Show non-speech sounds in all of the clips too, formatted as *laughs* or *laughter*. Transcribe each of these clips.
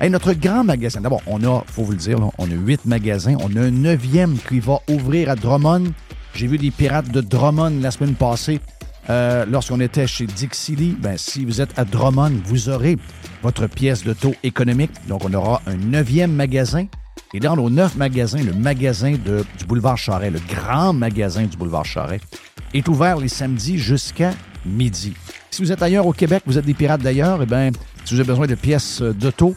Et notre grand magasin, d'abord, on a, faut vous le dire, on a huit magasins. On a un neuvième qui va ouvrir à Drummond. J'ai vu des pirates de Drummond la semaine passée. Euh, lorsqu'on était chez Dixie ben, si vous êtes à Drummond, vous aurez votre pièce de taux économique. Donc, on aura un neuvième magasin. Et dans nos neuf magasins, le magasin de, du boulevard Charret, le grand magasin du boulevard Charret, est ouvert les samedis jusqu'à midi. Si vous êtes ailleurs au Québec, vous êtes des pirates d'ailleurs, eh bien, si vous avez besoin de pièces d'auto,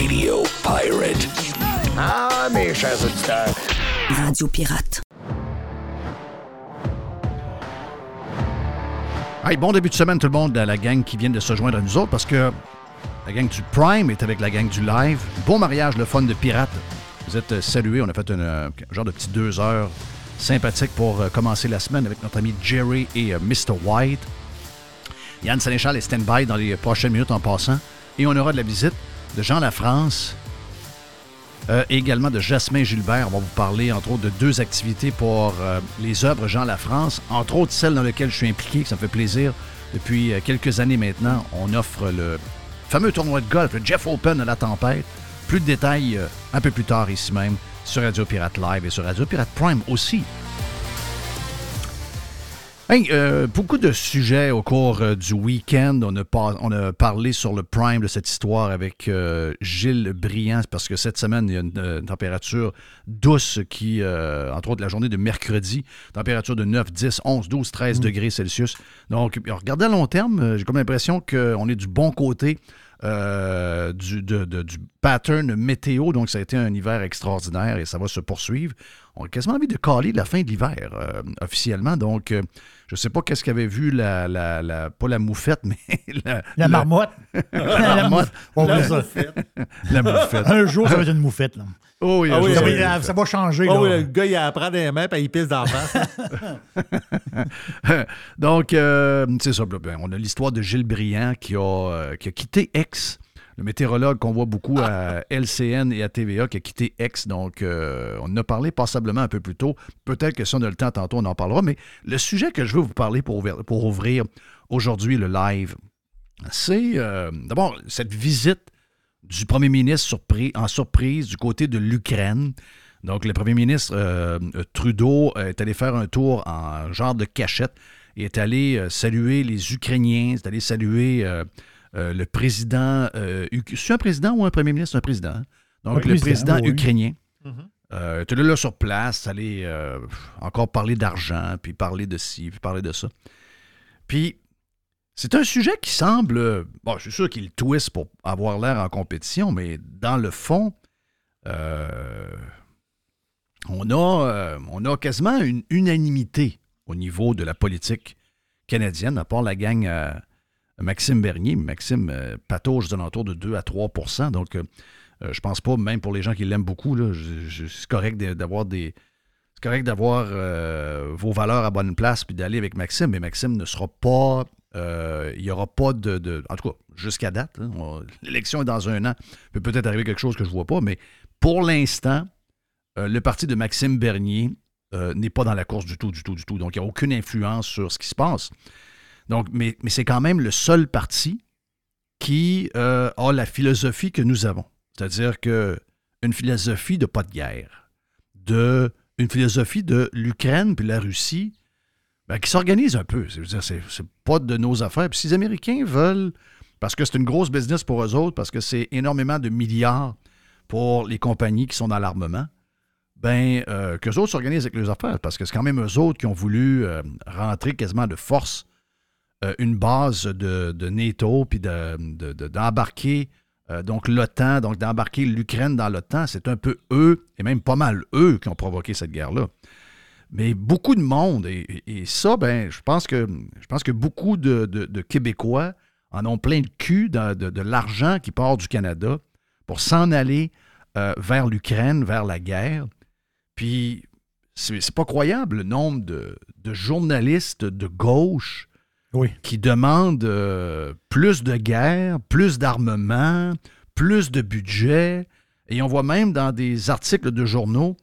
Radio Pirate. Ah, mes chers auditeurs. Radio Pirate. Hey, bon début de semaine, tout le monde, à la gang qui vient de se joindre à nous autres, parce que la gang du Prime est avec la gang du Live. Bon mariage, le fun de pirate. Vous êtes salués. On a fait un genre de petit deux heures sympathique pour euh, commencer la semaine avec notre ami Jerry et euh, Mr. White. Yann Sénéchal est stand-by dans les prochaines minutes en passant. Et on aura de la visite de Jean Lafrance, euh, également de Jasmin Gilbert. On va vous parler, entre autres, de deux activités pour euh, les œuvres Jean Lafrance, entre autres celle dans laquelle je suis impliqué, ça me fait plaisir. Depuis euh, quelques années maintenant, on offre le fameux tournoi de golf, le Jeff Open à la tempête. Plus de détails un peu plus tard ici même sur Radio Pirate Live et sur Radio Pirate Prime aussi. Euh, beaucoup de sujets au cours euh, du week-end. On a, on a parlé sur le prime de cette histoire avec euh, Gilles Briand, parce que cette semaine, il y a une, température douce qui, entre autres la journée de mercredi, température de 9, 10, 11, 12, 13 degrés Celsius. Donc, regardez à long terme, j'ai comme l'impression qu'on est du bon côté. du, du pattern météo. Donc, ça a été un hiver extraordinaire et ça va se poursuivre. on a quasiment envie de caler la fin de l'hiver, euh, officiellement. Donc, euh, je ne sais pas qu'est-ce qu'avait vu la, la, la, pas la moufette, *laughs* mais la, La marmotte. *laughs* la marmotte. On La moufette. *laughs* La moufette. Un jour, ça va être une moufette. Là. Oh, oui, Ah oui, Ça, ça oui, va ça va changer. Ah là. oui, le gars, il apprend des mains, puis il pisse d'en face. Donc, euh, c'est ça. ben, on a l'histoire de Gilles Briand qui a, euh, qui a quitté X, le météorologue qu'on voit beaucoup à LCN et à TVA, qui a quitté X. Donc, euh, on en a parlé passablement un peu plus tôt. Peut-être que si on a le temps tantôt, on en parlera. Mais le sujet que je veux vous parler pour ouvrir, aujourd'hui le live, c'est euh, d'abord cette visite du premier ministre en surprise du côté de l'Ukraine. Donc, le premier ministre euh, Trudeau est allé faire un tour en genre de cachette et est allé saluer les Ukrainiens, est allé saluer euh, le président. Euh, c'est un président ou un premier ministre? Un président. hein? Donc, Un le président, président oui. ukrainien. Mhm. Euh, était là, là, sur place, aller euh, encore parler d'argent, puis parler de ci, puis parler de ça. Puis, c'est un sujet qui semble. Bon, je suis sûr qu'il twist pour avoir l'air en compétition, mais dans le fond, euh, on, a, euh, on a quasiment une unanimité au niveau de la politique canadienne, à part la gang Maxime Bernier. Maxime euh, patauge aux alentours de 2 à 3% Donc, euh, euh, je pense pas, même pour les gens qui l'aiment beaucoup, c'est correct de- d'avoir des. C'est correct d'avoir euh, vos valeurs à bonne place puis d'aller avec Maxime, mais Maxime ne sera pas. il n'y aura pas de, de- En tout cas, jusqu'à date, on- l'élection est dans un an. Peut peut-être arriver quelque chose que je ne vois pas, mais pour l'instant, le parti de Maxime Bernier n'est pas dans la course du tout, du tout, du tout. Donc, il n'y a aucune influence sur ce qui se passe. Donc, mais, mais c'est quand même le seul parti qui euh, a la philosophie que nous avons. C'est-à-dire que une philosophie de pas de guerre, de une philosophie de l'Ukraine puis la Russie, ben, qui s'organise un peu. C'est, je veux dire, c'est, c'est pas de nos affaires. Puis si les Américains veulent, parce que c'est une grosse business pour eux autres, parce que c'est énormément de milliards pour les compagnies qui sont dans l'armement, ben, euh, qu'eux autres s'organisent avec leurs affaires, parce que c'est quand même eux autres qui ont voulu euh, rentrer quasiment de force euh, une base de, de NATO, puis de- de- d'embarquer euh, donc l'OTAN, donc d'embarquer l'Ukraine dans l'OTAN, c'est un peu eux, et même pas mal eux, qui ont provoqué cette guerre-là. Mais beaucoup de monde, et, ça, ben, je pense que beaucoup de, Québécois en ont plein le cul de, l'argent qui part du Canada pour s'en aller euh, vers l'Ukraine, vers la guerre. Puis c'est c'est pas croyable le nombre de journalistes de gauche Oui. qui demandent euh, plus de guerre, plus d'armement, plus de budget. Et on voit même dans des articles de journaux,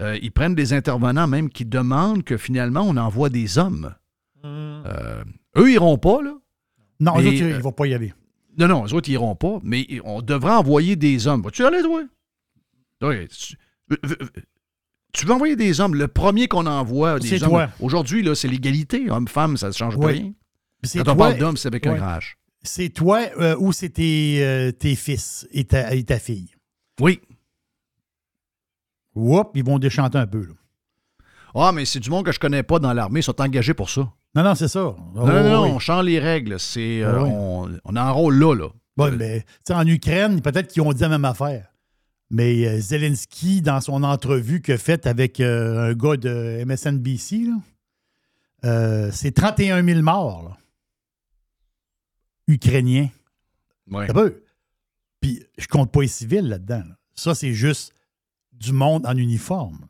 euh, ils prennent des intervenants même qui demandent que finalement on envoie des hommes. Euh, eux, ils iront pas, là. Non, Mais, eux autres, ils ne vont pas y aller. Non, non, les autres, ils iront pas, mais on devrait envoyer des hommes. Vas-tu y aller, toi? Oui, tu, tu veux envoyer des hommes. Le premier qu'on envoie, des hommes. Aujourd'hui, là, c'est l'égalité. Homme-femme, ça ne change pas rien. Quand on parle d'homme, c'est avec un grand H. C'est toi euh, ou c'est tes, euh, tes fils et ta, et ta fille. Oui. Oups, ils vont déchanter un peu. là. Ah, mais c'est du monde que je connais pas dans l'armée, ils sont engagés pour ça. Non, non, c'est ça. non, Oh, non, non, oui. on change les règles. C'est, euh, Ah oui. on, on a un rôle là, là. Euh, mais tu sais, en Ukraine, peut-être qu'ils ont dit la même affaire. Mais Zelensky, dans son entrevue qu'il a faite avec un gars de MSNBC, là, c'est 31 000 morts là, ukrainiens. ouais. Puis je compte pas les civils là-dedans. là. Ça, c'est juste du monde en uniforme.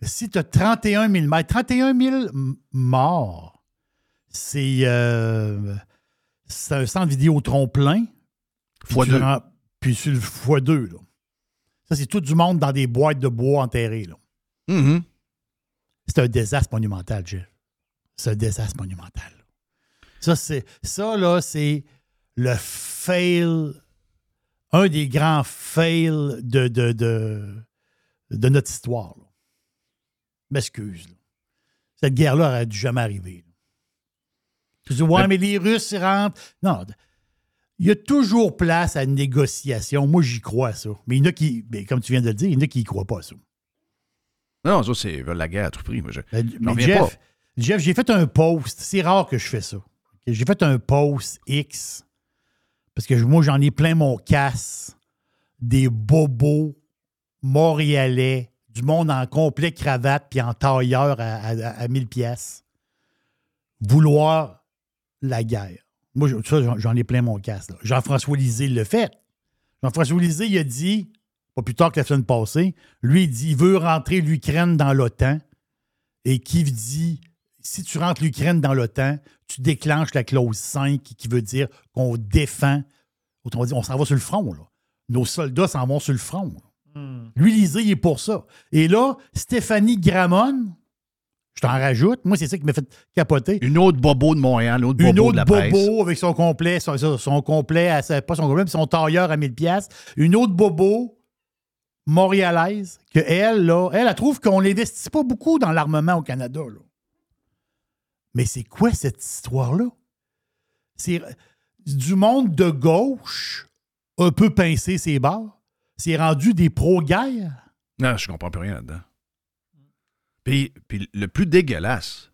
Mais si tu as 31 000 morts, 31 000 m- morts, c'est euh, c'est un centre vidéo plein. Puis Fois deux. rends- Puis sur le fois deux. Là. Ça, c'est tout du monde dans des boîtes de bois enterrées. Là. Mhm. C'est un désastre monumental, Jeff. C'est un désastre monumental. Ça, c'est, ça là, c'est le fail, un des grands fails de, de, de, de notre histoire. là. M'excuse. là. Cette guerre-là aurait dû jamais arriver. Tu dis, ouais, Mais- mais les Russes ils rentrent. Non, il y a toujours place à une négociation. Moi, j'y crois à ça. Mais il y en a qui, mais comme tu viens de le dire, il y en a qui n'y croient pas à ça. Non, ça, c'est la guerre à tout prix. Moi, je- Ben, mais Jeff, Jeff, j'ai fait un post. C'est rare que je fais ça. J'ai fait un post X parce que moi, j'en ai plein mon casse des bobos montréalais du monde en complet cravate puis en tailleur à, à, à 1000 pièces vouloir la guerre. Moi, ça, j'en- ai plein mon casse. Jean-François Lisée le fait. Jean-François Lisée, il a dit, pas plus tard que la semaine passée, lui, il dit il veut rentrer l'Ukraine dans l'OTAN. Et qui dit si tu rentres l'Ukraine dans l'OTAN, tu déclenches la clause 5 qui veut dire qu'on défend. Autrement dit, on s'en va sur le front. Là. Nos soldats s'en vont sur le front. là. Lui, Lisée, il est pour ça. Et là, Stéphanie Gramont, je t'en rajoute, moi, c'est ça qui m'a fait capoter. Une autre bobo de Montréal, une autre bobo Une de autre la presse. bobo avec son complet, son, complet, à sa- pas son complet, mais son tailleur à 1000 pièces. Une autre bobo montréalaise que elle, là, elle, elle trouve qu'on n'investit pas beaucoup dans l'armement au Canada. là. Mais c'est quoi cette histoire-là? C'est du monde de gauche, un peu pincé ses barres. C'est rendu des pro-guerre? Non, je comprends plus rien là-dedans. Puis, puis le plus dégueulasse,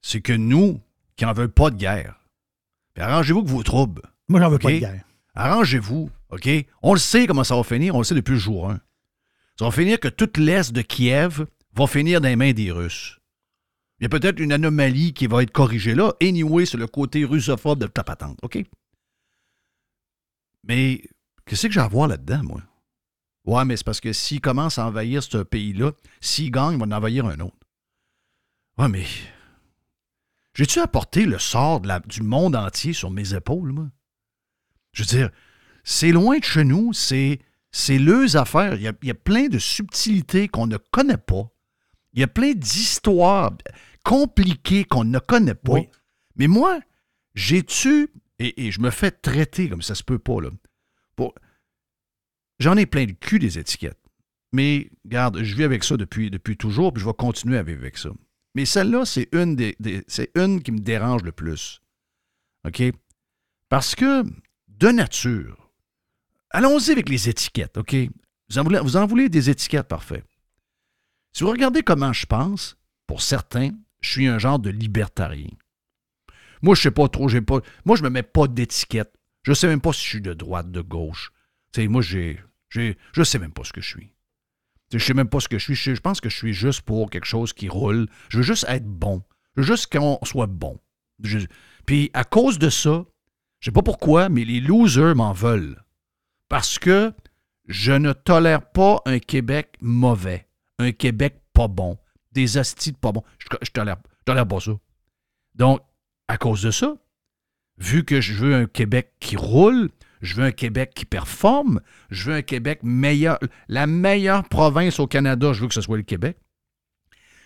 c'est que nous, qui n'en veulent pas de guerre, arrangez-vous que vous troubles. Moi, j'en veux pas de guerre. Arrangez-vous, OK? On le sait comment ça va finir, on le sait depuis le jour 1. Ça va finir que toute l'Est de Kiev va finir dans les mains des Russes. Il y a peut-être une anomalie qui va être corrigée là. Anyway, c'est le côté russophobe de ta patente, OK? Mais qu'est-ce que j'ai à voir là-dedans, moi? Ouais, mais c'est parce que s'ils commencent à envahir ce pays-là, s'ils gagnent, ils vont en envahir un autre. Ouais, mais. J'ai-tu apporté le sort de la- du monde entier sur mes épaules, moi? Je veux dire, c'est loin de chez nous, c'est, c'est leurs affaires. Il il y a plein de subtilités qu'on ne connaît pas. Il y a plein d'histoires compliquées qu'on ne connaît pas. Oui. Mais moi, j'ai-tu, et, et je me fais traiter comme ça se peut pas, là. Pour, j'en ai plein le cul des étiquettes. Mais, regarde, je vis avec ça depuis, depuis toujours, puis je vais continuer à vivre avec ça. Mais celle-là, c'est une, des, des- c'est une qui me dérange le plus. OK? Parce que, de nature, allons-y avec les étiquettes, OK? Vous en voulez, vous en voulez des étiquettes, parfait. Si vous regardez comment je pense, pour certains, je suis un genre de libertarien. Moi, je sais pas trop. Moi, je me mets pas d'étiquette. Je sais même pas si je suis de droite, de gauche. Moi, j'ai. j'ai je sais même pas ce que je suis. Je sais même pas ce que je suis. Je pense que je suis juste pour quelque chose qui roule. Je veux juste être bon. Je veux juste qu'on soit bon. Puis à cause de ça, je sais pas pourquoi, mais les losers m'en veulent. Parce que je ne tolère pas un Québec mauvais, un Québec pas bon, des hosties de pas bons. Je, je tolère, pas ça. Donc, à cause de ça, vu que je veux un Québec qui roule, je veux un Québec qui performe, je veux un Québec meilleur, la meilleure province au Canada, je veux que ce soit le Québec.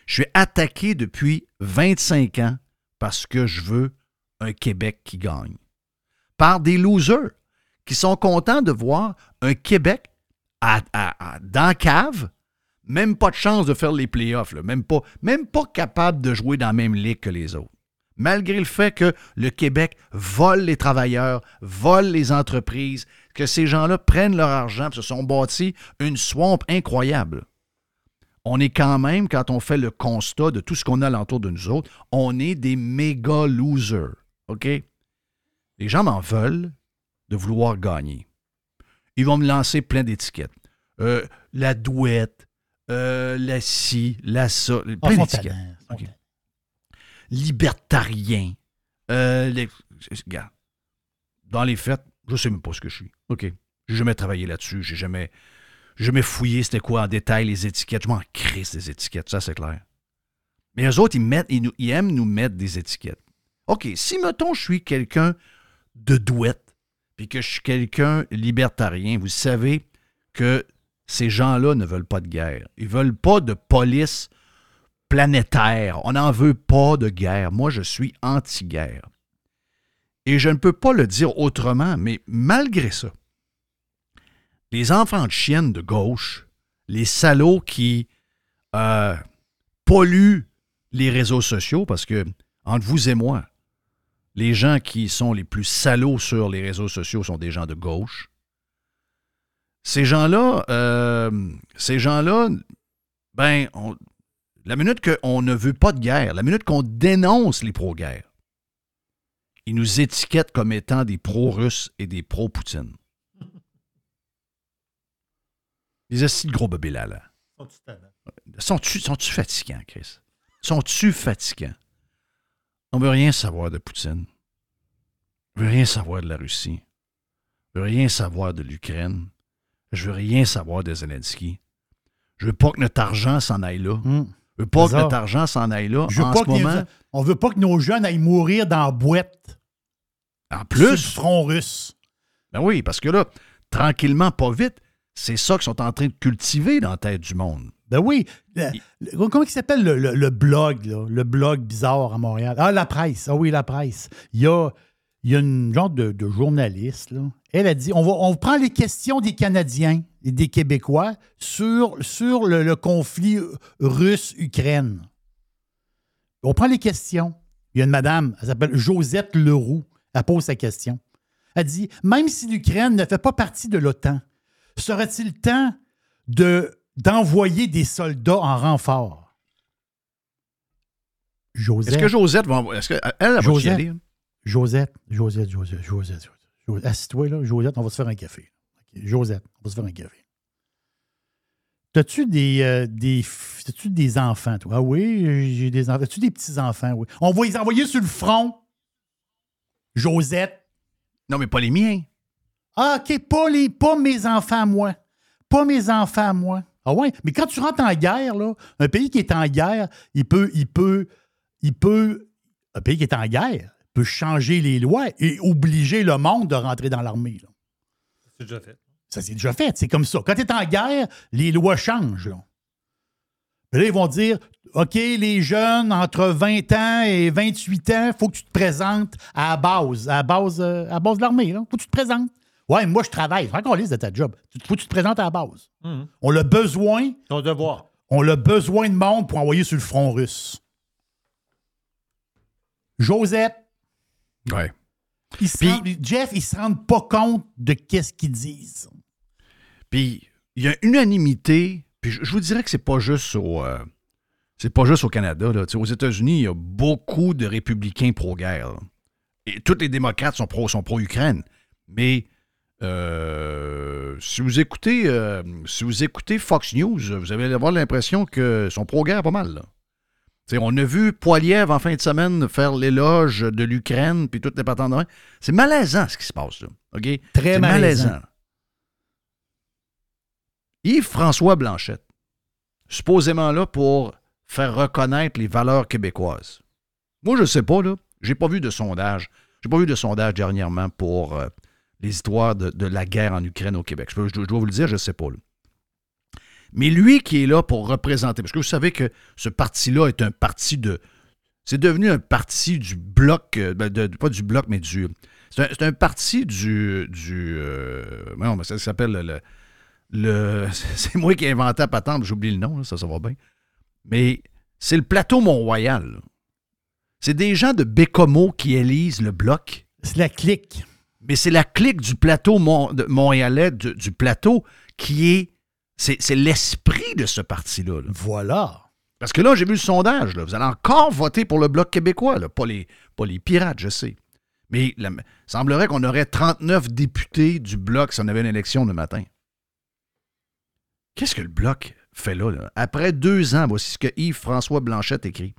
Je suis attaqué depuis 25 ans parce que je veux un Québec qui gagne. Par des losers qui sont contents de voir un Québec à, dans cave, même pas de chance de faire les playoffs, même, pas, même pas capable de jouer dans la même ligue que les autres. Malgré le fait que le Québec vole les travailleurs, vole les entreprises, que ces gens-là prennent leur argent se sont bâtis une swamp incroyable. On est quand même, quand on fait le constat de tout ce qu'on a alentour de nous autres, on est des méga losers. OK? Les gens m'en veulent de vouloir gagner. Ils vont me lancer plein d'étiquettes. Euh, la douette, euh, la ci, la ça, Ah, plein d'étiquettes. tannants. Libertarien. Euh, les- regarde, dans les faits, je sais même pas ce que je suis. OK. J'ai jamais travaillé là-dessus. J'ai jamais, jamais fouillé c'était quoi en détail les étiquettes. Je m'en crisse des étiquettes, ça c'est clair. Mais eux autres, ils, mettent, ils, nous- ils aiment nous mettre des étiquettes. OK, si, mettons, je suis quelqu'un de douette, puis que je suis quelqu'un libertarien, vous savez que ces gens-là ne veulent pas de guerre. Ils veulent pas de police planétaire. On n'en veut pas de guerre. Moi, je suis anti-guerre. Et je ne peux pas le dire autrement, mais malgré ça, les enfants de chiennes de gauche, les salauds qui euh, polluent les réseaux sociaux, parce que, entre vous et moi, les gens qui sont les plus salauds sur les réseaux sociaux sont des gens de gauche. Ces gens-là, euh, ces gens-là, ben, on- la minute qu'on ne veut pas de guerre, la minute qu'on dénonce les pro-guerre, ils nous étiquettent comme étant des pro-russes et des pro-Poutine. Les assis de gros bébés là, là. Sont-tu sont fatigants, Chris? Sont-tu fatigants? On veut rien savoir de Poutine. On veut rien savoir de la Russie. Je veux rien savoir de l'Ukraine. Je veux rien savoir de Zelensky. Je veux pas que notre argent s'en aille là. Hum. Je veux pas que notre argent s'en aille là. Je veux en pas ce que les- on veut pas que nos jeunes aillent mourir dans la boîte. en Sur le plus, front russe. ben oui, parce que là, tranquillement, pas vite, c'est ça qu'ils sont en train de cultiver dans la tête du monde. Ben oui. Le- le- comment il s'appelle le, le- le blog, là? Le blog bizarre à Montréal? Ah, la presse. Ah oui, la presse. Il y a, il y a une genre de, de journaliste, là. Elle a dit on, va, on prend les questions des Canadiens et des Québécois sur, sur le, le conflit russe-Ukraine. On prend les questions. Il y a une madame, elle s'appelle Josette Leroux. Elle pose sa question. Elle dit Même si l'Ukraine ne fait pas partie de l'OTAN, serait-il temps de, d'envoyer des soldats en renfort? Josette. Est-ce que Josette va. Est-ce qu'elle elle, va y aller? Josette, Josette, Josette, Josette, Josette. Assis-toi là, Josette, on va se faire un café. Josette, on va se faire un café. T'as-tu des, euh, des, t'as-tu des enfants, toi? Ah oui, j'ai des enfants. As-tu des petits-enfants? Oui. On va les envoyer sur le front. Josette. Non, mais pas les miens. Ah, OK, pas, les, pas mes enfants moi. Pas mes enfants moi. Ah ouais, mais quand tu rentres en guerre, là, un pays qui est en guerre, il peut, il peut, il peut, un pays qui est en guerre peut changer les lois et obliger le monde de rentrer dans l'armée. C'est déjà fait. Ça, c'est déjà fait. C'est comme ça. Quand tu es en guerre, les lois changent. Là. Puis là, ils vont dire OK, les jeunes entre 20 ans et 28 ans, il faut que tu te présentes à la base, à la base, euh, à la base de l'armée. Il faut que tu te présentes. Ouais, moi, je travaille. Encore liste de ta job. Il faut que tu te présentes à la base. Mhm. On a besoin, Ton devoir. on a besoin de monde pour envoyer sur le front russe. Josette, Ouais. il se Puis- rend- Jeff, ils se rendent pas compte de qu'est-ce qu'ils disent. Puis il y a unanimité. Puis je, je vous dirais que c'est pas juste au. euh, c'est pas juste au Canada. Là. Aux États-Unis, il y a beaucoup de républicains pro-guerre. Et tous les démocrates sont pro, sont pro-Ukraine. Mais euh, si vous écoutez euh, si vous écoutez Fox News, vous allez avoir l'impression qu'ils sont pro-guerre pas mal. là. On a vu Poiliev en fin de semaine faire l'éloge de l'Ukraine puis toutes les patentes. C'est malaisant ce qui se passe là. OK? Très C'est malaisant. Yves-François Blanchette, supposément là pour faire reconnaître les valeurs québécoises. Moi, je ne sais pas, là. J'ai pas vu de sondage. J'ai pas vu de sondage dernièrement pour euh, les histoires de, de la guerre en Ukraine au Québec. Je, je dois je dois vous le dire, je ne sais pas. là. Mais lui qui est là pour représenter, parce que vous savez que ce parti-là est un parti de. C'est devenu un parti du bloc, euh, ben, de- pas du bloc, mais du. C'est un, parti du. du euh, non, mais ça s'appelle le, *laughs* c'est moi qui ai inventé la patente, j'oublie le nom, là, ça, ça va bien. Mais c'est le plateau Mont-Royal. C'est des gens de Bécomo qui élisent le bloc, C'est la clique. mais c'est la clique du plateau Mont- de- montréalais, du, du plateau, qui est. C'est l'esprit de ce parti-là. là. Voilà. Parce que là, j'ai vu le sondage. là. Vous allez encore voter pour le Bloc québécois. là. Pas, les, pas les pirates, je sais. Mais il semblerait qu'on aurait 39 députés du Bloc si on avait une élection le matin. Qu'est-ce que le Bloc fait là, là? Après deux ans, voici ce que Yves-François Blanchette écrit.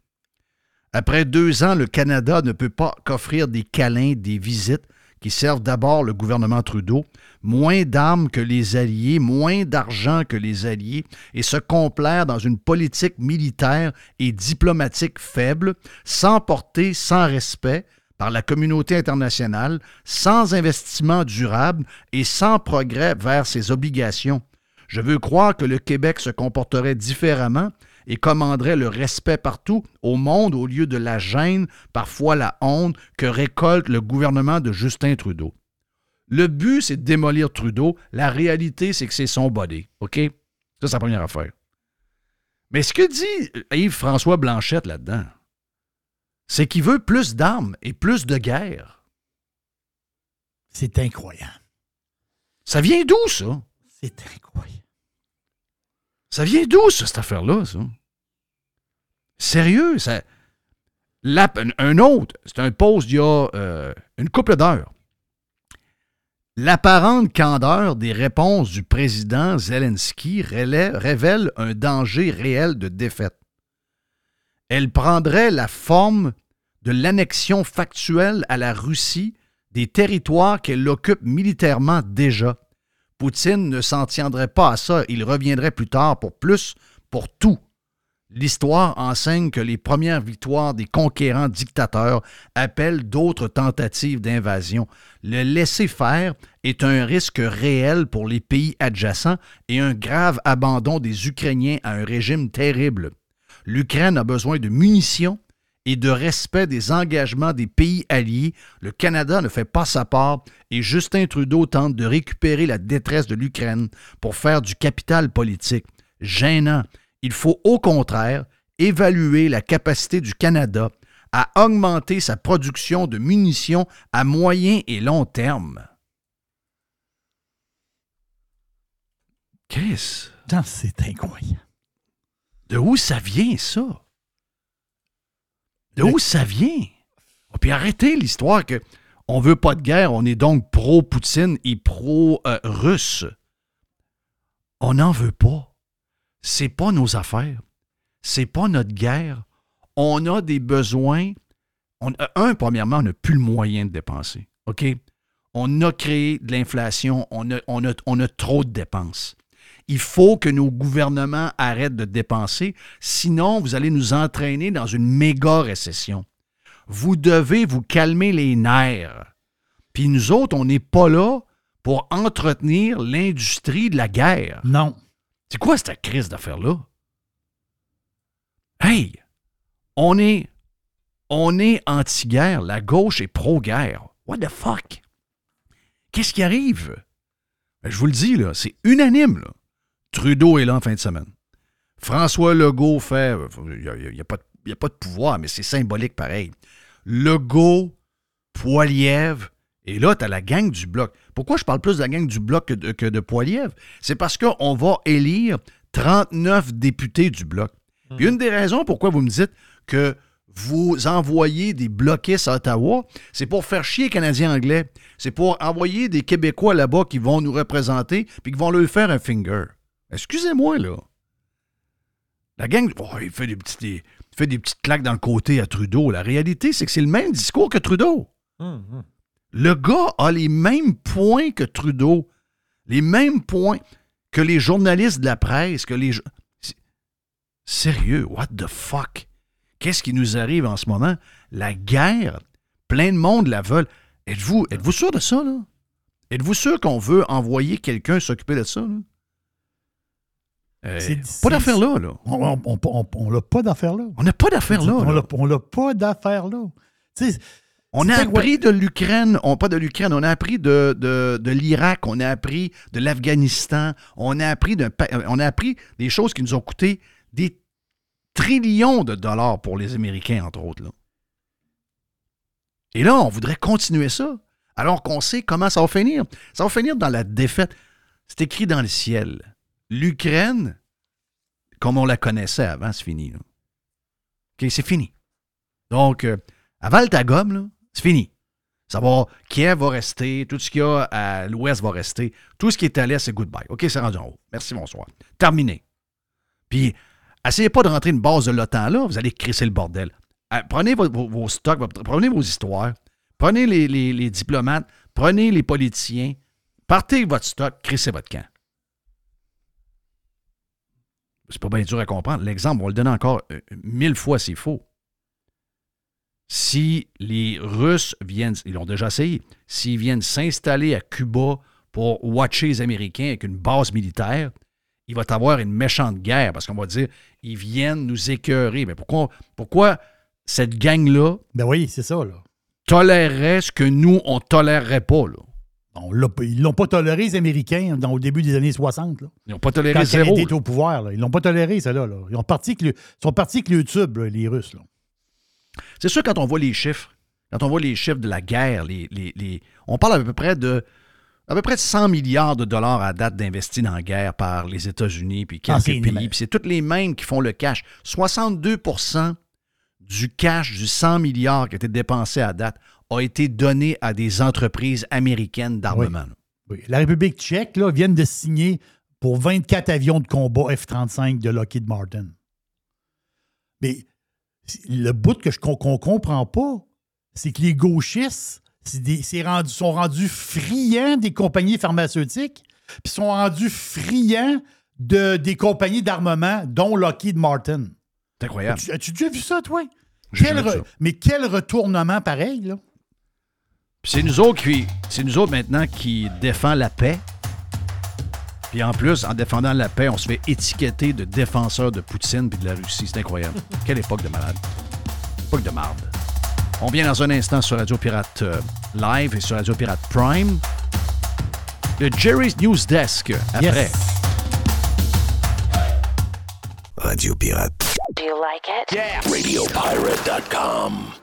Après deux ans, le Canada ne peut pas qu'offrir des câlins, des visites qui servent d'abord le gouvernement Trudeau, moins d'armes que les alliés, moins d'argent que les alliés, et se complaire dans une politique militaire et diplomatique faible, sans portée, sans respect par la communauté internationale, sans investissement durable et sans progrès vers ses obligations. Je veux croire que le Québec se comporterait différemment et commanderait le respect partout au monde au lieu de la gêne, parfois la honte, que récolte le gouvernement de Justin Trudeau. Le but, c'est de démolir Trudeau. La réalité, c'est que c'est son body. OK? Ça, c'est la première affaire. Mais ce que dit Yves-François Blanchette là-dedans, c'est qu'il veut plus d'armes et plus de guerre. C'est incroyable. Ça vient d'où, ça? C'est incroyable. Ça vient d'où, cette affaire-là? Sérieux, ça. Un autre, c'est un post d'il y a euh, une couple d'heures. L'apparente candeur des réponses du président Zelensky révèle un danger réel de défaite. Elle prendrait la forme de l'annexion factuelle à la Russie des territoires qu'elle occupe militairement déjà. Poutine ne s'en tiendrait pas à ça, il reviendrait plus tard pour plus, pour tout. L'histoire enseigne que les premières victoires des conquérants dictateurs appellent d'autres tentatives d'invasion. Le laisser-faire est un risque réel pour les pays adjacents et un grave abandon des Ukrainiens à un régime terrible. L'Ukraine a besoin de munitions et de respect des engagements des pays alliés. Le Canada ne fait pas sa part et Justin Trudeau tente de récupérer la détresse de l'Ukraine pour faire du capital politique. Gênant. Il faut au contraire évaluer la capacité du Canada à augmenter sa production de munitions à moyen et long terme. Chris. C'est incroyable. De où ça vient, ça? De où ça vient? Puis arrêtez l'histoire que on veut pas de guerre, on est donc pro-Poutine et pro-russe. On n'en veut pas. C'est pas nos affaires. C'est pas notre guerre. On a des besoins. Un, premièrement, on n'a plus le moyen de dépenser. OK? On a créé de l'inflation, on a trop de dépenses. Il faut que nos gouvernements arrêtent de dépenser, sinon vous allez nous entraîner dans une méga récession. Vous devez vous calmer les nerfs. Puis nous autres, on n'est pas là pour entretenir l'industrie de la guerre. Non. C'est quoi cette crise d'affaires-là? Hey, on est, on est anti-guerre, la gauche est pro-guerre. What the fuck? Qu'est-ce qui arrive? Ben, je vous le dis, là, c'est unanime. Là. Trudeau est là en fin de semaine. François Legault fait. Il n'y a, pas de pouvoir, mais c'est symbolique pareil. Legault, Poilièvre, et là, tu as la gang du bloc. Pourquoi je parle plus de la gang du bloc que de, que Poilièvre? C'est parce qu'on va élire 39 députés du bloc. Puis une des raisons pourquoi vous me dites que vous envoyez des bloquistes à Ottawa, c'est pour faire chier les Canadiens anglais. C'est pour envoyer des Québécois là-bas qui vont nous représenter puis qui vont leur faire un finger. Excusez-moi, là. La gang, oh, il, fait des petits, fait des petites claques dans le côté à Trudeau. La réalité, c'est que c'est le même discours que Trudeau. Hum. Le gars a les mêmes points que Trudeau, les mêmes points que les journalistes de la presse, que les. Sérieux, what the fuck? Qu'est-ce qui nous arrive en ce moment? La guerre, plein de monde la veulent. Êtes-vous êtes sûr de ça, là? Êtes-vous sûr qu'on veut envoyer quelqu'un s'occuper de ça, là? Euh, pas d'affaire là, là. On n'a pas d'affaire là. On n'a pas d'affaire là. On n'a pas d'affaire là. on a appris de l'Ukraine, on, pas de l'Ukraine, on a appris de, de, l'Irak, on a appris de l'Afghanistan, on a appris on a appris des choses qui nous ont coûté des trillions de dollars pour les Américains, entre autres. Là. Et là, on voudrait continuer ça, alors qu'on sait comment ça va finir. Ça va finir dans la défaite. C'est écrit dans le ciel l'Ukraine, comme on la connaissait avant, c'est fini. OK, c'est fini. Donc, euh, là, c'est fini. Va, Kiev va rester, tout ce qu'il y a à l'ouest va rester, tout ce qui est à l'est, c'est goodbye. OK, c'est rendu en haut. Merci, bonsoir. Terminé. Puis, essayez pas de rentrer une base de l'OTAN là, vous allez crisser le bordel. Euh, prenez vos, stocks, prenez vos histoires, prenez les, les, diplomates, prenez les politiciens, partez votre stock, crissez votre camp. C'est pas bien dur à comprendre. L'exemple, on le donne encore euh, mille fois, c'est faux. Si les Russes viennent, ils l'ont déjà essayé, s'ils viennent s'installer à Cuba pour watcher les Américains avec une base militaire, il va y avoir une méchante guerre parce qu'on va dire, ils viennent nous écœurer. Mais pourquoi, pourquoi cette gang-là ben oui, c'est ça, là. tolérerait ce que nous, on tolérerait pas, là? Ils l'ont pas toléré, les Américains, dans, au début des années 60. Ils n'ont pas toléré Quand zéro. Ils étaient au pouvoir. Là. Ils l'ont pas toléré, ça. Là, Ils, ont parti sont partis avec le tube, les Russes. C'est sûr, quand on voit les chiffres, quand on voit les chiffres de la guerre, les, les, on parle à peu près de à peu près de 100 milliards de dollars à date d'investis dans la guerre par les États-Unis puis quelques ah, pays. Puis c'est toutes les mêmes qui font le cash. 62% du cash du 100 milliards qui a été dépensé à date a été donné à des entreprises américaines d'armement. Oui. La République tchèque là, vient de signer pour 24 avions de combat F-35 de Lockheed Martin. Mais le bout que je qu'on qu'on comprend pas, c'est que les gauchistes des- rendu- sont rendus friands des compagnies pharmaceutiques, puis sont rendus friands de, des compagnies d'armement, dont Lockheed Martin. C'est incroyable. As-tu as-tu déjà vu ça, toi? Quel re- ça. Mais quel retournement pareil, là? Puis c'est nous autres qui, c'est nous autres maintenant qui défend la paix. Puis en plus, en défendant la paix, on se fait étiqueter de défenseur de Poutine puis de la Russie. C'est incroyable. *laughs* Quelle époque de malade. Époque de marde. On vient dans un instant sur Radio Pirate euh, Live et sur Radio Pirate Prime. Le Jerry's News Desk après. Yes. Radio Pirate. Do you like it? RadioPirate.com.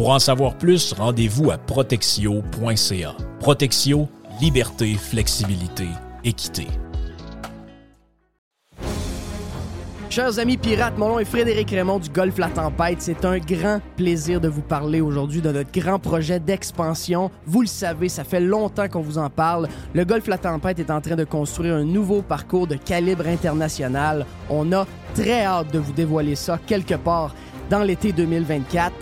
Pour en savoir plus, rendez-vous à protexio.ca. Protexio, liberté, flexibilité, équité. Chers amis pirates, mon nom est Frédéric Raymond du Golfe La Tempête. C'est un grand plaisir de vous parler aujourd'hui de notre grand projet d'expansion. Vous le savez, ça fait longtemps qu'on vous en parle. Le Golfe La Tempête est en train de construire un nouveau parcours de calibre international. On a très hâte de vous dévoiler ça quelque part dans l'été 2024.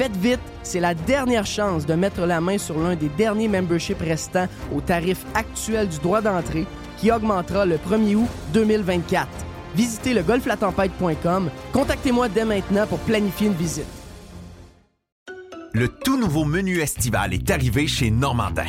Faites vite, c'est la dernière chance de mettre la main sur l'un des derniers memberships restants au tarif actuel du droit d'entrée qui augmentera le 1er août 2024. Visitez le golflatempête.com. Contactez-moi dès maintenant pour planifier une visite. Le tout nouveau menu estival est arrivé chez Normandin.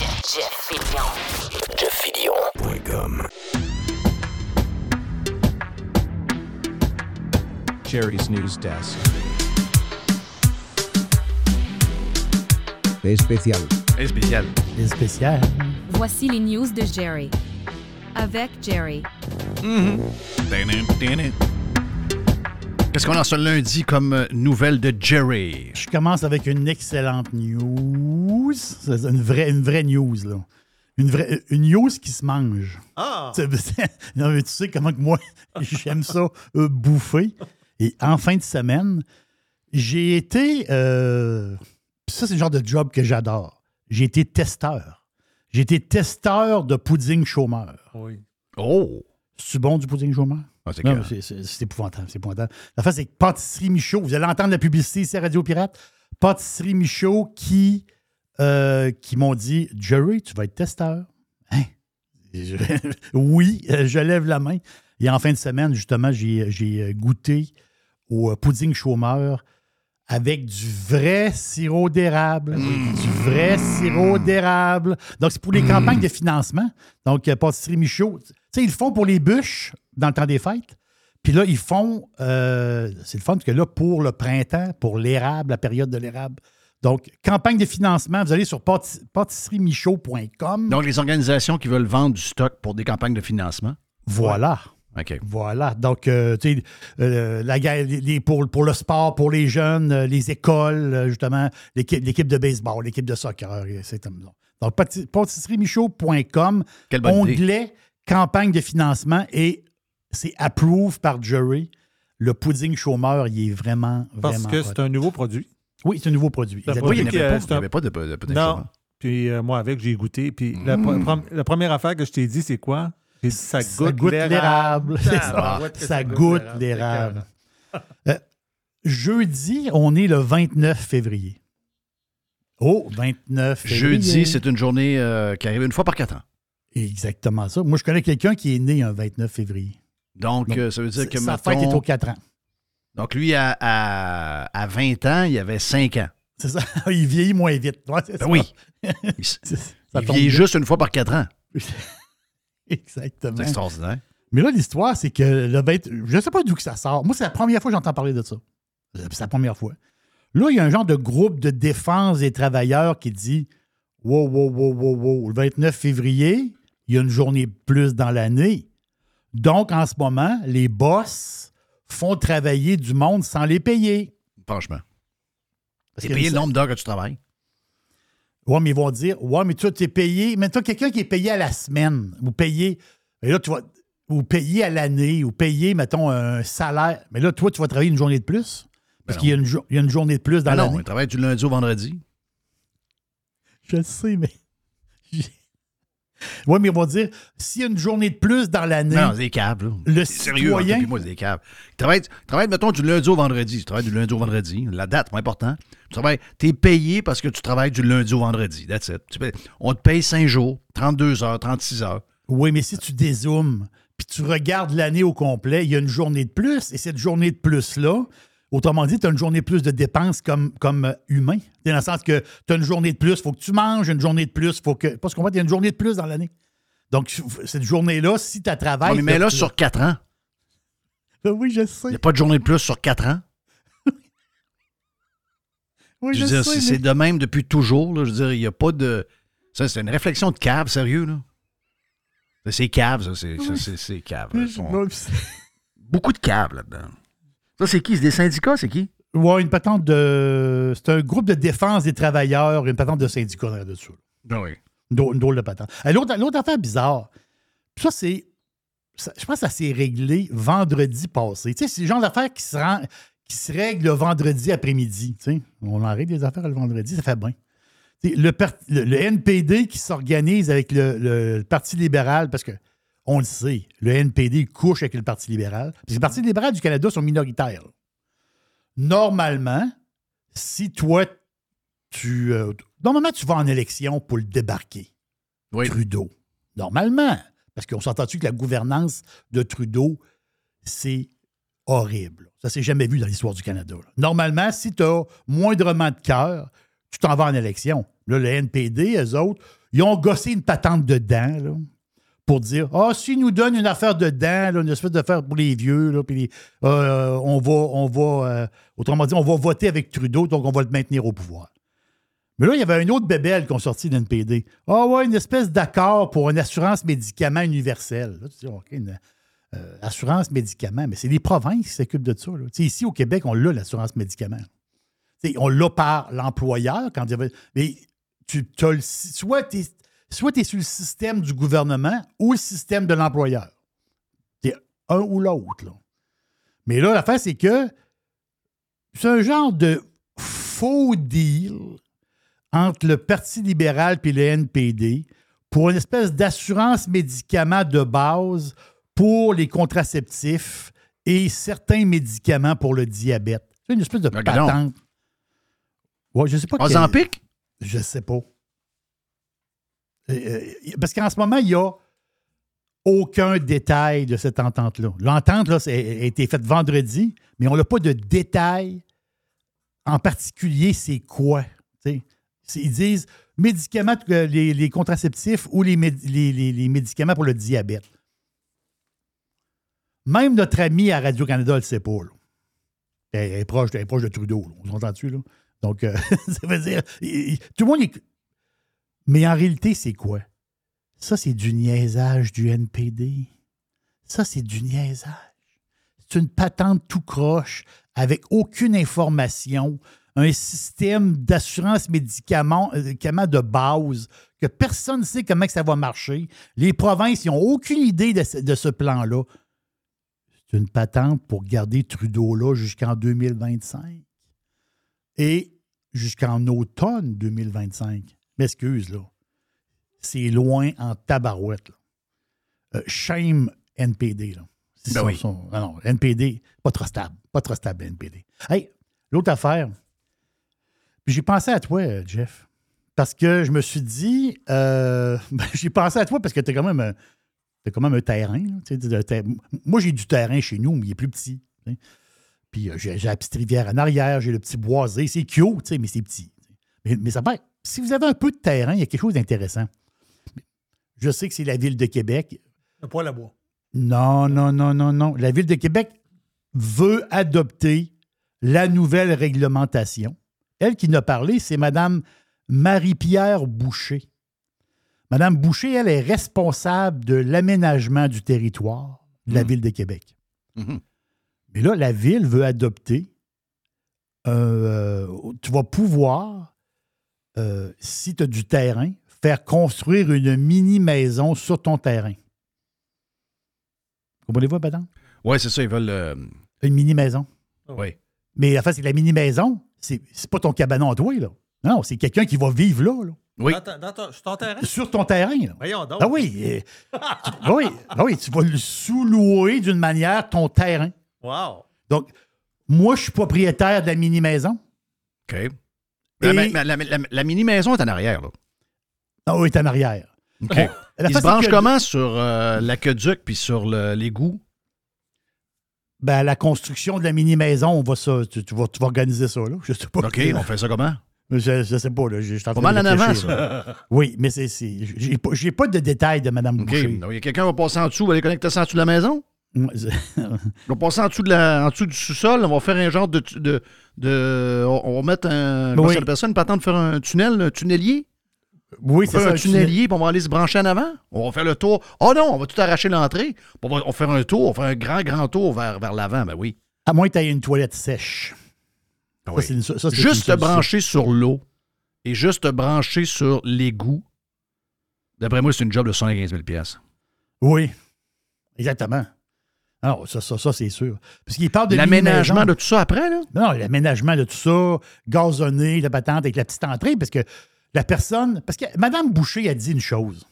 Jerry's News Desk. Especial. Les spéciales. Voici les news de Jerry. Avec Jerry. Qu'est-ce qu'on a ce lundi comme euh, nouvelle de Jerry? Je commence avec une excellente news. C'est une vraie, une vraie news, là. Une, vraie, une news qui se mange. Ah! *laughs* Non, mais tu sais comment que moi, *laughs* j'aime ça euh, bouffer. Et en fin de semaine, j'ai été. euh, puis ça, c'est le genre de job que j'adore. J'ai été testeur. J'ai été testeur de pudding chômeur. Oui. Oh! C'est bon du pudding chômeur? Ah, c'est Non, clair. mais c'est- c'est c'est épouvantable, c'est épouvantable. La face, c'est que Pâtisserie Michaud. Vous allez entendre la publicité ici à Radio Pirate. Pâtisserie Michaud qui, euh, qui m'ont dit Jerry, tu vas être testeur. Hein? Je- *laughs* oui, euh, je lève la main. Et en fin de semaine, justement, j'ai j'ai goûté au euh, pudding chômeur avec du vrai sirop d'érable. Du vrai sirop d'érable. Donc, c'est pour les campagnes de financement. Donc, euh, Pâtisserie Michaud, tu sais, ils le font pour les bûches dans le temps des fêtes. Puis là, ils font, euh, c'est le fun, parce que là, pour le printemps, pour l'érable, la période de l'érable. Donc, campagne de financement, vous allez sur pâtis- pâtisseriemichaud.com. Donc, les organisations qui veulent vendre du stock pour des campagnes de financement. Voilà. OK. Voilà. Donc, euh, tu sais, euh, la les- pour, pour le sport, pour les jeunes, euh, les écoles, euh, justement, l'équipe l'équipe de baseball, l'équipe de soccer, c'est comme ça. Donc, pâti- pâtisseriemichaud.com, onglet campagne de financement et c'est approuve par jury. Le pudding chômeur, il est vraiment, Parce vraiment. que hot. c'est un nouveau produit. Oui, c'est un nouveau produit. Oui, il n'y avait, euh, avait pas de, de, de Non. Puis euh, moi, avec, j'ai goûté. Puis la, pre- la première affaire que je t'ai dit, c'est quoi? Dit, ça goûte, *laughs* Ça goûte l'érable. Ça. Goûte l'érable. *laughs* Euh, jeudi, on est le 29 février. Oh, 29 février. Jeudi, c'est une journée euh, qui arrive une fois par quatre ans. Exactement ça. Moi, je connais quelqu'un qui est né un 29 février. Donc, Donc, euh, ça veut dire que Sa mettons- fête est aux 4 ans. Donc, lui, à, à, à 20 ans, il avait 5 ans. C'est ça. *laughs* il vieillit moins vite. Ouais, Ben ça. oui. *laughs* Il, ça vieillit vite. juste une fois par 4 ans. *laughs* Exactement. C'est extraordinaire. Mais là, l'histoire, c'est que le 20 je ne sais pas d'où que ça sort. Moi, c'est la première fois que j'entends parler de ça. Euh, C'est la première fois. Là, il y a un genre de groupe de défense des travailleurs qui dit Wow, wow, wow, wow, wow. Le 29 février, il y a une journée de plus dans l'année. Donc, en ce moment, les boss font travailler du monde sans les payer. Franchement. Parce C'est que payé le nombre d'heures que tu travailles. Ouais, mais ils vont dire Ouais, mais toi, tu es payé. Mais toi, quelqu'un qui est payé à la semaine, ou payé. Et là, tu vas. Ou payé à l'année, ou payé, mettons, un salaire. Mais là, toi, tu vas travailler une journée de plus? Parce Ben qu'il y, a une jo- il y a une journée de plus dans non, l'année. il travaille du lundi au vendredi. Je le sais, mais. Oui, mais ils vont dire s'il y a une journée de plus dans l'année. Non, c'est des là. Le sérieux, et moi, c'est des caves. Tu travailles, tu travailles, mettons, du lundi au vendredi. Tu travailles du lundi au vendredi. La date, pas important. Tu travailles, es payé parce que tu travailles du lundi au vendredi. That's it. Tu payes- on te paye 5 jours, 32 heures, 36 heures. Oui, mais si tu dézoomes, puis tu regardes l'année au complet, il y a une journée de plus, et cette journée de plus-là, autrement dit, tu as une journée de plus de dépenses comme, comme euh, humain. Dans le sens que tu as une journée de plus, il faut que tu manges, une journée de plus, il faut que. Parce qu'on il y a une journée de plus dans l'année. Donc, cette journée-là, si tu as travaillé. On les met là sur 4 ans. *laughs* Oui, je Il sais. n'y a pas de journée de plus sur 4 ans? *laughs* Oui, je je dire, sais, c'est mais- c'est de même depuis toujours. là. Je veux dire, il n'y a pas de. Ça, c'est une réflexion de cave, sérieux, là. C'est cave, ça. C'est cave. là. Ils sont- Beaucoup de caves là-dedans. Ça, c'est qui? C'est des syndicats, c'est qui? Ouais, une patente de. C'est un groupe de défense des travailleurs, une patente de syndicat derrière dessus. Ah oui. Une drôle, une drôle de patente. L'autre, l'autre affaire bizarre, ça, c'est. ça- je pense que ça s'est réglé vendredi passé. Tu sais, c'est le genre d'affaires qui se, rend- qui se règle le vendredi après-midi. Tu sais, on en règle des affaires le vendredi, ça fait bien. Tu sais, Le, le- le NPD qui s'organise avec le, le Parti libéral, parce que on le sait, le NPD couche avec le Parti libéral. Puis le Parti libéral du Canada sont minoritaires. Normalement, si toi, tu. euh, normalement, tu vas en élection pour le débarquer. Oui. Trudeau. Normalement. Parce qu'on s'entend-tu que la gouvernance de Trudeau, c'est horrible. Ça s'est jamais vu dans l'histoire du Canada. là. Normalement, si tu as moindrement de cœur, tu t'en vas en élection. Là, le NPD, eux autres, ils ont gossé une patente dedans là, pour dire Ah, s'ils nous donnent une affaire dedans, là, une espèce d'affaire pour les vieux, puis euh, on va, on va euh, autrement dit, on va voter avec Trudeau, donc on va le maintenir au pouvoir. Mais là, il y avait une autre bébelle qui ont sorti d'un NPD. Ah ouais, une espèce d'accord pour une assurance médicaments universelle. Tu dis, OK, une euh, assurance médicaments, mais c'est les provinces qui s'occupent de ça. ici, au Québec, on l'a, l'assurance médicaments. On l'a par l'employeur quand il y avait. Mais tu as le, soit es, soit sur le système du gouvernement ou le système de l'employeur. C'est un ou l'autre. là. Mais là, l'affaire, c'est que c'est un genre de faux deal entre le Parti libéral et le NPD pour une espèce d'assurance médicaments de base pour les contraceptifs et certains médicaments pour le diabète. C'est une espèce de Ben, patente. Ouais, je sais pas. quel-? Je sais pas. Euh, euh, parce qu'en ce moment, il n'y a aucun détail de cette entente-là. L'entente là, a été faite vendredi, mais on n'a pas de détail en particulier c'est quoi. Ils disent médicaments, euh, les, les contraceptifs ou les, les- les- médicaments pour le diabète. Même notre ami à Radio-Canada ne le sait pas. là. Elle, est proche, est proche de Trudeau. là. On s'entend-tu? Donc, *laughs* ça veut dire. tout le monde est. Mais en réalité, c'est quoi? Ça, c'est du niaisage du NPD. Ça, c'est du niaisage. C'est une patente tout croche avec aucune information, un système d'assurance médicaments, euh, médicaments de base que personne ne sait comment que ça va marcher. Les provinces, n'ont aucune idée de ce, de ce plan-là. C'est une patente pour garder Trudeau là jusqu'en 2025 et jusqu'en automne 2025. M'excuse, là. C'est loin en tabarouette. Là. Euh, shame NPD, là. Ben son- oui. son- ah non, NPD, pas trop stable. Pas trop stable, NPD. Hey, l'autre affaire. Puis j'ai pensé à toi, Jeff. Parce que je me suis dit. euh, *laughs* ben, j'ai pensé à toi parce que tu es quand même un, quand même un terrain. là, ter- Moi, j'ai du terrain chez nous, mais il est plus petit. Puis euh, j'ai la petite rivière en arrière, j'ai le petit boisé. C'est cute, mais c'est petit. Mais, mais ça va. Si vous avez un peu de terrain, il y a quelque chose d'intéressant. Je sais que c'est la ville de Québec. Un poêle à bois. Non, non, non, non, non. La ville de Québec veut adopter la nouvelle réglementation. Elle qui n'a parlé, c'est Mme Marie-Pierre Boucher. Mme Boucher, elle est responsable de l'aménagement du territoire de la ville de Québec. Mhm. Mais là, la ville veut adopter. euh, tu vas pouvoir, euh, si tu as du terrain, faire construire une mini-maison sur ton terrain. Comprenez-vous, Badon? Oui, c'est ça, ils veulent. euh, Une mini-maison. oui. Mais en fait, c'est que la mini-maison, c'est c'est pas ton cabanon à toi, là. Non, c'est quelqu'un qui va vivre là, là. Oui. Dans ta- dans ton- sur ton terrain? sur ton terrain. là. Voyons donc. Ah oui, euh, tu- ah oui, ah oui, tu vas le sous-louer d'une manière ton terrain. Wow. Donc, moi, je suis propriétaire de la mini-maison. OK. La, la- la- la- la mini-maison est en arrière, là. Ah oui, est en arrière. OK. La Il se facile branche que- comment sur euh, l'aqueduc puis sur l'égout? Ben, la construction de la mini-maison, on va ça, tu, tu vas, tu vas organiser ça, là. Je sais pas. OK, on fait ça comment? Je, je sais pas, là. Je, je en mal en là. Oui, mais c'est. J'ai pas, pas de détails de Mme OK. Boucher. Donc, il y a quelqu'un qui va passer en dessous, va aller connecter ça en dessous de la maison? *laughs* On va passer en dessous, de la, en dessous du sous-sol, on va faire un genre de. de, de- on va mettre un. Oui. ça ça? Une patente de faire un tunnel, un tunnelier? oui, c'est ça. un tunnelier, puis on va aller se brancher en avant. On va faire le tour. Oh non, on va tout arracher l'entrée. On va, on va faire un tour, on va faire un grand, grand tour vers, vers l'avant. Ben oui. À moins que tu aies une toilette sèche. Ah oui. ça, Juste te brancher sur l'eau et juste te brancher sur l'égout. D'après moi, c'est une job de 75 000 pièces. Oui, exactement. Alors, ça, ça, ça c'est sûr. Parce qu'il parle de L'aménagement de tout ça après, là? Non, l'aménagement de tout ça, gazonné, la patente avec la petite entrée, parce que la personne. Parce que Mme Boucher a dit une chose.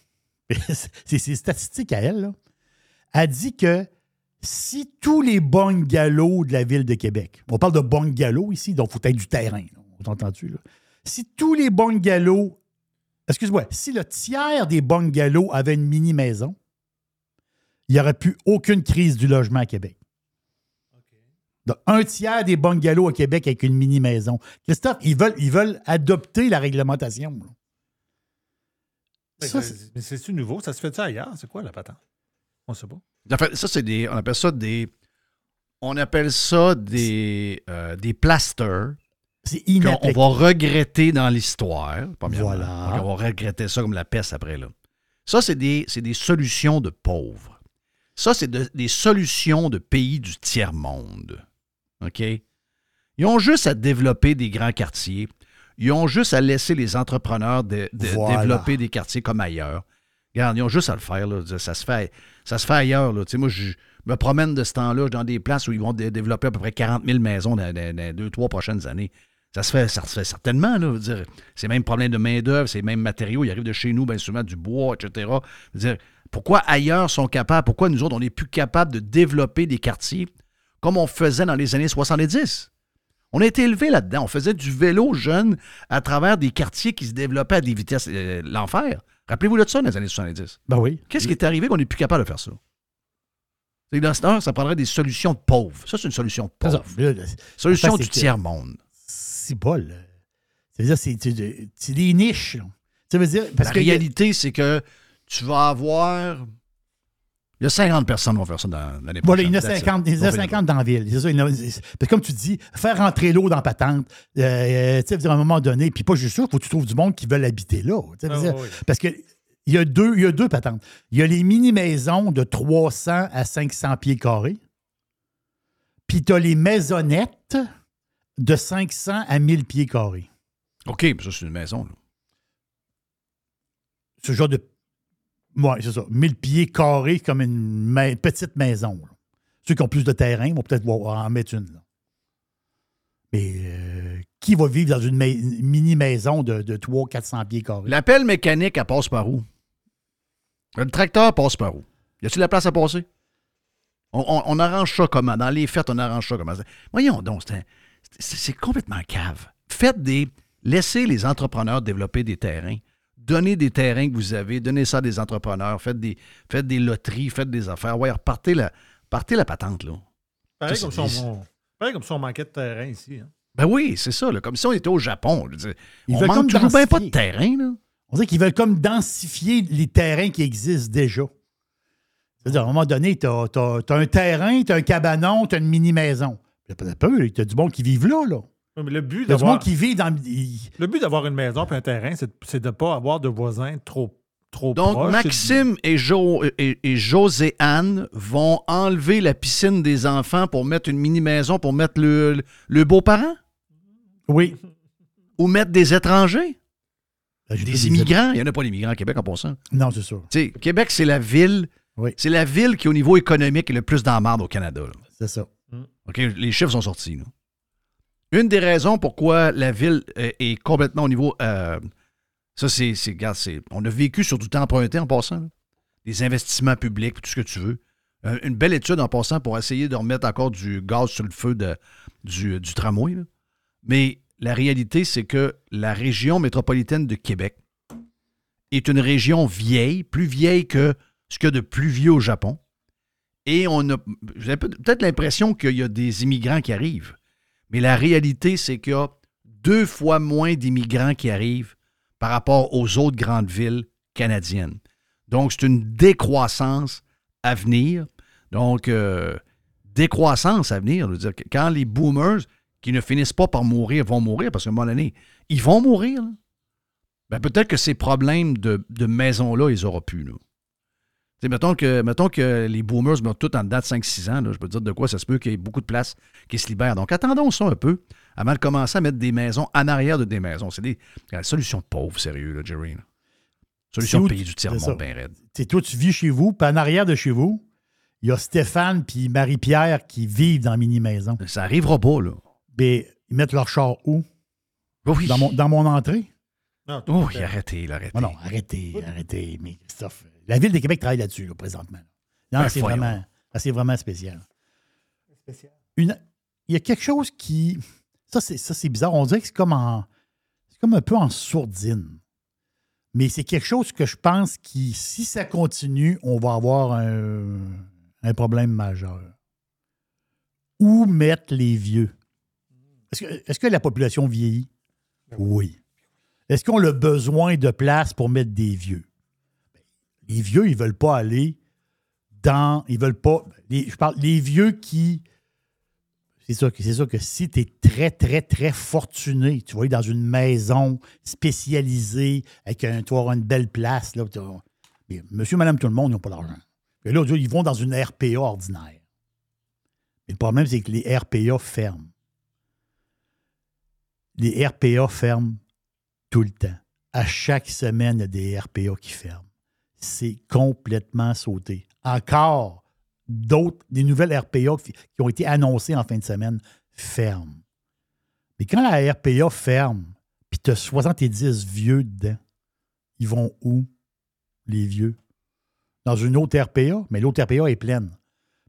*laughs* c'est ses statistiques à elle, là. Elle dit que si tous les bungalows de la ville de Québec, on parle de bungalows ici, donc il faut être du terrain, là, on t'entend-tu, là? Si tous les bungalows, excuse-moi, si le tiers des bungalows avaient une mini-maison, il n'y aurait plus aucune crise du logement à Québec. Donc, un tiers des bungalows à Québec avec une mini-maison. Christophe, ils veulent, ils veulent adopter la réglementation. là. Mais Ça, c'est- Mais c'est-tu nouveau? Ça se fait ça ailleurs? C'est quoi la patente? On sait pas. En fait, ça, c'est des. On appelle ça des. On appelle ça des, euh, des plasters C'est on va regretter dans l'histoire. Voilà. Donc, on va regretter ça comme la peste après. Là. Ça, c'est des, c'est des solutions de pauvres. Ça, c'est de- des solutions de pays du tiers-monde. OK? Ils ont juste à développer des grands quartiers. Ils ont juste à laisser les entrepreneurs de- de- Voilà. développer des quartiers comme ailleurs. Regarde, ils ont juste à le faire. là. Ça se fait, ça se fait ailleurs. là. Moi, je me promène de ce temps-là dans des places où ils vont dé- développer à peu près 40 000 maisons dans, dans- dans les deux, trois prochaines années. Ça se fait, ça se fait certainement. Là, veux dire, c'est même problème de main-d'œuvre, c'est même matériaux. Ils arrivent de chez nous, bien souvent du bois, etc. Je veux dire, pourquoi ailleurs sont capables, pourquoi nous autres, on n'est plus capables de développer des quartiers comme on faisait dans les années 70? On a été élevés là-dedans. On faisait du vélo jeune à travers des quartiers qui se développaient à des vitesses. euh, l'enfer. Rappelez-vous de ça dans les années 70. Ben oui. Qu'est-ce qui est arrivé qu'on n'est plus capable de faire ça? C'est que dans ce temps, ça prendrait des solutions de pauvres. Ça, c'est une solution de là, Solution du tiers-monde. C'est pas le. Ça veut dire, c'est- c'est c'est des niches. Ça veut dire. Parce La que réalité, c'est que tu vas avoir. Il y a 50 personnes qui vont faire ça dans l'année Voilà, prochaine. il y en a That's it. 50, il y en a On fait 50 dans la ville. C'est ça, il y en a- c'est- parce que comme tu dis, faire rentrer l'eau dans patente, euh, euh, tu sais, à un moment donné, puis pas juste ça, il faut que tu trouves du monde qui veulent habiter là. Ah, dire, oui. Parce que il y, a deux, il y a deux patentes. Il y a les mini-maisons de 300 à 500 pieds carrés. Puis tu as les maisonnettes de 500 à 1000 pieds carrés. OK, mais ça, c'est une maison. là. Ce genre de. Oui, c'est ça. 1000 pieds carrés comme une ma- petite maison. là. Ceux qui ont plus de terrain vont peut-être en mettre une. là. Mais euh, qui va vivre dans une, ma- une mini-maison de, de 300-400 pieds carrés? La pelle mécanique, elle passe par où? Le tracteur passe par où? Y a-t-il la place à passer? On, on- on arrange ça comment? Dans les fêtes, on arrange ça comment? Voyons donc, c'est un- c'est complètement cave. Faites des. Laissez les entrepreneurs développer des terrains. donnez des terrains que vous avez, donnez ça à des entrepreneurs, faites des, faites des loteries, faites des affaires. Ouais, repartez la, partez la patente, là. Pareil Ça, comme, c'est si on, pareil comme si on manquait de terrain ici. hein. Ben oui, c'est ça, là. Comme si on était au Japon. dire. Ils on veulent manque comme toujours bien pas de terrain, là. On dirait qu'ils veulent comme densifier les terrains qui existent déjà. C'est-à-dire, à un moment donné, tu as, un terrain, tu as un cabanon, tu as une mini-maison. Il y a peu, tu as du monde qui vivent là. là. Ouais, mais le but Il y a du d'avoir monde qui vit dans. il- le but d'avoir une maison et un terrain, c'est de ne pas avoir de voisins trop, trop Donc. Maxime et, jo et, et José-Anne vont enlever la piscine des enfants pour mettre une mini-maison, pour mettre le, le, le beau-parent? Oui. Ou mettre des étrangers? Ben, Des pas immigrants? Il n'y en a pas d'immigrants à Québec en passant. Non, c'est sais, Québec, c'est la ville. Oui. C'est la ville qui, au niveau économique, est le plus dans la marde au Canada. C'est ça. Les chiffres sont sortis. Une des raisons pourquoi la ville euh, est complètement au niveau. euh, ça, c'est. On a vécu sur du temps emprunté en passant. Des investissements publics, tout ce que tu veux. Euh, une belle étude en passant pour essayer de remettre encore du gaz sur le feu du, tramway. Mais la réalité, c'est que la région métropolitaine de Québec est une région vieille, plus vieille que ce qu'il y a de plus vieux au Japon. Et on a peut-être l'impression qu'il y a des immigrants qui arrivent. Mais la réalité, c'est qu'il y a deux fois moins d'immigrants qui arrivent par rapport aux autres grandes villes canadiennes. Donc, c'est une décroissance à venir. Donc, euh, décroissance à venir. Dire, quand les boomers qui ne finissent pas par mourir vont mourir, parce qu'à un moment donné, ils vont mourir, ben peut-être que ces problèmes de, maison-là, ils auront plus. Là. Tu sais, mettons, que, mettons que les boomers meurent tous en dedans de 5-6 ans. là, je peux te dire de quoi ça se peut qu'il y ait beaucoup de place qui se libère. Donc, attendons ça un peu avant de commencer à mettre des maisons en arrière de des maisons. C'est des la solution pauvre, sérieux, là, Jerry. là. Solution C'est pays du tiers c'est ça. monde bien raide. Tu sais, toi, tu vis chez vous, puis en arrière de chez vous, il y a Stéphane puis Marie-Pierre qui vivent dans la mini-maison. Ça arrivera pas, là. Mais ils mettent leur char où? Oui. Dans mon, dans mon entrée? Non, Oh, oui, arrêtez, là, arrêtez. Non, non, arrêtez, arrêtez. Mais Christophe, la Ville de Québec travaille là-dessus, là, présentement. Non, Ben, c'est vraiment, c'est vraiment spécial. Une- il y a quelque chose qui. Ça, c'est, ça, c'est bizarre. On dirait que c'est comme en. C'est comme un peu en sourdine. Mais c'est quelque chose que je pense qui, si ça continue, on va avoir un, un problème majeur. Où mettre les vieux? Est-ce que, est-ce que la population vieillit? Oui. Est-ce qu'on a besoin de place pour mettre des vieux? Les vieux, ils veulent pas aller dans. Ils veulent pas. je parle les vieux qui. C'est ça, que- que si tu es très, très, très fortuné, tu vas aller dans une maison spécialisée avec un, avoir une belle place. Là, monsieur, madame, tout le monde, ils n'ont pas d'argent. Et là, ils vont dans une RPA ordinaire. Mais le problème, c'est que les RPA ferment. Les RPA ferment tout le temps. À chaque semaine, il y a des RPA qui ferment. C'est complètement sauté. Encore d'autres, des nouvelles RPA qui ont été annoncées en fin de semaine ferment. Mais quand la RPA ferme, puis tu as 70 vieux dedans, ils vont où, les vieux? Dans une autre RPA, mais l'autre RPA est pleine.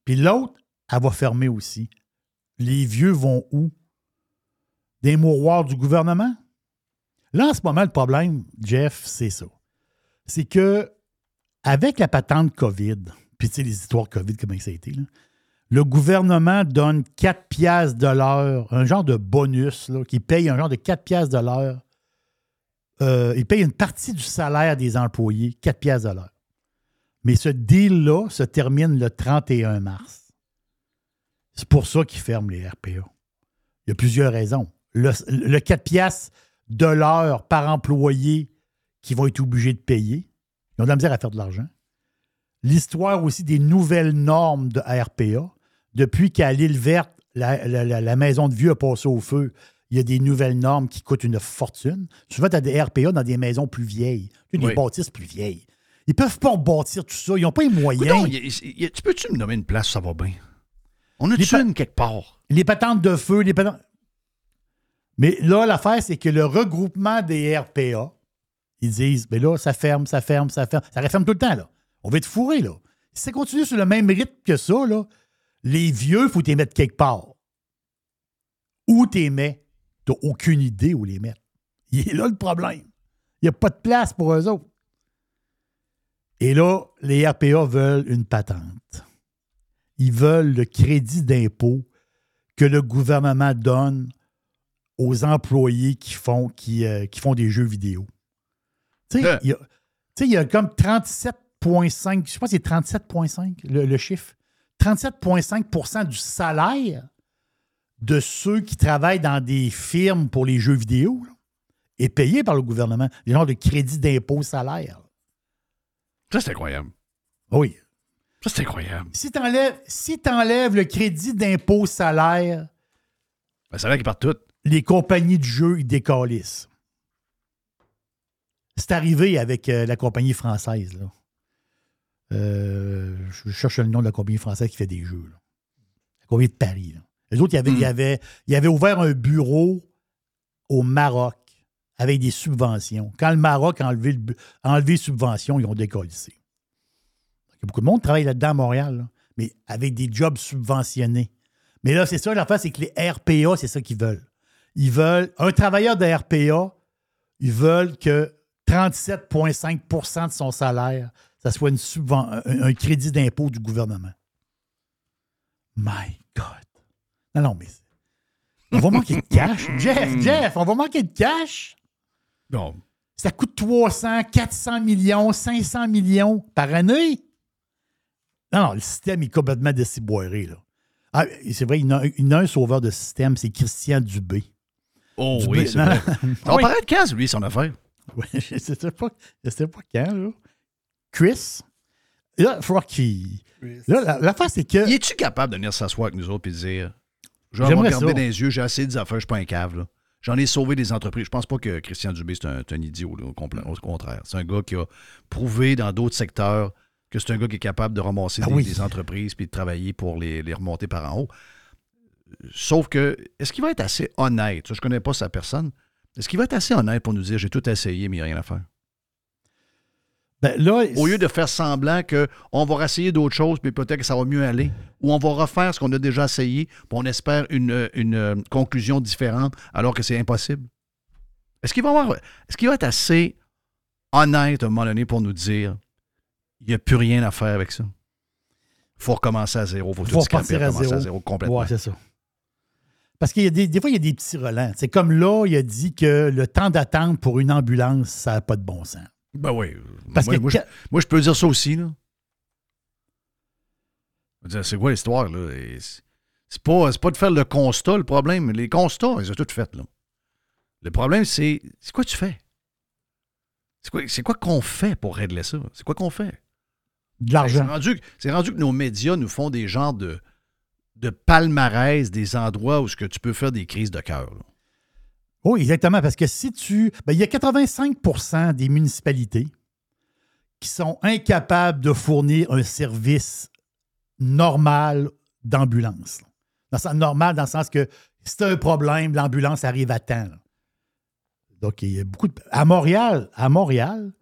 Puis l'autre, elle va fermer aussi. Les vieux vont où? Des mouroirs du gouvernement? Là, en ce moment, le problème, Jeff, c'est ça. C'est que avec la patente COVID, puis tu sais, les histoires COVID, comment ça a été, là, le gouvernement donne 4 piastres de l'heure, un genre de bonus, là, qui paye un genre de 4 piastres de l'heure. Euh, il paye une partie du salaire des employés, 4 piastres de l'heure. Mais ce deal-là se termine le 31 mars. C'est pour ça qu'ils ferment les RPA. Il y a plusieurs raisons. Le, le 4 piastres de l'heure par employé qui vont être obligés de payer. Ils ont de la misère à faire de l'argent. L'histoire aussi des nouvelles normes de RPA. Depuis qu'à l'île verte, la, la- la- la maison de vieux a passé au feu, il y a des nouvelles normes qui coûtent une fortune. Souvent, tu as des RPA dans des maisons plus vieilles, des Oui. bâtisses plus vieilles. Ils peuvent pas rebâtir tout ça. Ils n'ont pas les moyens. Coudonc, y a- y a- tu peux-tu me nommer une place où ça va bien? On a-tu une quelque part? Les patentes de feu, les patentes. Mais là, l'affaire, c'est que le regroupement des RPA, ils disent, mais là, ça ferme, ça ferme, ça ferme. Ça referme tout le temps, là. On va être fourré, là. Si ça continue sur le même rythme que ça, là, les vieux, il faut les mettre quelque part. Où t'es mets? T'as aucune idée où les mettre. Il est là le problème. Il n'y a pas de place pour eux autres. Et là, les RPA veulent une patente. Ils veulent le crédit d'impôt que le gouvernement donne aux employés qui font, qui, euh, qui font des jeux vidéo. Tu sais, Euh. il y a- y comme 37,5, je sais pas si c'est 37,5 le, le chiffre. 37,5 du salaire de ceux qui travaillent dans des firmes pour les jeux vidéo là, est payé par le gouvernement. Des genres de crédit d'impôt salaire. Ça, c'est incroyable. Oui. Ça, c'est incroyable. Si tu enlèves, si le crédit d'impôt salaire, Ben, qu'ils partent toutes. les compagnies de jeux, ils décalissent. C'est arrivé avec euh, la compagnie française. Là. Euh, je cherche le nom de la compagnie française qui fait des jeux. là. La compagnie de Paris. Là. Les autres, ils avaient, ils avaient- ils avaient ouvert un bureau au Maroc avec des subventions. Quand le Maroc a enlevé, le a enlevé les subventions, ils ont décalissé. Il y a beaucoup de monde qui travaille là-dedans à Montréal, là, mais avec des jobs subventionnés. Mais là, c'est ça, l'affaire, c'est que les RPA, c'est ça qu'ils veulent. Ils veulent, un travailleur de RPA, ils veulent que 37,5% de son salaire, ça soit une un, un crédit d'impôt du gouvernement. My God. Non, non, mais on va manquer de cash. *laughs* Jeff, Jeff, on va manquer de cash. Bon. Ça coûte 300, 400 millions, 500 millions par année. Non, non, le système est complètement déciboiré. Là. Ah, c'est vrai, il y, a, il y en a un sauveur de système, c'est Christian Dubé. Oh Dubé- oui, c'est non, vrai. non. On Oui. parlait de quand, lui, son affaire? *laughs* Je ne sais pas, je sais pas quand, là. Chris? Là, faudra qu'il. Là, la- l'affaire, c'est que. Y es-tu capable de venir s'asseoir avec nous autres et de dire Je vais me regarder dans les yeux, j'ai assez d'affaires, je suis pas un cave. là. J'en ai sauvé des entreprises. Je pense pas que Christian Dubé, c'est un, un idiot, là, au, contraire. C'est un gars qui a prouvé dans d'autres secteurs que c'est un gars qui est capable de ramasser Ah des, oui. des entreprises puis de travailler pour les, les remonter par en haut. Sauf que, est-ce qu'il va être assez honnête? Je connais pas sa personne. Est-ce qu'il va être assez honnête pour nous dire j'ai tout essayé, mais il n'y a rien à faire? Ben, là, Au lieu de faire semblant qu'on va essayer d'autres choses, puis peut-être que ça va mieux aller, ou on va refaire ce qu'on a déjà essayé, puis on espère une, une, euh, conclusion différente alors que c'est impossible. Est-ce qu'il va avoir, est-ce qu'il va être assez honnête à un moment donné pour nous dire il n'y a plus rien à faire avec ça? Il faut recommencer à zéro, il faut tout repartir à recommencer à zéro. zéro complètement. Ouais, c'est ça. Parce qu'il y a des, des fois, il y a des petits relents. C'est comme là, il a dit que le temps d'attente pour une ambulance, ça n'a pas de bon sens. Ben oui. Parce moi, que moi, je, quand- moi, je peux dire ça aussi. Là. C'est quoi l'histoire? là? C'est pas, pas de faire le constat, le problème. Les constats, ils ont tout fait. Là. Le problème, c'est c'est quoi tu fais? C'est quoi, qu'on fait pour régler ça? C'est quoi qu'on fait? De C'est l'argent. rendu, c'est rendu que nos médias nous font des genres de, de palmarès, des endroits où ce que tu peux faire des crises de cœur. Oui, exactement. Parce que si tu. ben, il y a 85% des municipalités qui sont incapables de fournir un service normal d'ambulance. normal, dans le sens que si tu as un problème, l'ambulance arrive à temps. Donc, il y a beaucoup de. À Montréal, à Montréal,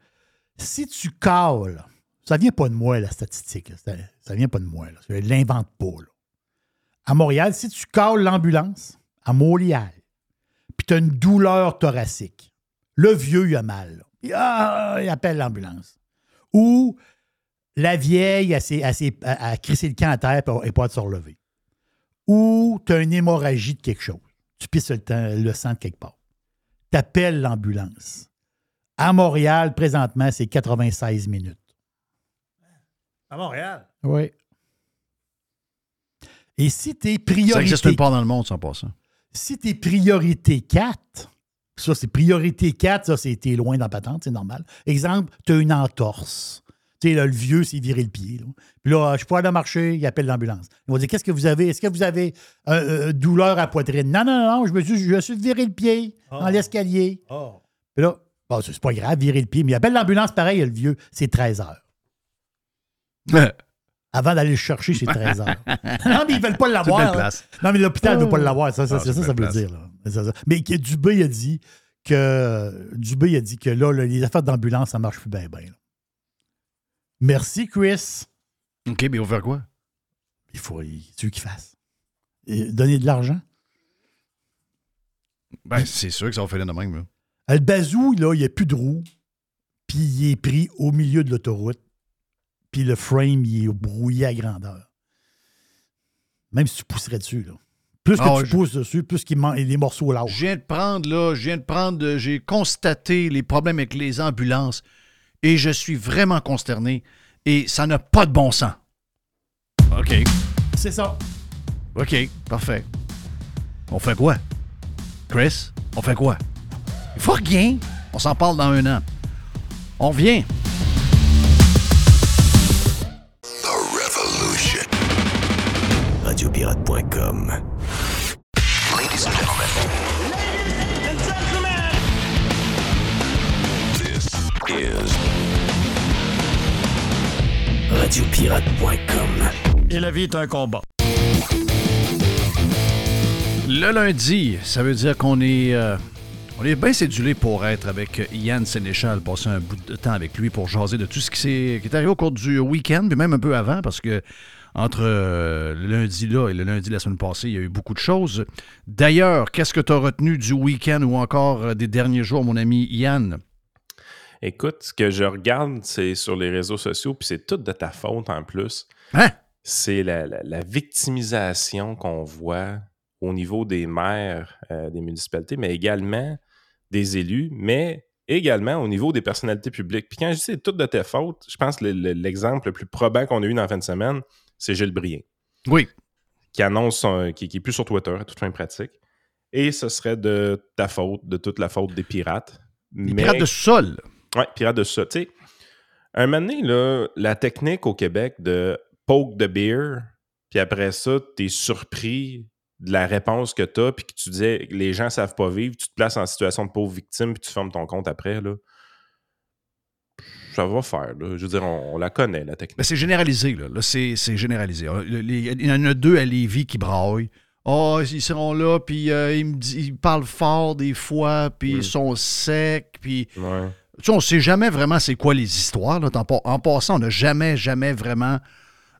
si tu cales, ça vient pas de moi, la statistique. Ça, ça vient pas de moi. Je ne l'invente pas. À Montréal, si tu cales l'ambulance, à Montréal, puis tu as une douleur thoracique, le vieux, il a mal. Il, ah, il appelle l'ambulance. Ou la vieille, elle, s'est- elle, s'est- elle a crissé le camp à terre et pas de se relever. Ou tu as une hémorragie de quelque chose. Tu pisses le, temps, le sang de quelque part. Tu appelles l'ambulance. À Montréal, présentement, c'est 96 minutes. À Montréal? Oui. Et si tes Ça priorités part dans le monde sans ça. si t'es priorité 4, ça c'est priorité 4, ça c'est loin dans la patente, c'est normal. Exemple, tu as une entorse. Tu sais, là, le vieux s'est viré le pied. Là. Puis là, je suis pas aller marcher, il appelle l'ambulance. Ils vont dire Qu'est-ce que vous avez? Est-ce que vous avez euh, euh, douleur à poitrine? Non, non, non, je me suis, je me suis viré le pied Oh. dans l'escalier. Oh. Puis là, bon, c'est c'est pas grave, virer le pied, mais il appelle l'ambulance pareil, le vieux, c'est 13 heures. *laughs* Avant d'aller le chercher, 13 heures. *laughs* non, mais ils veulent pas l'avoir. Non, mais l'hôpital ne veut pas l'avoir. Ça, ça, Ah, ça, ça veut dire. là. Mais Dubé a dit que Dubé a dit que là, là, les affaires d'ambulance, ça marche plus bien. Merci, Chris. OK, mais on va faire quoi? Il faut, tu veux qu'il fasse? Et donner de l'argent? Ben, c'est sûr que ça va faire de même. là. Le bazou, là, il n'y a plus de roue, puis il est pris au milieu de l'autoroute, puis le frame, il est brouillé à grandeur. Même si tu pousserais dessus, là. Plus que Ah tu je- pousses dessus, plus qu'il man- les morceaux lâchent. Je viens de prendre, là, je viens de prendre, euh, j'ai constaté les problèmes avec les ambulances et je suis vraiment consterné et ça n'a pas de bon sens. OK. C'est ça. OK, parfait. On fait quoi? Chris, on fait quoi? Il faut rien. On s'en parle dans un an. On revient. Radiopirate.com. Ladies and gentlemen. This is Radiopirate.com. Et la vie est un combat. Le lundi, ça veut dire qu'on est, euh, on est bien cédulé pour être avec Yann Sénéchal, passer un bout de temps avec lui pour jaser de tout ce qui, s'est- qui est arrivé au cours du week-end, puis même un peu avant, parce que entre euh, le lundi là et le lundi de la semaine passée, il y a eu beaucoup de choses. D'ailleurs, qu'est-ce que tu as retenu du week-end ou encore euh, des derniers jours, mon ami Yann? Écoute, ce que je regarde, c'est sur les réseaux sociaux, puis c'est tout de ta faute en plus. Hein? C'est la, la- la victimisation qu'on voit au niveau des maires euh, des municipalités, mais également des élus, mais également au niveau des personnalités publiques. Puis quand je dis c'est tout de ta faute, je pense que le- le- l'exemple le plus probant qu'on a eu dans la fin de semaine, c'est Gilles Brien. Oui. Qui annonce, qui, qui est plus sur Twitter à toute fin pratique. Et ce serait de ta faute, de toute la faute des pirates. Les pirates de sol. Oui, pirates de sol. Tu sais, un moment donné, là, la technique au Québec de poke the beer, puis après ça, tu es surpris de la réponse que tu as, puis que tu disais les gens savent pas vivre, tu te places en situation de pauvre victime, puis tu fermes ton compte après. Là. Ça va faire. Là. Je veux dire, on, on la connaît, la technique. Ben, c'est généralisé, là. Là, c'est, c'est généralisé. Le- les- Il y en a deux à Lévis qui braillent. Ah, ils seront là, puis euh, ils, me ils parlent fort des fois, puis ils sont secs, puis... Ouais. Tu sais, on sait jamais vraiment c'est quoi les histoires. Là. En, pa- en passant, on n'a jamais, jamais vraiment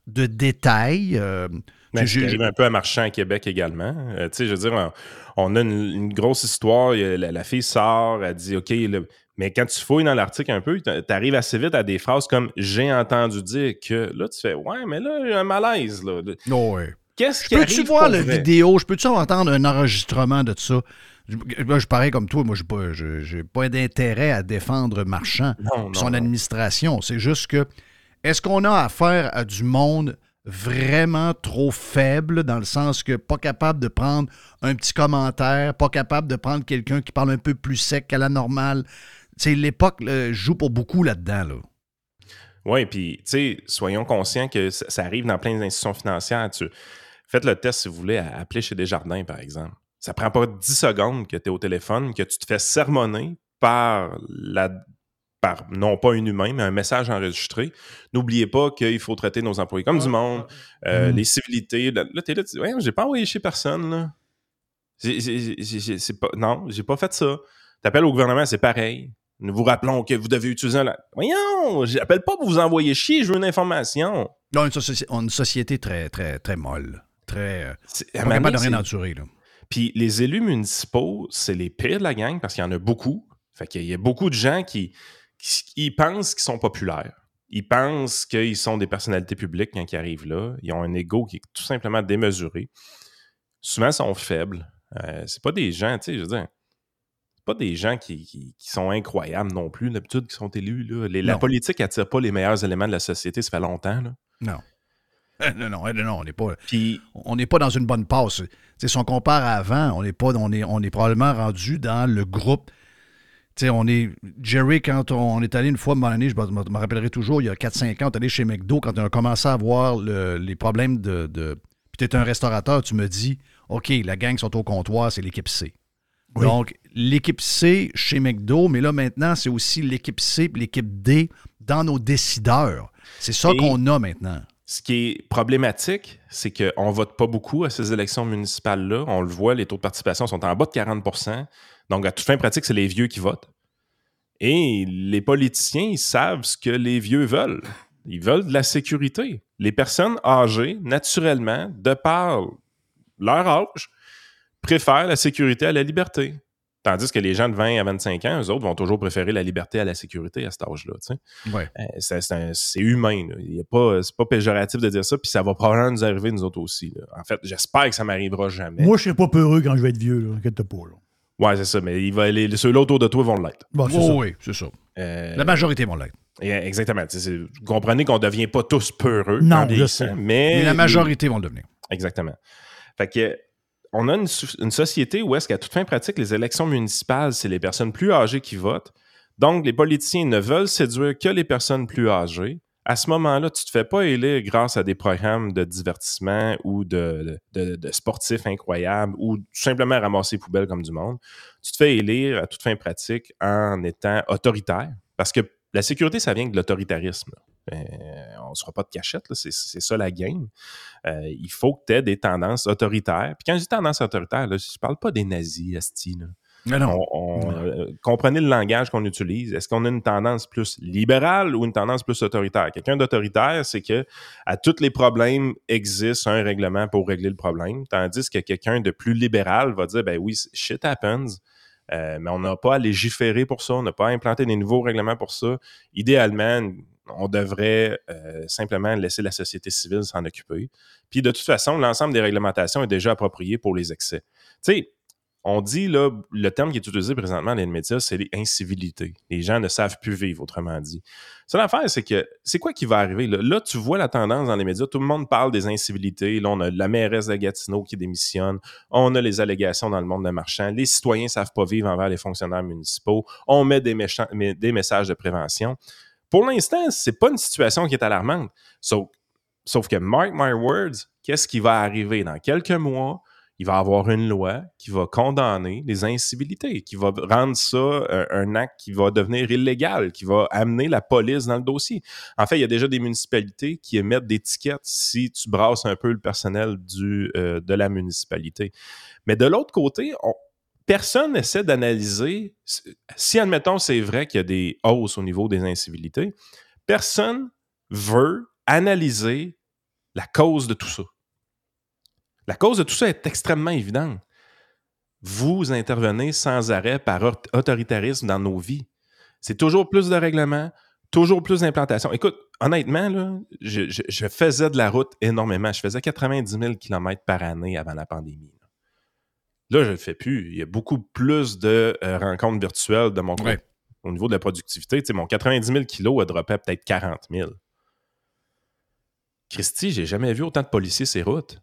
de détails. euh, Ben, un peu à Marchand à Québec également. Euh, tu sais, je veux dire, on, on a une, une grosse histoire. La, la fille sort, elle dit OK, là, mais quand tu fouilles dans l'article un peu, tu arrives assez vite à des phrases comme J'ai entendu dire que. Là, tu fais Ouais, mais là, il y a un malaise. Là. Oh, ouais. Qu'est-ce qui Peux-tu voir la vidéo? Je peux-tu entendre un enregistrement de ça? Je, je suis pareil comme toi. Moi, je n'ai pas, je- pas d'intérêt à défendre Marchand Non, et son non, non. administration. C'est juste que, est-ce qu'on a affaire à du monde vraiment trop faible, dans le sens que pas capable de prendre un petit commentaire, pas capable de prendre quelqu'un qui parle un peu plus sec qu'à la normale? C'est l'époque joue pour beaucoup là-dedans. Là. Oui, puis, tu sais, soyons conscients que ça, ça arrive dans plein d'institutions financières. Tu, faites le test, si vous voulez, à appeler chez Desjardins, par exemple. Ça prend pas 10 secondes que tu es au téléphone, que tu te fais sermonner par la par non pas un humain, mais un message enregistré. N'oubliez pas qu'il faut traiter nos employés comme du monde, euh, Mm. les civilités. Là, là, t'es là, tu dis, ouais, j'ai pas envoyé chez personne, là. J'ai- c'est pas, non, j'ai pas fait ça. T'appelles au gouvernement, c'est pareil. Nous vous rappelons que vous devez utiliser un... Voyons, j'appelle pas pour vous envoyer chier, je veux une information. Non, une, soci- une société très, très, très molle. Très. euh, C'est- pas de rien endurer, là. Puis les élus municipaux, c'est les pires de la gang parce qu'il y en a beaucoup. Fait qu'il y a beaucoup de gens qui, qui, ils pensent qu'ils sont populaires. Ils pensent qu'ils sont des personnalités publiques quand ils arrivent là. Ils ont un ego qui est tout simplement démesuré. Souvent, ils sont faibles. Euh, c'est pas des gens, tu sais, je veux dire, pas des gens qui, qui- qui sont incroyables non plus, d'habitude, qui sont élus. Là. Les- la politique attire pas les meilleurs éléments de la société, ça fait longtemps. Là. Non. Non, non, euh, non, on n'est pas. Puis, On n'est pas dans une bonne passe. Si on compare à avant, on n'est pas, on est, on est probablement rendu dans le groupe. Tu sais, on est. Jerry, quand on est allé une fois, moment donné, je me me rappellerai toujours, il y a 4-5 ans, on est allé chez McDo, quand on a commencé à voir le- les problèmes de. de puis tu es un restaurateur, tu me dis, OK, la gang sont au comptoir, c'est l'équipe C. Oui. Donc, l'équipe C chez McDo, mais là, maintenant, c'est aussi l'équipe C et l'équipe D dans nos décideurs. C'est ça qu'on a maintenant. Ce qui est problématique, c'est qu'on vote pas beaucoup à ces élections municipales-là. On le voit, les taux de participation sont en bas de 40% Donc, à toute fin pratique, c'est les vieux qui votent. Et les politiciens, ils savent ce que les vieux veulent. Ils veulent de la sécurité. Les personnes âgées, naturellement, de par leur âge, préfèrent la sécurité à la liberté. Tandis que les gens de 20 à 25 ans, eux autres, vont toujours préférer la liberté à la sécurité à cet âge-là. Ouais. Euh, c'est- humain. a pas, c'est pas péjoratif de dire ça, puis ça va probablement nous arriver, nous autres aussi. là. En fait, j'espère que ça m'arrivera jamais. Moi, je serais pas peureux quand je vais être vieux, là. Inquiète pas, là. Ouais, c'est ça, mais il va, les, ceux-là autour de toi vont l'être. Bon, Oh, oui, c'est ça. Euh, La majorité vont l'être. Exactement. Vous comprenez qu'on ne devient pas tous peureux Non, mais, Mais la majorité vont le devenir. Exactement. Fait que on a une, so- une société où est-ce qu'à toute fin pratique, les élections municipales, c'est les personnes plus âgées qui votent. Donc, les politiciens ne veulent séduire que les personnes plus âgées. À ce moment-là, tu te fais pas élire grâce à des programmes de divertissement ou de sportifs incroyables ou tout simplement ramasser les poubelles comme du monde. Tu te fais élire à toute fin pratique en étant autoritaire. Parce que la sécurité, ça vient de l'autoritarisme. Euh, on ne sera pas de cachette, c'est ça la game. Euh, il faut que tu aies des tendances autoritaires. Puis quand je dis tendance autoritaire, là, je parle pas des nazis, asti. là. Non, non. On- on- euh, comprenez le langage qu'on utilise. Est-ce qu'on a une tendance plus libérale ou une tendance plus autoritaire? Quelqu'un d'autoritaire, c'est que à tous les problèmes existe un règlement pour régler le problème, tandis que quelqu'un de plus libéral va dire, ben oui, shit happens, euh, mais on n'a pas à légiférer pour ça, on n'a pas à implanter des nouveaux règlements pour ça. Idéalement, on devrait euh, simplement laisser la société civile s'en occuper. Puis de toute façon, l'ensemble des réglementations est déjà approprié pour les excès. Tu sais, on dit, le terme qui est utilisé présentement dans les médias, c'est les incivilités. Les gens ne savent plus vivre, autrement dit. Ça, l'affaire, c'est que c'est quoi qui va arriver? Là? Tu vois la tendance dans les médias, tout le monde parle des incivilités. Là, on a la mairesse de Gatineau qui démissionne, on a les allégations dans le monde des marchands, les citoyens ne savent pas vivre envers les fonctionnaires municipaux, on met des messages de prévention. Pour l'instant, c'est pas une situation qui est alarmante. Sauf, que, mark my words, qu'est-ce qui va arriver? Dans quelques mois? il va avoir une loi qui va condamner les incivilités, qui va rendre ça euh, un acte qui va devenir illégal, qui va amener la police dans le dossier. En fait, il y a déjà des municipalités qui émettent des tickets si tu brasses un peu le personnel du, euh, de la municipalité. Mais de l'autre côté, on- personne n'essaie d'analyser, si admettons c'est vrai qu'il y a des hausses au niveau des incivilités, personne veut analyser la cause de tout ça. La cause de tout ça est extrêmement évidente. Vous intervenez sans arrêt par aut- autoritarisme dans nos vies. C'est toujours plus de règlements, toujours plus d'implantation. Écoute, honnêtement, je- je faisais de la route énormément. Je faisais 90 000 km par année avant la pandémie. Là, je ne le fais plus. Il y a beaucoup plus de euh, rencontres virtuelles de mon côté. Ouais. Au niveau de la productivité, tu sais, mon 90 000 kilos a droppé à peut-être 40 000. Christy, j'ai jamais vu autant de policiers sur les routes.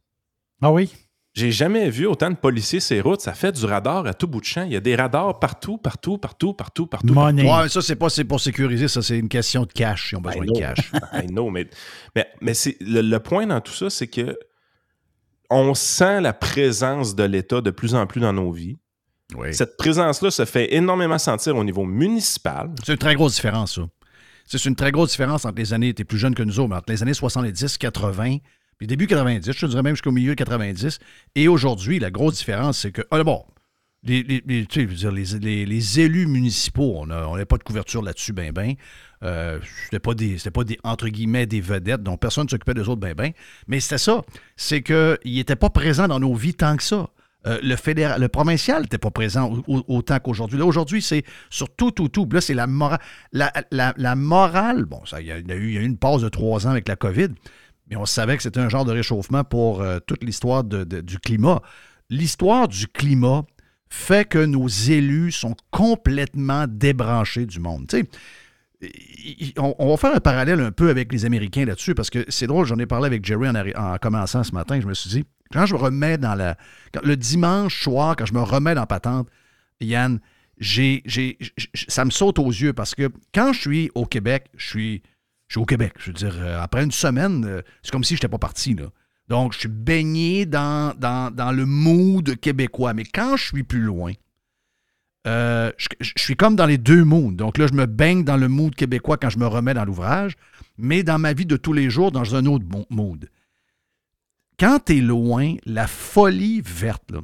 Ah oui? J'ai jamais vu autant de policiers sur les routes. Ça fait du radar à tout bout de champ. Il y a des radars partout, partout, partout, partout, partout. Money. Ouais, mais ça, c'est pas c'est pour sécuriser, ça, c'est une question de cash. Ils ont besoin I de cash. *laughs* I know, mais, mais, mais c'est, le, le point dans tout ça, c'est que on sent la présence de l'État de plus en plus dans nos vies. Oui. Cette présence-là se fait énormément sentir au niveau municipal. C'est une très grosse différence, ça. C'est une très grosse différence entre les années, tu es plus jeune que nous autres, mais entre les années 70, 80, puis début 90, je te dirais même jusqu'au milieu 90, et aujourd'hui, la grosse différence, c'est que, ah, d'abord, les, les- les- tu sais, je veux dire, les, les- les élus municipaux, on n'avait pas de couverture là-dessus, ben, ben. Euh, c'était pas des, pas des, entre guillemets, des vedettes dont personne ne s'occupait des autres, ben, ben. Mais c'était ça. C'est qu'ils n'étaient pas présents dans nos vies tant que ça. Euh, le, fédéral, le provincial n'était pas présent au- au- autant qu'aujourd'hui. Là, aujourd'hui, c'est sur tout, tout, tout. Là, c'est la morale. La, morale, bon, il y, a eu, une pause de trois ans avec la COVID, mais on savait que c'était un genre de réchauffement pour euh, toute l'histoire du climat. L'histoire du climat fait que nos élus sont complètement débranchés du monde. Tu sais, on, va faire un parallèle un peu avec les Américains là-dessus, parce que c'est drôle, j'en ai parlé avec Jerry en, commençant ce matin, je me suis dit, quand je me remets dans la... le dimanche soir, quand je me remets dans patente, Yann, j'ai, ça me saute aux yeux, parce que quand je suis au Québec, je suis, je suis au Québec. Je veux dire, euh, après une semaine, euh, c'est comme si je n'étais pas parti, là. Donc, je suis baigné dans, dans, dans le mood québécois. Mais quand je suis plus loin, euh, je, suis comme dans les deux moods. Donc là, je me baigne dans le mood québécois quand je me remets dans l'ouvrage, mais dans ma vie de tous les jours, dans un autre mo- mood. Quand tu es loin, la folie verte, là,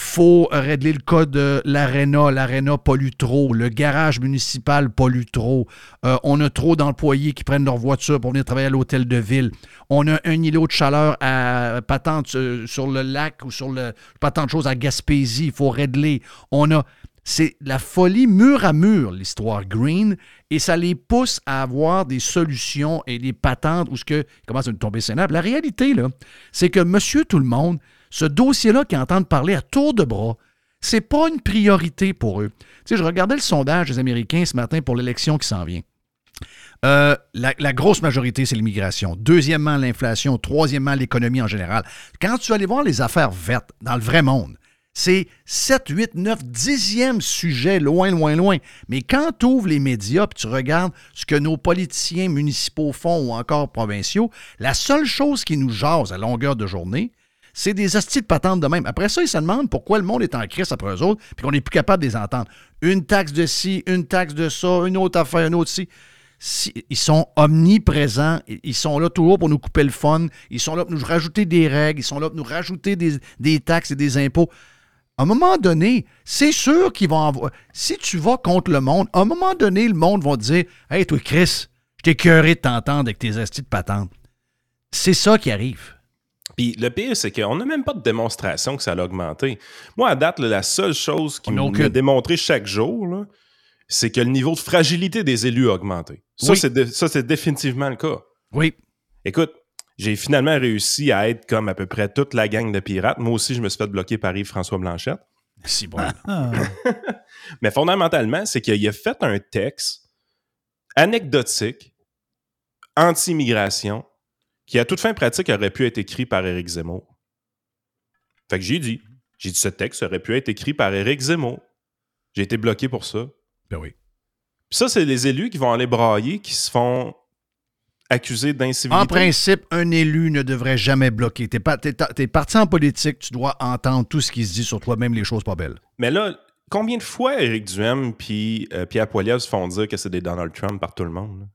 faut régler le cas de l'aréna. L'aréna pollue trop. Le garage municipal pollue trop. Euh, on a trop d'employés qui prennent leur voiture pour venir travailler à l'hôtel de ville. On a un îlot de chaleur à patente euh, sur le lac ou sur le. De choses à Gaspésie. Il faut régler. On a. C'est la folie mur à mur, l'histoire Green, et ça les pousse à avoir des solutions et des patentes où ce que ils commencent à nous tomber sénable. La réalité, là, c'est que monsieur tout le monde, ce dossier-là qui entendent parler à tour de bras, c'est pas une priorité pour eux. Tu sais, je regardais le sondage des Américains ce matin pour l'élection qui s'en vient. Euh, la, grosse majorité, c'est l'immigration. Deuxièmement, l'inflation. Troisièmement, l'économie en général. Quand tu vas voir les affaires vertes dans le vrai monde, c'est 7, 8, 9, 10e sujet, loin, loin, loin. Mais quand tu ouvres les médias et tu regardes ce que nos politiciens municipaux font ou encore provinciaux, la seule chose qui nous jase à longueur de journée, c'est des hosties de patentes de même. Après ça, ils se demandent pourquoi le monde est en crise après eux autres puis qu'on n'est plus capable de les entendre. Une taxe de ci, une taxe de ça, une autre affaire, une autre ci. Si- ils sont omniprésents, ils sont là toujours pour nous couper le fun, ils sont là pour nous rajouter des règles, ils sont là pour nous rajouter des taxes et des impôts. À un moment donné, c'est sûr qu'ils vont avoir. Si tu vas contre le monde, à un moment donné, le monde va te dire Hey, toi, Chris, je t'ai curé de t'entendre avec tes hosties de patentes. C'est ça qui arrive. Puis le pire, c'est qu'on n'a même pas de démonstration que ça a augmenté. Moi, à date, là, la seule chose qui m'a démontré chaque jour, c'est que le niveau de fragilité des élus a augmenté. Ça, Oui. c'est dé- ça, c'est définitivement le cas. Oui. Écoute, j'ai finalement réussi à être comme à peu près toute la gang de pirates. Moi aussi, je me suis fait bloquer par Yves-François Blanchette. Si bon. Ah. *laughs* Mais fondamentalement, c'est qu'il a fait un texte anecdotique, anti-immigration, qui à toute fin pratique aurait pu être écrit par Éric Zemmour. Fait que j'ai dit, j'ai dit ce texte aurait pu être écrit par Éric Zemmour. J'ai été bloqué pour ça. Ben oui. Puis ça, c'est les élus qui vont aller brailler, qui se font accuser d'incivilité? En principe, un élu ne devrait jamais bloquer. T'es, t'es parti en politique, tu dois entendre tout ce qui se dit sur toi, même les choses pas belles. Mais là, combien de fois Éric Duhem puis euh, Pierre Poilievre se font dire que c'est des Donald Trump par tout le monde? là?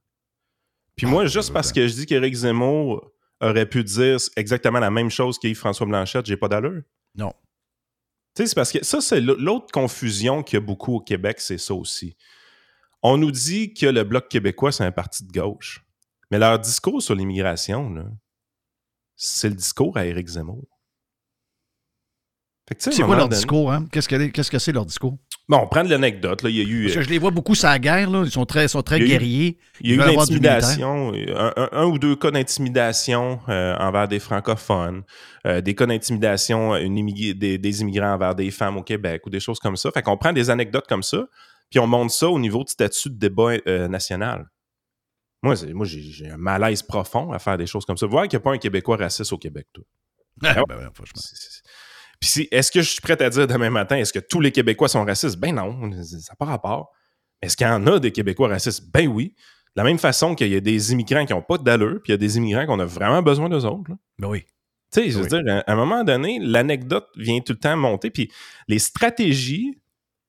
Puis moi, juste parce que je dis qu'Éric Zemmour aurait pu dire exactement la même chose qu'Yves-François Blanchette, j'ai pas d'allure. Non. Tu sais, c'est parce que ça, c'est l'autre confusion qu'il y a beaucoup au Québec, c'est ça aussi. On nous dit que le Bloc québécois, c'est un parti de gauche. Mais leur discours sur l'immigration, c'est le discours à Éric Zemmour. C'est quoi leur donné- discours, hein? Qu'est-ce que, c'est leur discours? Bon, on prend de l'anecdote. Il y a eu. Parce que je les vois beaucoup sur la guerre, là. Ils sont très, sont très Il eu- guerriers. Il y a eu l'intimidation, un, un- un ou deux cas d'intimidation euh, envers des francophones, euh, des cas d'intimidation des, des immigrants envers des femmes au Québec ou des choses comme ça. Fait qu'on prend des anecdotes comme ça, puis on monte ça au niveau de statut de débat euh, national. Moi, moi j'ai un malaise profond à faire des choses comme ça. Voir qu'il n'y a pas un Québécois raciste au Québec, toi. Ah, ben ouais, franchement. Puis si- est-ce que je suis prêt à dire demain matin, est-ce que tous les Québécois sont racistes? Ben non, ça n'a pas rapport. Est-ce qu'il y en a des Québécois racistes? Ben oui. De la même façon qu'il y a des immigrants qui n'ont pas d'allure, puis il y a des immigrants qu'on a vraiment besoin d'eux autres. là. Ben oui. Tu sais, je veux Oui. dire, à un moment donné, l'anecdote vient tout le temps monter, puis les stratégies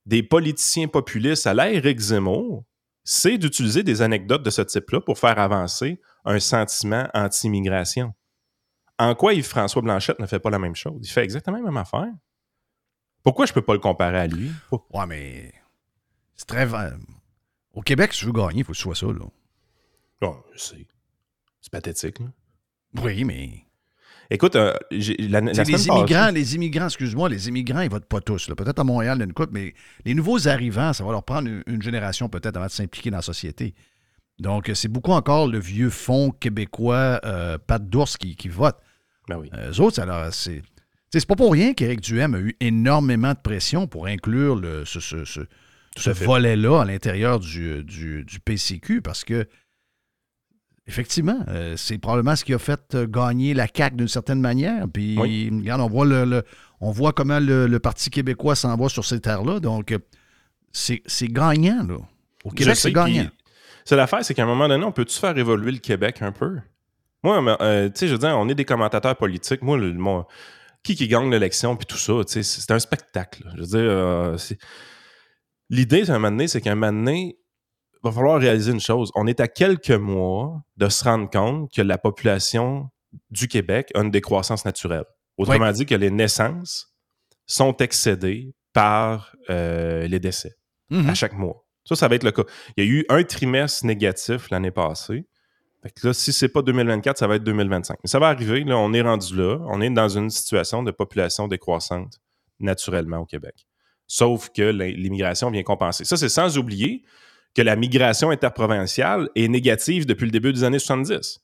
des politiciens populistes à l'ère Zemmour, c'est d'utiliser des anecdotes de ce type-là pour faire avancer un sentiment anti-immigration. En quoi Yves-François Blanchette ne fait pas la même chose? Il fait exactement la même affaire. Pourquoi je peux pas le comparer à lui? Ouais, mais. C'est très. Au Québec, si tu veux gagner, il faut que tu sois ça, là. Je sais. C'est pathétique, là. Oui, mais. Écoute, euh, la, la semaine les passée- immigrants, les immigrants, excuse-moi, les immigrants, ils votent pas tous. Peut-être à Montréal, il y a une couple, mais les nouveaux arrivants, ça va leur prendre une, une génération peut-être avant de s'impliquer dans la société. Donc, c'est beaucoup encore le vieux fond québécois, euh, patte d'ours qui, qui vote. Ben oui. Euh, eux autres, alors, c'est. C'est pas pour rien qu'Éric Duhem a eu énormément de pression pour inclure le, ce, ce- ce- ce volet-là à l'intérieur du, du- du PCQ parce que, effectivement, euh, c'est probablement ce qui a fait euh, gagner la CAQ d'une certaine manière. Puis, Oui. regarde, on voit, le, le- on voit comment le, le Parti québécois s'en va sur ces terres-là. Donc, euh, c'est gagnant, là. Au Québec, c'est gagnant. C'est l'affaire, c'est qu'à un moment donné, on peut-tu faire évoluer le Québec un peu? Moi, mais, euh, tu sais, je veux dire, on est des commentateurs politiques. Moi, le, mon- qui qui gagne l'élection, puis tout ça, tu sais, c'est un spectacle. Je veux dire, euh, l'idée, c'est un moment donné, c'est qu'à un moment donné, va falloir réaliser une chose. On est à quelques mois de se rendre compte que la population du Québec a une décroissance naturelle. Autrement dit, que les naissances sont excédés par euh, les décès Mhm. à chaque mois. Ça, ça va être le cas. Il y a eu un trimestre négatif l'année passée. Fait que là, si c'est pas 2024, ça va être 2025. Mais ça va arriver, là, on est rendu là. On est dans une situation de population décroissante naturellement au Québec. Sauf que l'immigration vient compenser. Ça, c'est sans oublier que la migration interprovinciale est négative depuis le début des années 70.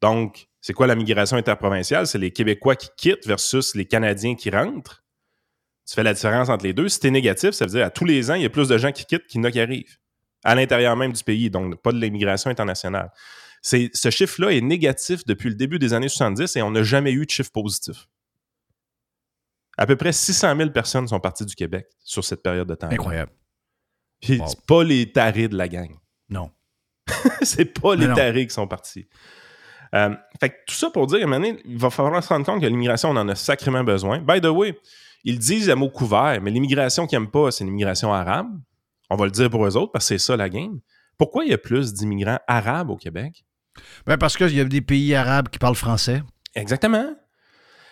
Donc, c'est quoi la migration interprovinciale? C'est les Québécois qui quittent versus les Canadiens qui rentrent. Tu fais la différence entre les deux. Si t'es négatif, ça veut dire à tous les ans, il y a plus de gens qui quittent qu'il n'y en a qui arrivent. À l'intérieur même du pays, donc pas de l'immigration internationale. Ce chiffre-là est négatif depuis le début des années 70 et on n'a jamais eu de chiffre positif. À peu près 600 000 personnes sont parties du Québec sur cette période de temps. Incroyable. Puis Wow. c'est pas les tarés de la gang. Non. *laughs* c'est pas les non. tarés qui sont partis. Euh, fait que tout ça pour dire, à un moment donné, il va falloir se rendre compte que l'immigration, on en a sacrément besoin. By the way, ils disent à mots couverts, mais l'immigration qu'ils n'aiment pas, c'est l'immigration arabe. On va le dire pour eux autres parce que c'est ça la game. Pourquoi il y a plus d'immigrants arabes au Québec? Ben parce qu'il y a des pays arabes qui parlent français. Exactement.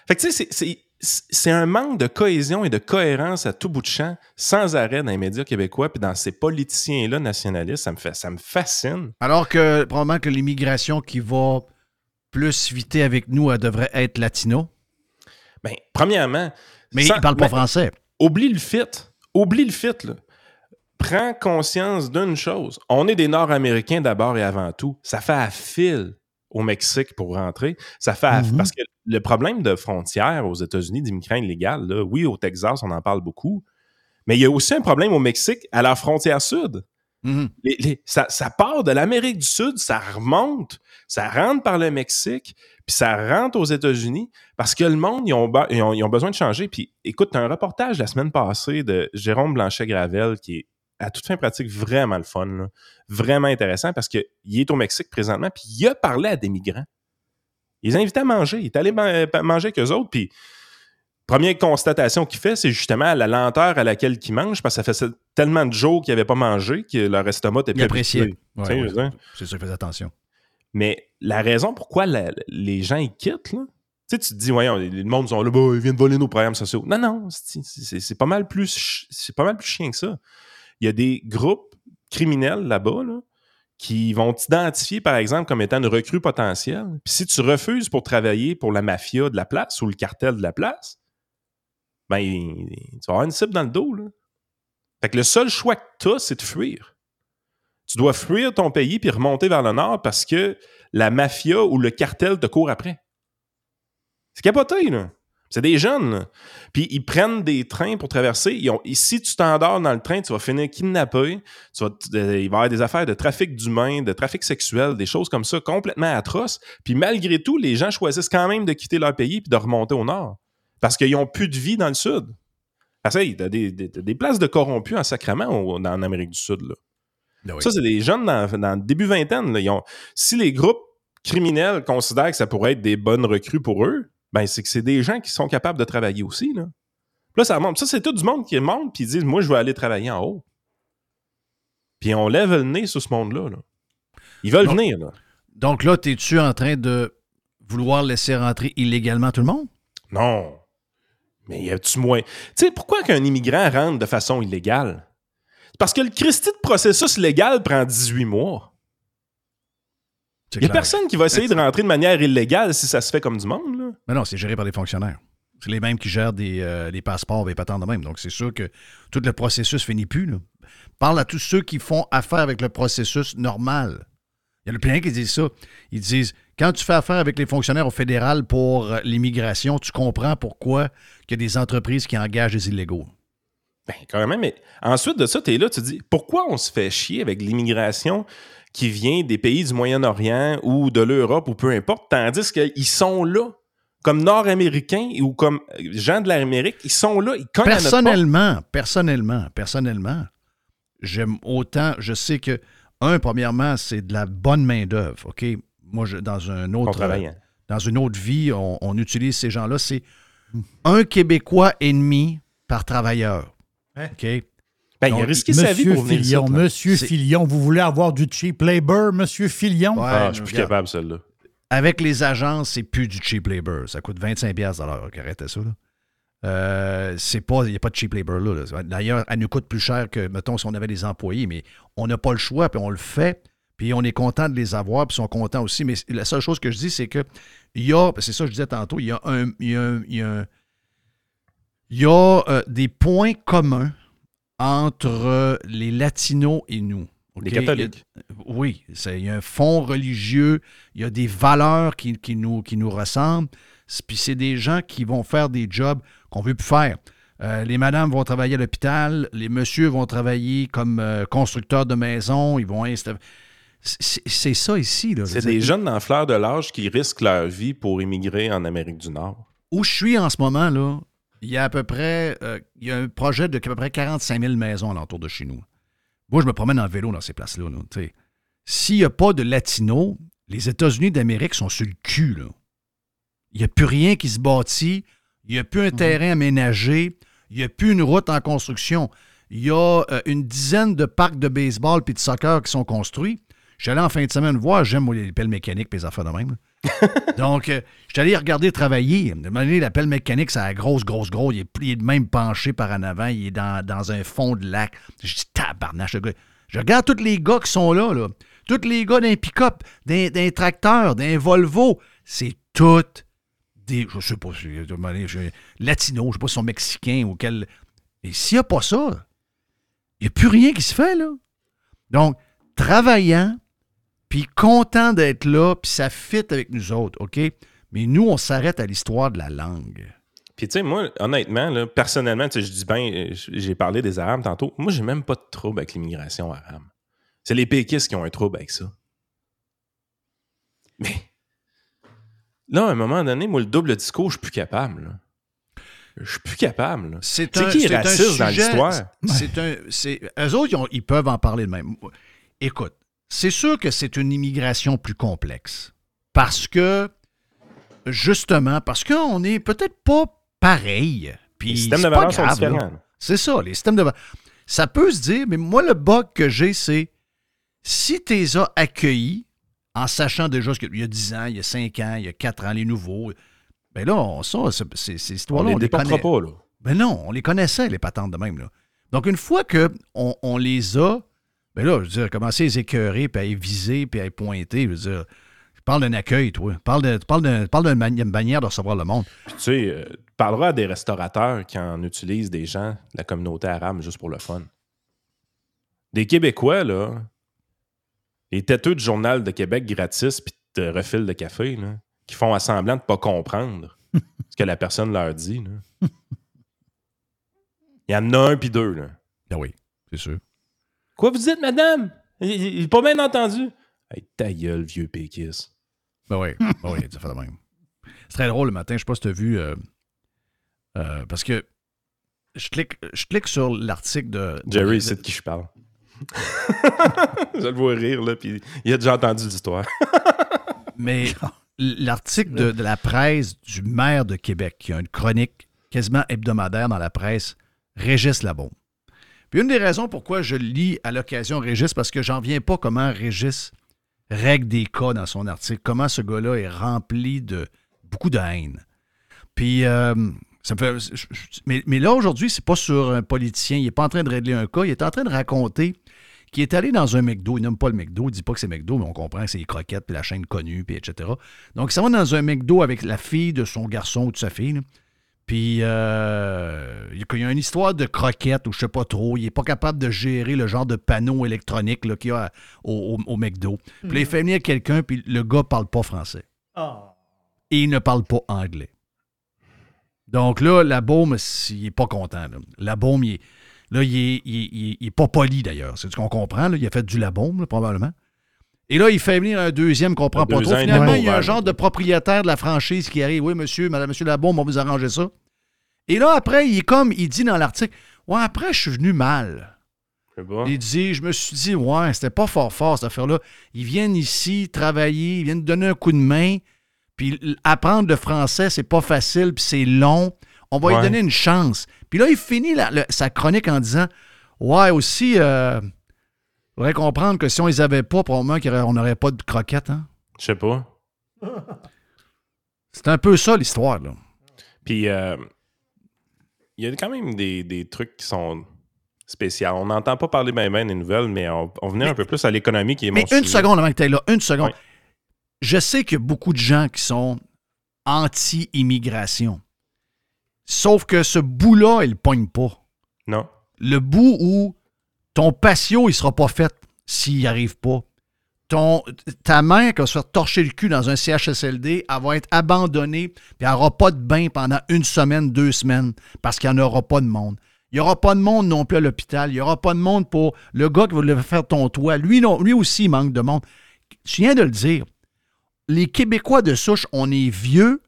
Fait que tu sais, c'est un manque de cohésion et de cohérence à tout bout de champ, sans arrêt dans les médias québécois puis dans ces politiciens-là nationalistes. Ça me, fait, ça me fascine. Alors que probablement que l'immigration qui va plus viter avec nous, elle devrait être latino. Ben, premièrement. Mais sans- ils parlent pas ben, français. Oublie le fit. Oublie le fit, là. Prends conscience d'une chose. On est des Nord-Américains d'abord et avant tout. Ça fait à fil au Mexique pour rentrer. Ça fait à- Mhm. Parce que le problème de frontières aux États-Unis d'immigrants illégaux, là, oui, au Texas, on en parle beaucoup. Mais il y a aussi un problème au Mexique, à la frontière sud. Mhm. Les- les- ça, ça part de l'Amérique du Sud, ça remonte, ça rentre par le Mexique, puis ça rentre aux États-Unis parce que le monde, ils ont, be- ils ont- ils ont besoin de changer. Puis écoute, t'as un reportage la semaine passée de Jérôme Blanchet-Gravel qui est à toute fin pratique vraiment le fun, là. vraiment intéressant parce qu'il est au Mexique présentement, puis il a parlé à des migrants. Il a invités à manger. Il est allé man- manger avec eux autres, puis première constatation qu'il fait, c'est justement la lenteur à laquelle ils mangent, parce que ça fait tellement de jours qu'ils n'avaient pas mangé que leur estomac était Il plus habitué. Ouais, c'est ça, fais attention. Mais la raison pourquoi la- les gens ils quittent, là, tu sais, tu te dis, voyons, le monde sont là, bah, ils viennent voler nos programmes sociaux. Non, non, c'est- pas mal plus c'est pas mal plus chien que ça. Il y a des groupes criminels là-bas, là, qui vont t'identifier, par exemple, comme étant une recrue potentielle. Puis si tu refuses pour travailler pour la mafia de la place ou le cartel de la place, ben, tu vas avoir une cible dans le dos, là. Fait que le seul choix que tu as, c'est de fuir. Tu dois fuir ton pays puis remonter vers le nord parce que la mafia ou le cartel te court après. C'est capoté, là. C'est des jeunes. Puis ils prennent des trains pour traverser. Ils ont, si tu t'endors dans le train, tu vas finir kidnappé. Tu vas t- euh, il va y avoir des affaires de trafic d'humains, de trafic sexuel, des choses comme ça complètement atroces. Puis malgré tout, les gens choisissent quand même de quitter leur pays puis de remonter au nord. Parce qu'ils n'ont plus de vie dans le sud. Parce que, hey, t'as des, des- t'as des places de corrompus en sacrament en Amérique du Sud. Là. Ben oui. Ça, c'est des jeunes dans, dans le début vingtaine. là. Ils ont- si les groupes criminels considèrent que ça pourrait être des bonnes recrues pour eux, ben c'est que c'est des gens qui sont capables de travailler aussi. Là, là ça monte. Ça, c'est tout du monde qui monte puis disent Moi, je vais aller travailler en haut. Puis on lève le nez sur ce monde-là. là. Ils veulent venir. Là. Donc là, es-tu en train de vouloir laisser rentrer illégalement tout le monde? Non. Mais y a-tu moins? Tu sais, pourquoi qu'un immigrant rentre de façon illégale? Parce que le Christie de processus légal prend 18 mois. Il n'y a clair. personne qui va essayer de rentrer de manière illégale si ça se fait comme du monde. Là. Mais non, c'est géré par des fonctionnaires. C'est les mêmes qui gèrent des, euh, passeports et des patentes de même. Donc, c'est sûr que tout le processus finit plus. là. Parle à tous ceux qui font affaire avec le processus normal. Il y en a plein qui disent ça. Ils disent quand tu fais affaire avec les fonctionnaires au fédéral pour euh, l'immigration, tu comprends pourquoi il y a des entreprises qui engagent des illégaux. Ben, quand même, mais ensuite de ça, tu es là, tu te dis pourquoi on se fait chier avec l'immigration qui vient des pays du Moyen-Orient ou de l'Europe ou peu importe, tandis qu'ils sont là, comme Nord-Américains ou comme euh, gens de l'Amérique, ils sont là, ils notre porte? Personnellement, personnellement, personnellement, j'aime autant, je sais que, un, premièrement, c'est de la bonne main-d'œuvre, OK? Moi, je- dans un autre. travaille, hein. Dans une autre vie, on, on utilise ces gens-là. C'est un Québécois et demi par travailleur. Hein? OK? Ben, il a Donc, risqué sa vie Monsieur pour venir Filion, ici, là. Monsieur Filion, vous voulez avoir du cheap labor, Monsieur Filion? Ouais, Ah, je suis plus regarde. capable, celle-là. Avec les agences, c'est plus du cheap labor. Ça coûte 25$ à l'heure. OK, Arrêtez ça. Là. Euh, c'est pas, il n'y a pas de cheap labor là. là. D'ailleurs, elle nous coûte plus cher que, mettons, si on avait des employés, mais on n'a pas le choix, puis on le fait, puis on est content de les avoir, puis ils sont contents aussi. Mais la seule chose que je dis, c'est que il y a, c'est ça que je disais tantôt, il y a un, il y a un- il y a un- il y a, euh, des points communs entre les latinos et nous. Les catholiques. Oui, il y a un fond religieux, il y a des valeurs qui, qui nous, qui nous ressemblent. Puis c'est des gens qui vont faire des jobs qu'on veut plus faire. Euh, les madames vont travailler à l'hôpital, les messieurs vont travailler comme euh, constructeurs de maisons, ils vont insta- C'est ça ici. C'est des jeunes dans fleur de l'âge qui risquent leur vie pour immigrer en Amérique du Nord. Où je suis en ce moment, là, il y a à peu près euh, il y a un projet de à peu près 45 000 maisons alentour de chez nous. Moi, je me promène en vélo dans ces places-là. S'il n'y a pas de latinos, les États-Unis d'Amérique sont sur le cul. là. Il n'y a plus rien qui se bâtit. Il n'y a plus un terrain aménagé. Il n'y a plus une route en construction. Il y a euh, une dizaine de parcs de baseball puis de soccer qui sont construits. J'allais en fin de semaine voir, j'aime les pelles mécaniques et les affaires de même. là. *laughs* Donc, euh, je suis allé regarder travailler. Moment donné, la pelle mécanique, ça a grosse, grosse, grosse. Il est, il de même penché par en avant. Il est dans, un fond de lac. Je dis, tabarnache, gars. Je regarde tous les gars qui sont là, là. Tous les gars d'un pick-up, d'un tracteur, d'un Volvo. C'est tout des. Je sais pas, si- latinos, je sais pas si sont mexicains ou quel. Et s'il n'y a pas ça, il n'y a plus rien qui se fait, là. Donc, travaillant, puis content d'être là, puis ça fit avec nous autres, OK? Mais nous, on s'arrête à l'histoire de la langue. Puis, tu sais, moi, honnêtement, là, personnellement, tu sais, je dis bien, j'ai parlé des Arabes tantôt. Moi, j'ai même pas de trouble avec l'immigration arabe. C'est les péquistes qui ont un trouble avec ça. Mais là, à un moment donné, moi, le double discours, je suis plus capable. là. Je suis plus capable. C'est qui est raciste dans l'histoire? C'est un. Eux autres, ils, ont- ils peuvent en parler de même. Écoute, c'est sûr que c'est une immigration plus complexe. Parce que, justement, parce qu'on n'est peut-être pas pareil. Puis Les systèmes c'est de valeurs sont différents. C'est ça, les systèmes de valeurs. Ça peut se dire, mais moi, le bug que j'ai, c'est si tu les as accueillis en sachant déjà ce qu'il y a 10 ans, il y a 5 ans, il y a 4 ans, les nouveaux, ben là, on, ça, ces On histoires-là, on les connaît. pas, là. Ben non, on les connaissait, les patentes de même. Là. Donc, une fois qu'on on les a, ben là, je veux dire, commencer à les écœurer, puis à les viser, puis à les pointer, je veux dire, parle d'un accueil, toi. Parle de- parle d'un- parle d'une mani- manière de recevoir le monde. Puis, tu sais, euh, tu parleras à des restaurateurs qui en utilisent des gens de la communauté arabe juste pour le fun. Des Québécois, là, les têteux du Journal de Québec gratis puis de refil de café, là, qui font à semblant de pas comprendre ce que la personne leur dit. là. *laughs* Il y en a un puis deux. Là. Ah oui, c'est sûr. Quoi vous dites, madame? Il n'a pas bien entendu. Hey, ta gueule, vieux péquiste. Ben oui, ben oui, ça fait de même. C'est très drôle le matin, je sais pas si tu as vu, euh, euh, parce que je clique, je clique sur l'article de... de- Jerry, de- c'est de qui je parle. *laughs* je le vois rire, là, puis il a déjà entendu l'histoire. *laughs* Mais l'article de, de la presse du maire de Québec, qui a une chronique quasiment hebdomadaire dans la presse, Régis Labombe. Puis une des raisons pourquoi je lis à l'occasion Régis, parce que j'en viens pas comment Régis règle des cas dans son article, comment ce gars-là est rempli de beaucoup de haine. Puis, euh, ça me fait. Mais, là, aujourd'hui, c'est pas sur un politicien. Il n'est pas en train de régler un cas. Il est en train de raconter qu'il est allé dans un McDo. Il nomme pas le McDo. Il dit pas que c'est McDo, mais on comprend que c'est les croquettes, puis la chaîne connue, puis etc. Donc, il s'en va dans un McDo avec la fille de son garçon ou de sa fille. Puis, euh, il y a- une histoire de croquettes ou je sais pas trop. Il n'est pas capable de gérer le genre de panneau électronique là, qu'il y a au, au- au McDo. Puis là, il fait venir quelqu'un, puis le gars parle pas français. Et il ne parle pas anglais. Donc là, la baume, il n'est pas content. Là, La baume, il est, là, il est, il est- il pas poli d'ailleurs. C'est ce qu'on comprend. là. Il a fait du labaume, là, probablement. Et là, il fait venir un deuxième qu'on comprend Un pas trop. Finalement, il y a un genre de propriétaire de la franchise qui arrive. Oui, monsieur, madame, monsieur Labaume, on va vous arranger ça. Et là, après, il est comme, il dit dans l'article, ouais, après, je suis venu mal. Il dit, je me suis dit, ouais, c'était pas fort fort, cette affaire-là. Ils viennent ici travailler, ils viennent donner un coup de main, puis apprendre le français, c'est pas facile, puis c'est long. On va Ouais. lui donner une chance. Puis là, il finit la- sa chronique en disant, ouais, aussi, euh, faudrait comprendre que si on les avait pas, probablement qu'on n'aurait pas de croquettes. Hein? Je sais pas. C'est un peu ça, l'histoire, là. Puis, euh, il y a quand même des, des trucs qui sont spéciaux. On n'entend pas parler bien ben des nouvelles, mais on, on venait un peu plus à l'économie qui est Mais mon une sujet. seconde avant que tu là, une seconde. Je sais qu'il y a beaucoup de gens qui sont anti-immigration. Sauf que ce bout-là, il ne pogne pas. Non. Le bout où ton patio, il sera pas fait s'il n'y arrive pas. Ton, ta mère qui va se faire torcher le cul dans un CHSLD, elle va être abandonnée, puis elle n'aura pas de bain pendant une semaine, deux semaines, parce qu'il n'y en aura pas de monde. Il n'y aura pas de monde non plus à l'hôpital. Il n'y aura pas de monde pour le gars qui va faire ton toit. Lui, non, lui aussi, il manque de monde. Je viens de le dire. Les Québécois de souche, on est vieux,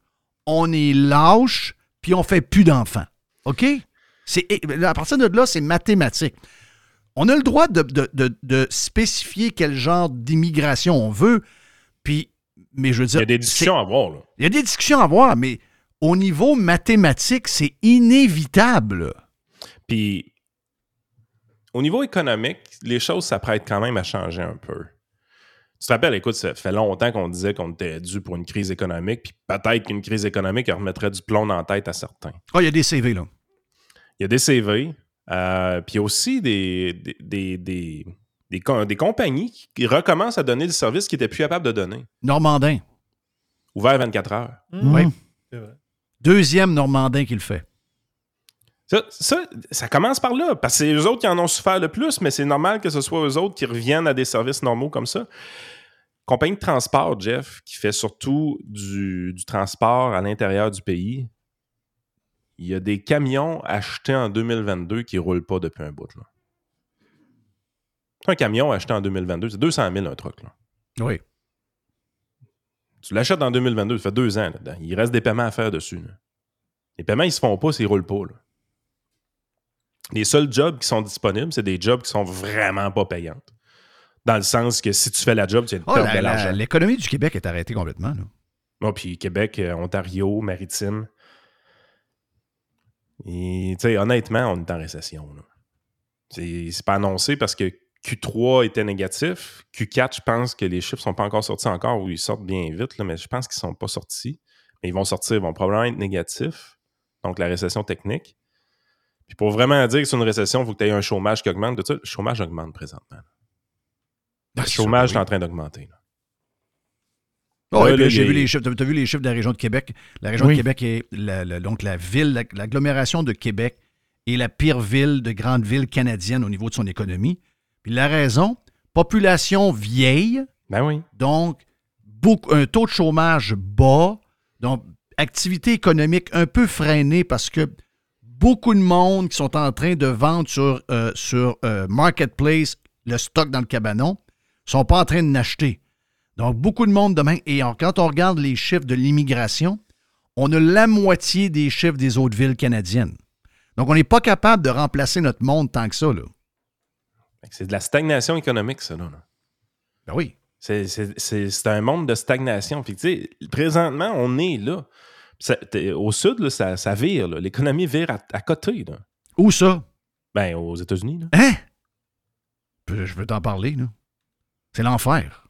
on est lâche, puis on fait plus d'enfants. OK? À partir de là, c'est mathématique. On a le droit de, de- de- de spécifier quel genre d'immigration on veut, puis, mais je veux Il y a des discussions à avoir. Là. Il y a des discussions à avoir, mais au niveau mathématique, c'est inévitable. Puis, au niveau économique, les choses s'apprêtent quand même à changer un peu. Tu te rappelles, écoute, ça fait longtemps qu'on disait qu'on était dû pour une crise économique, puis peut-être qu'une crise économique remettrait du plomb dans la tête à certains. Ah, il y a des CV, là. Il y a des CV, euh, puis il y a aussi des, des, des, des, des com- des compagnies qui recommencent à donner des services qu'ils n'étaient plus capables de donner. Normandin. Ouvert 24 heures. Oui. C'est vrai. Deuxième Normandin qui le fait. Ça, ça, ça commence par là, parce que c'est eux autres qui en ont souffert le plus, mais c'est normal que ce soit eux autres qui reviennent à des services normaux comme ça. Compagnie de transport, Jeff, qui fait surtout du, du transport à l'intérieur du pays, il y a des camions achetés en 2022 qui ne roulent pas depuis un bout. Là. Un camion acheté en 2022, c'est 200 000 un truc. Là. Oui. Tu l'achètes en 2022, ça fait deux ans là-dedans. Il reste des paiements à faire dessus. là. Les paiements, ils se font pas s'ils roulent pas. là. Les seuls jobs qui sont disponibles, c'est des jobs qui sont vraiment pas payantes. Dans le sens que si tu fais la job, tu vas Oh, l'argent. L'économie du Québec est arrêtée complètement. Là. Bon, puis Québec, euh, Ontario, Maritime. Et, honnêtement, on est en récession. C'est pas annoncé parce que Q3 était négatif. Q4, je pense que les chiffres sont pas encore sortis encore ou ils sortent bien vite, là, mais je pense qu'ils sont pas sortis. Mais ils vont sortir, ils vont probablement être négatifs. Donc, la récession technique. Puis pour vraiment dire que c'est une récession, il faut que tu aies un chômage qui augmente. Tout ça, le chômage augmente présentement. Le chômage est en train d'augmenter. Puis là, j'ai vu les chiffres. T'as as vu les chiffres de la région de Québec? La région Oui. de Québec est la- la- donc la ville, la- l'agglomération de Québec est la pire ville de grande ville canadienne au niveau de son économie. Puis la raison, population vieille, Ben oui. donc beaucoup, un taux de chômage bas, donc activité économique un peu freinée parce que beaucoup de monde qui sont en train de vendre sur, euh, sur euh, Marketplace le stock dans le cabanon sont pas en train de l'acheter. Donc, beaucoup de monde demain. Et en- quand on regarde les chiffres de l'immigration, on a la moitié des chiffres des autres villes canadiennes. Donc, on n'est pas capable de remplacer notre monde tant que ça. Là. Fait que C'est de la stagnation économique, ça. Là. Ben oui. C'est- C'est c'est- c'est un monde de stagnation. Puis, tu sais, présentement, on est là. Ça- au sud, là, ça, ça vire. là. L'économie vire à, à côté. Là. Où ça? Ben, aux États-Unis. là. Hein? Je je veux t'en parler, là. C'est l'enfer.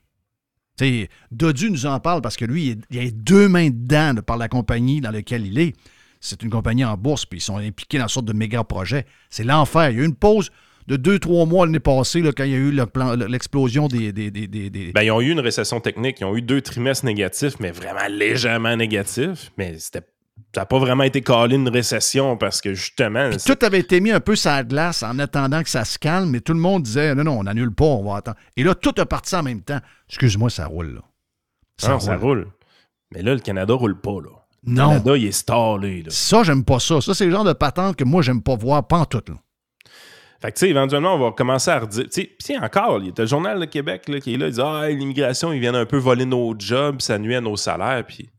Dodu nous en parle parce que lui, il a deux mains dedans de par la compagnie dans laquelle il est. C'est une compagnie en bourse, puis ils sont impliqués dans une sorte de méga projet. C'est l'enfer. Il y a eu une pause de deux, trois mois l'année passée, quand il y a eu l'explosion des, des, des- des- des- Ben, ils ont eu une récession technique. Ils ont eu deux trimestres négatifs, mais vraiment légèrement négatifs. Mais c'était ça n'a pas vraiment été calé une récession parce que justement. Puis tout avait été mis un peu sur la glace en attendant que ça se calme, mais tout le monde disait non, non, on n'annule pas, on va attendre. Et là, tout a parti en même temps. Excuse-moi, ça roule, là. Non, ça roule. Mais là, le Canada roule pas. Là. Le Non. Canada, il est stallé. Là. Ça, j'aime pas ça. Ça, c'est le genre de patente que moi, j'aime pas voir pantoute. Là. Fait que, tu sais, éventuellement, on va commencer à redire. Tu sais, encore, il y a le Journal de Québec là, qui est là, il dit Ah, l'immigration, ils viennent un peu voler nos jobs, ça nuit à nos salaires. Puis,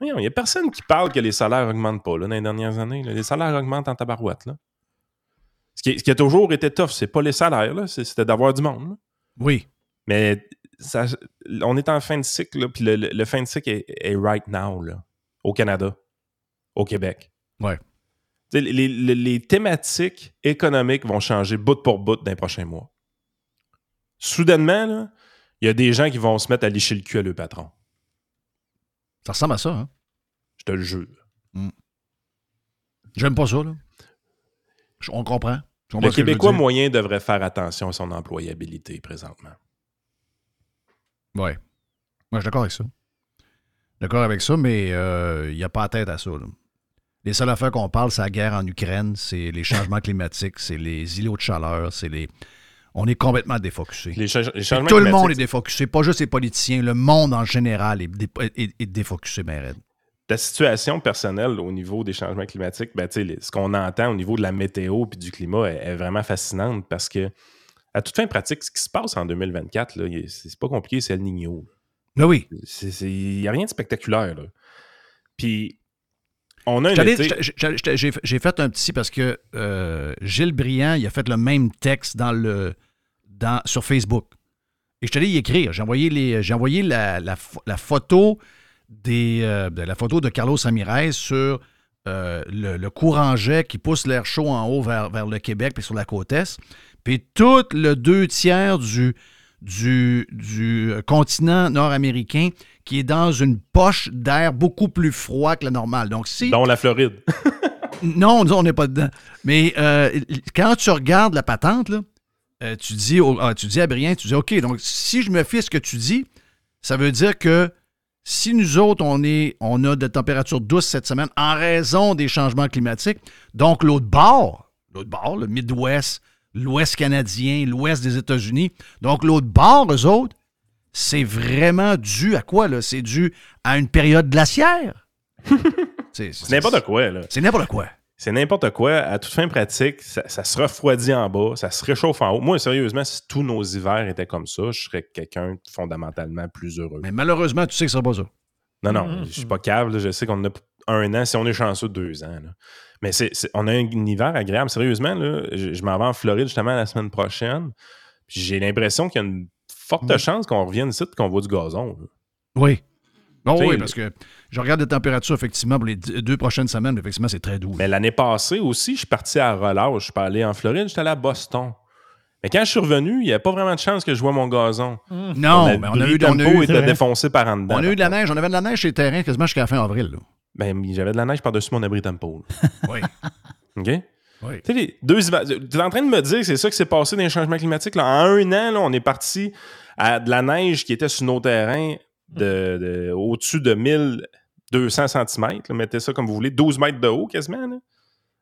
il n'y a personne qui parle que les salaires augmentent pas là, dans les dernières années. là. Les salaires augmentent en tabarouette. Là. Ce, qui, ce qui a toujours été tough, c'est pas les salaires, c'était d'avoir du monde. là. Oui. Mais ça, on est en fin de cycle, puis le, le- le fin de cycle est, est right now, là, au Canada, au Québec. Ouais. Les, les- les thématiques économiques vont changer bout pour bout dans les prochains mois. Soudainement, il y a des gens qui vont se mettre à licher le cul à leur patron. Ça ressemble à ça, hein? Je te le jure. J'aime pas ça, là. Je- On comprend. Le Québécois moyen devrait faire attention à son employabilité présentement. Ouais. Moi, je suis d'accord avec ça. D'accord avec ça, mais euh, il n'y a pas à tête à ça. là. Les seules affaires qu'on parle, c'est la guerre en Ukraine, c'est les changements *laughs* climatiques, c'est les îlots de chaleur, c'est les. On est complètement défocusé. Les, cha- les Et changements tout le monde est défocusé, pas juste les politiciens, le monde en général est, dé- est- est défocusé, ben ta situation personnelle au niveau des changements climatiques, ben, ce qu'on entend au niveau de la météo et du climat est, est vraiment fascinante parce que, à toute fin pratique, ce qui se passe en 2024, là, il- c'est pas compliqué, c'est El Niño. Ben oui. Il n'y a rien de spectaculaire. là. Puis, on a J'ai fait un petit parce que euh, Gilles Briand, il a fait le même texte dans le, dans, sur Facebook. Et je allé y écrire. J'ai envoyé, les, j'ai envoyé la, la pho- la photo des, euh, de la photo de Carlos Ramirez sur euh, le, le courant jet qui pousse l'air chaud en haut vers, vers le Québec puis sur la côte Est. Puis tout le deux tiers du, du, du continent nord-américain qui est dans une poche d'air beaucoup plus froid que la normale. Donc, si. Dont la Floride. *laughs* Non, on n'est pas dedans. Mais euh, quand tu regardes la patente, là, euh, tu, dis au- ah, tu dis à Brian, tu dis OK, donc si je me fie à ce que tu dis, ça veut dire que si nous autres, on, est, on a de températures douces cette semaine en raison des changements climatiques, donc l'autre bord, l'autre bord, le Midwest, l'Ouest canadien, l'Ouest des États-Unis, donc l'autre bord, eux autres, c'est vraiment dû à quoi? là? C'est dû à une période glaciaire. *laughs* c'est n'importe quoi. là. C'est n'importe quoi. C'est n'importe quoi. À toute fin pratique, ça, ça se refroidit en bas, ça se réchauffe en haut. Moi, sérieusement, si tous nos hivers étaient comme ça, je serais quelqu'un de fondamentalement plus heureux. Mais malheureusement, tu sais que ce sera pas ça. Non, non, Mhm. je suis pas cave. là. Je sais qu'on a un an, si on est chanceux, deux ans. là. Mais c'est, on a un, hiver agréable. Sérieusement, là, je, je m'en vais en Floride justement la semaine prochaine. J'ai l'impression qu'il y a une forte chance qu'on revienne ici et qu'on voit du gazon. là. Oui. Sais, oui, parce que je regarde les températures, effectivement, pour les deux prochaines semaines, effectivement, c'est très doux. Mais l'année passée aussi, je suis parti à relâche. Je suis pas allé en Floride, j'étais allé à Boston. Mais quand je suis revenu, il n'y avait pas vraiment de chance que je vois mon gazon. Non, mais on a eu, on a eu- était défoncé par en dedans. On a eu de la neige. On avait de la neige chez les terrains quasiment jusqu'à la fin avril. là. Ben, j'avais de la neige par-dessus mon abri tempo. Oui. *laughs* OK? Oui. Tu sais, deux Tu es en train de me dire que c'est ça qui s'est passé dans les changements climatiques. Là. En un an, là, on est parti à de la neige qui était sur nos terrains de, de- au-dessus de 1200 cm. Là, mettez ça comme vous voulez, 12 mètres de haut quasiment. là.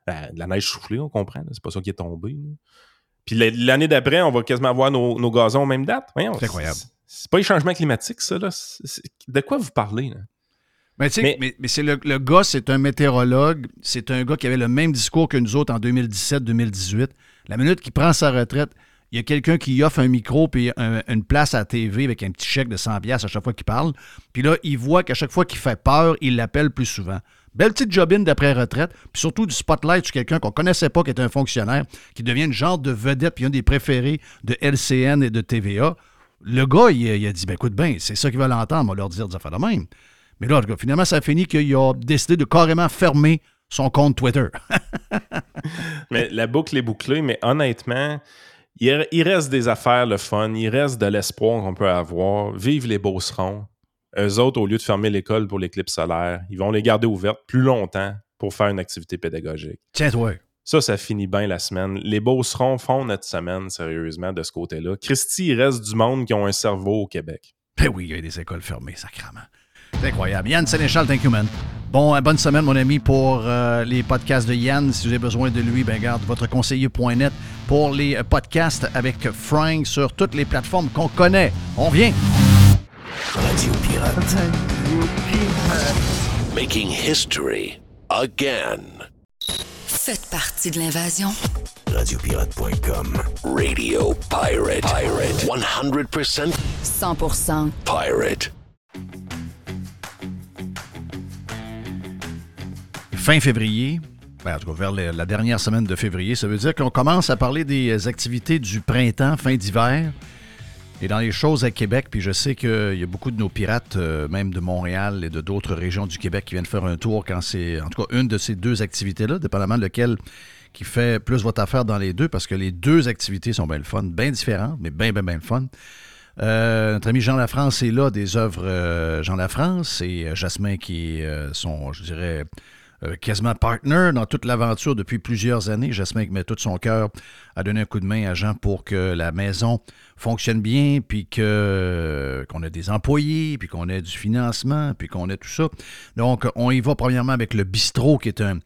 Ben, de la neige soufflée, on comprend. C'est pas ça qui est tombé. Puis la- l'année d'après, on va quasiment avoir nos, nos gazons aux mêmes dates. C'est incroyable. c'est- pas les changements climatiques, ça. Là. De quoi vous parlez? Là? Mais tu sais, Mais- mais, mais c'est le, le gars, c'est un météorologue. C'est un gars qui avait le même discours que nous autres en 2017-2018. La minute qu'il prend sa retraite, il y a quelqu'un qui offre un micro puis un- une place à la TV avec un petit chèque de 100 pièces à chaque fois qu'il parle. Puis là, il voit qu'à chaque fois qu'il fait peur, il l'appelle plus souvent. Belle petite jobine d'après-retraite, puis surtout du spotlight sur quelqu'un qu'on connaissait pas, qui était un fonctionnaire, qui devient une genre de vedette, puis un des préférés de LCN et de TVA. Le gars, il, a- il a dit, ben écoute bien, c'est ça qu'ils veulent entendre, on va leur dire des affaires de même. Mais là, finalement, ça a fini qu'il a décidé de carrément fermer son compte Twitter. *laughs* Mais la boucle est bouclée, mais honnêtement, il, il reste des affaires, le fun, il reste de l'espoir qu'on peut avoir. Vive les Beaucerons. Eux autres, au lieu de fermer l'école pour l'éclipse solaire, ils vont les garder ouvertes plus longtemps pour faire une activité pédagogique. Tiens-toi. Ça, ça finit bien la semaine. Les Beaucerons font notre semaine, sérieusement, de ce côté-là. Christy, il reste du monde qui ont un cerveau au Québec. Ben oui, il y a des écoles fermées, sacrément. C'est incroyable. Yann Sénéchal, thank you, man. Bon, euh, bonne semaine, mon ami, pour euh, les podcasts de Yann. Si vous avez besoin de lui, ben garde votre conseiller.net pour les euh, podcasts avec Frank sur toutes les plateformes qu'on connaît. On vient. Radio Pirate. Making history again. Faites partie de l'invasion. Radiopirate.com. Radio Pirate. Pirate. 100% 100% pirate. Fin février, ben, en tout cas vers la, dernière semaine de février, ça veut dire qu'on commence à parler des activités du printemps, fin d'hiver. Et dans les choses à Québec, puis je sais qu'il y a beaucoup de nos pirates, euh, même de Montréal et de d'autres régions du Québec, qui viennent faire un tour quand c'est, en tout cas, une de ces deux activités-là, dépendamment de lequel qui fait plus votre affaire dans les deux, parce que les deux activités sont bien le fun, bien différentes, mais bien, bien, bien le fun. Euh, notre ami Jean Lafrance est là, des œuvres euh, Jean Lafrance, et euh, Jasmin qui est euh, son, je dirais, euh, quasiment partner dans toute l'aventure depuis plusieurs années. Jasmin qui met tout son cœur à donner un coup de main à Jean pour que la maison fonctionne bien, puis que qu'on ait des employés, puis qu'on ait du financement, puis qu'on ait tout ça. Donc, on y va premièrement avec le bistrot qui est un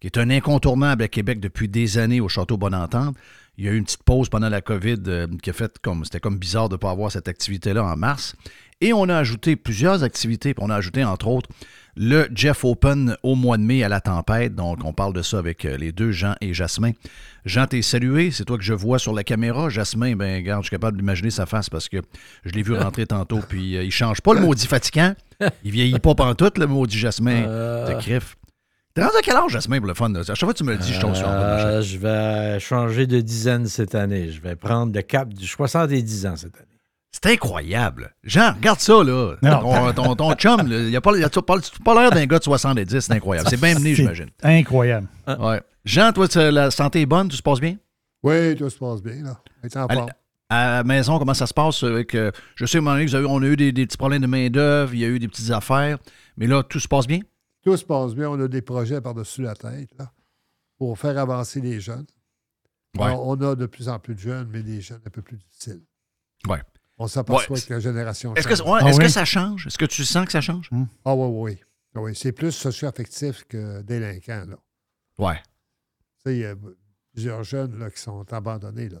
qui est un incontournable à Québec depuis des années au Château Bonne-Entente. Il y a eu une petite pause pendant la COVID euh, qui a fait comme c'était comme bizarre de ne pas avoir cette activité-là en mars. Et on a ajouté plusieurs activités, puis on a ajouté entre autres le Jeff Open au mois de mai à la tempête. Donc, on parle de ça avec euh, les deux, Jean et Jasmin. Jean, t'es salué, c'est toi que je vois sur la caméra. Jasmin, ben, regarde, je suis capable d'imaginer sa face parce que je l'ai vu *laughs* rentrer tantôt, puis euh, il change pas le maudit fatigant. Il vieillit pas pantoute, le maudit Jasmin. Euh. de crif. T'es rendu à quel âge, Jasmin, pour le fun? À chaque fois que tu me le dis, je tombe sur Euh, Je vais changer de dizaine cette année. Je vais prendre le cap du 70 ans cette année. C'est incroyable. Jean, regarde ça, là. Non. Ton, ton, ton chum, là, il a pas, il a pas, pas l'air d'un gars de 70, c'est incroyable. C'est bien mené, j'imagine. Incroyable. Ouais. Jean, toi, la santé est bonne, tout se passe bien? Oui, tout se passe bien, là. En À, forme. à la maison, comment ça se passe? Avec. euh, je sais, à un moment donné, vous avez- on a eu des, des petits problèmes de main-d'œuvre, il y a eu des petites affaires, mais là, tout se passe bien? Tout se passe bien. On a des projets par-dessus la tête, là, pour faire avancer les jeunes. Ouais. Alors, on a de plus en plus de jeunes, mais des jeunes un peu plus difficiles. Ouais. On s'aperçoit Ouais. que la génération Est-ce que, ouais, Ah est-ce oui? que ça change? Est-ce que tu sens que ça change? Ah oui, oui, oui. Ah oui. C'est plus socio-affectif que délinquant, là. Ouais. Tu sais, il y a plusieurs jeunes là, qui sont abandonnés. Là.